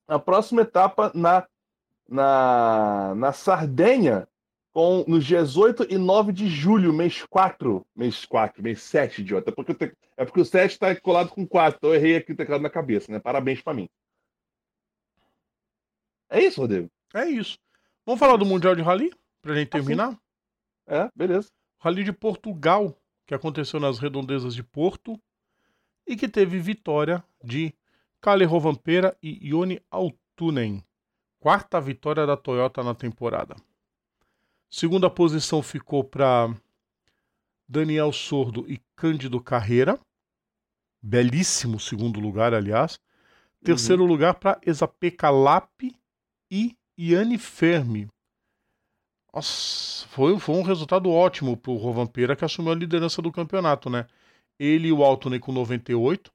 a próxima etapa na, na, na Sardenha, com nos dias 8 e 9 de julho, mês 4. Mês 4, mês 7, idiota. É porque, te, é porque o 7 está colado com 4, então eu errei aqui o teclado na cabeça, né? Parabéns para mim. É isso, Rodrigo? É isso. Vamos falar do Mundial de Rally, pra gente terminar? Assim. É, beleza. Rally de Portugal, que aconteceu nas redondezas de Porto e que teve vitória de Kalle Rovanpera e Ioni Altunen. Quarta vitória da Toyota na temporada. Segunda posição ficou para Daniel Sordo e Cândido Carreira. Belíssimo segundo lugar, aliás. Terceiro uhum. lugar para Exapeca Lap e Iane Fermi. Nossa, foi, foi um resultado ótimo para o Rovanpera que assumiu a liderança do campeonato, né? Ele e o Altonen com 98,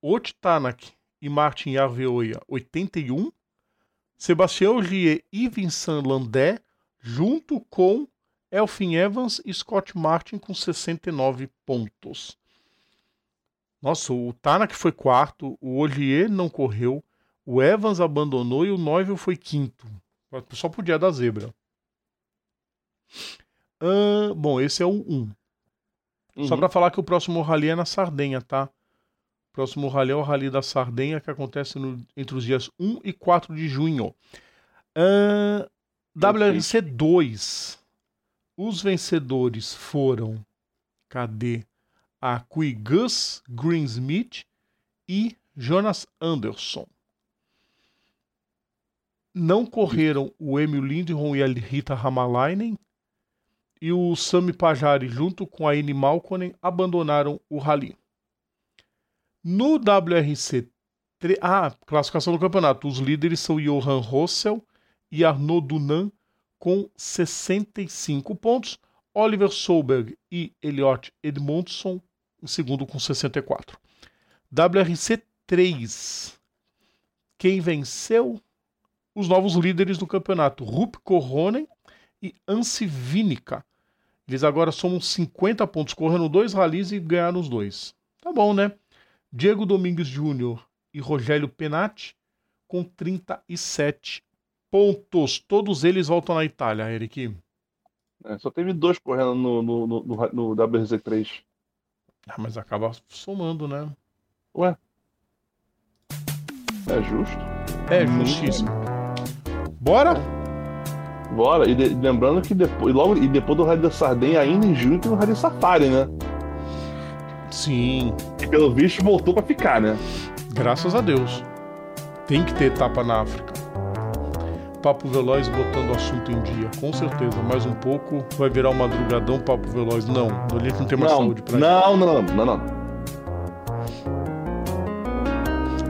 Ot Tanak e Martin Arveoia 81, Sebastião Ogier e Vincent Landé, junto com Elfin Evans e Scott Martin com 69 pontos. Nossa, o Tanak foi quarto, o Ogier não correu, o Evans abandonou e o Neuville foi quinto. Só podia dar zebra. Bom, esse é o 1. Um. Uhum. Só para falar que o próximo rally é na Sardenha, tá? O próximo rally é o Rally da Sardenha, que acontece no, entre os dias 1 e 4 de junho. Uh, WRC 2. Os vencedores foram. Cadê? A Kui Gus Greensmith e Jonas Anderson. Não correram o Emil Lindholm e a Rita Hamalainen, e o Sami Pajari, junto com a Ine Malkonen, abandonaram o rally. No WRC, ah, classificação do campeonato, os líderes são Johan Rossel e Arnaud Dunan com 65 pontos, Oliver Solberg e Elliot Edmondson em segundo com 64. WRC 3. Quem venceu? Os novos líderes do campeonato, Rup Korhonen e Ansi Vinica, eles agora somam 50 pontos, correndo dois ralis e ganharam os dois. Tá bom, né? Diego Domingues Júnior e Rogério Penati com 37 pontos. Todos eles voltam na Itália, Eric. É, só teve dois correndo no, no, no, no, no WRC3. Ah, mas acaba somando, né? Ué. É justo. É justíssimo. Bora? Bora. E de- lembrando que depois, logo, e depois do Rádio da Sardenha, ainda em junho, tem o Rádio Safari, né? Sim, E pelo visto voltou pra ficar, né? graças a Deus. Tem que ter etapa na África. Papo Veloz botando o assunto em dia, com certeza. Mais um pouco vai virar um madrugadão Papo Veloz. Não, a gente não tem mais Não, saúde pra isso. não, não, não, não, não.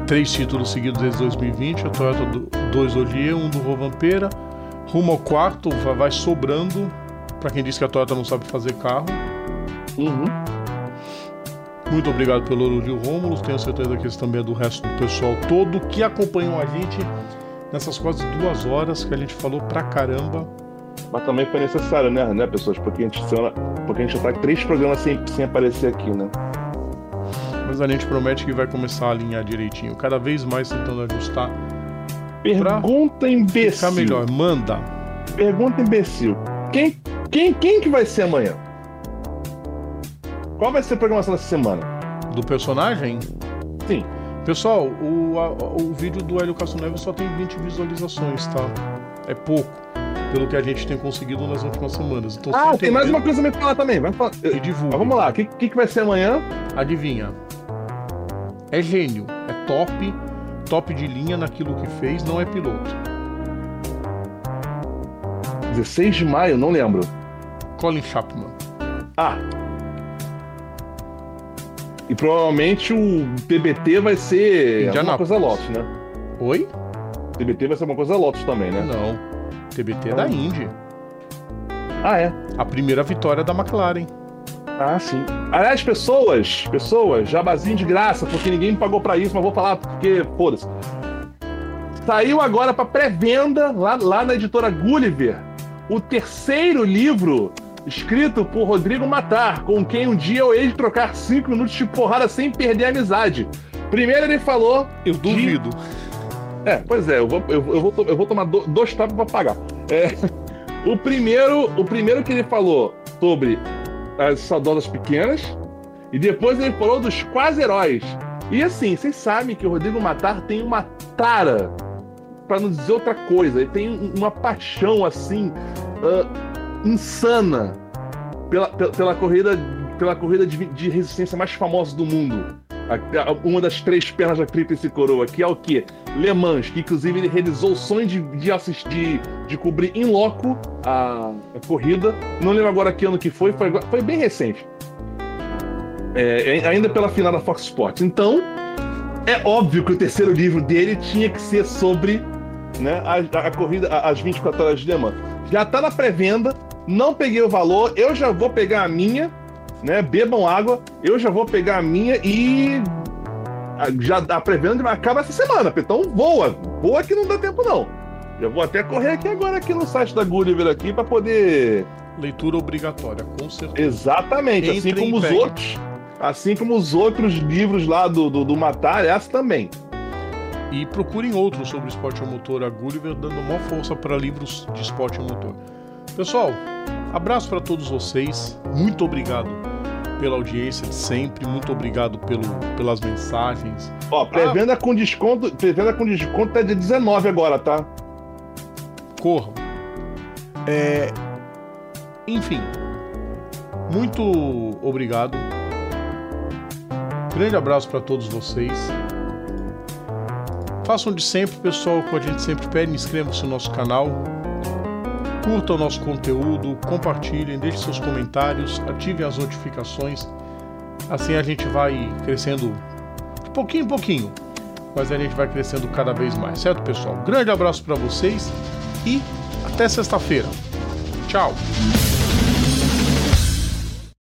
Três títulos seguidos desde 2020, a Toyota do 2 Olier, um do Rovanpera. Rumo ao quarto, vai, sobrando. Pra quem disse que a Toyota não sabe fazer carro. Uhum. Muito obrigado pelo elogio, Rômulo. Tenho certeza que esse também é do resto do pessoal todo que acompanhou a gente nessas quase duas horas que a gente falou pra caramba. Mas também foi necessário, né, né, pessoas? Porque a gente, porque a gente já tá três programas sem, sem aparecer aqui, né? Mas a gente promete que vai começar a alinhar direitinho, cada vez mais tentando ajustar. Pergunta imbecil. Ficar melhor. Manda. Pergunta imbecil. Quem, quem, quem que vai ser amanhã? Qual vai ser a programação dessa semana? Do personagem? Sim. Pessoal, o, a- o vídeo do Hélio Castro Neves só tem 20 visualizações, tá? É pouco, pelo que a gente tem conseguido nas últimas semanas. Então, Ah, tem mais uma coisa pra me falar também. Vai falar. E divulgue. Mas vamos lá, o que, que, que vai ser amanhã? Adivinha? É gênio, é top, top de linha naquilo que fez, não é piloto. 16 de maio, não lembro. Colin Chapman. Ah. E provavelmente o TBT vai ser Indianápolis. coisa Lotus, né? Oi? O TBT vai ser uma coisa Lotus também, né? Não. TBT é da Indy. Ah, é. A primeira vitória da McLaren. Ah, sim. Aliás, pessoas, pessoas, jabazinho de graça, porque ninguém me pagou pra isso, mas vou falar porque, foda-se. Saiu agora pra pré-venda, lá, lá na editora Gulliver, o terceiro livro escrito por Rodrigo Matar, com quem um dia eu hei de trocar cinco minutos de porrada sem perder a amizade. Primeiro ele falou. Eu de- duvido. É, pois é, eu vou, eu, eu vou, eu vou tomar do- dois tapas pra pagar. É, o, primeiro, o primeiro que ele falou sobre as saudosas pequenas, e depois ele falou dos quase heróis. E assim, vocês sabem que o Rodrigo Matar tem uma tara, pra não dizer outra coisa, ele tem um- uma paixão assim, ah, insana pela, pela, pela corrida, pela corrida de, de resistência mais famosa do mundo. Uma das três pernas da Tríplice Coroa, que é o quê? Le Mans, que inclusive ele realizou o sonho de, de assistir, de cobrir em loco a, a corrida. Não lembro agora que ano que foi, foi, foi bem recente. É, ainda pela final da Fox Sports. Então, é óbvio que o terceiro livro dele tinha que ser sobre né, a, a- corrida, as 24 horas de Le Mans. Já tá na pré-venda, não peguei o valor, eu já vou pegar a minha, né? Bebam água, eu já vou pegar a minha e já a pré-venda acaba essa semana, então voa, voa que não dá tempo não. Eu vou até correr aqui agora aqui no site da Gulliver aqui para poder Leitura obrigatória, com certeza. exatamente, assim Entrem como e os outros, assim como os outros livros lá do, do, do Matar, essa também. E procurem outros sobre esporte a motor, a Gulliver dando maior força para livros de esporte a motor. Pessoal, abraço para todos vocês. Muito obrigado pela audiência de sempre. Muito obrigado pelo, pelas mensagens. Ó, pré-venda com desconto, pré-venda com desconto é de 19 agora, tá? Corram. É, Enfim, muito obrigado. Grande abraço para todos vocês. Façam de sempre, pessoal, que a gente sempre pede. Inscrevam-se no nosso canal. Curtam o nosso conteúdo, compartilhem, deixem seus comentários, ativem as notificações. Assim a gente vai crescendo pouquinho em pouquinho, mas a gente vai crescendo cada vez mais, certo, pessoal? Grande abraço para vocês e até sexta-feira. Tchau!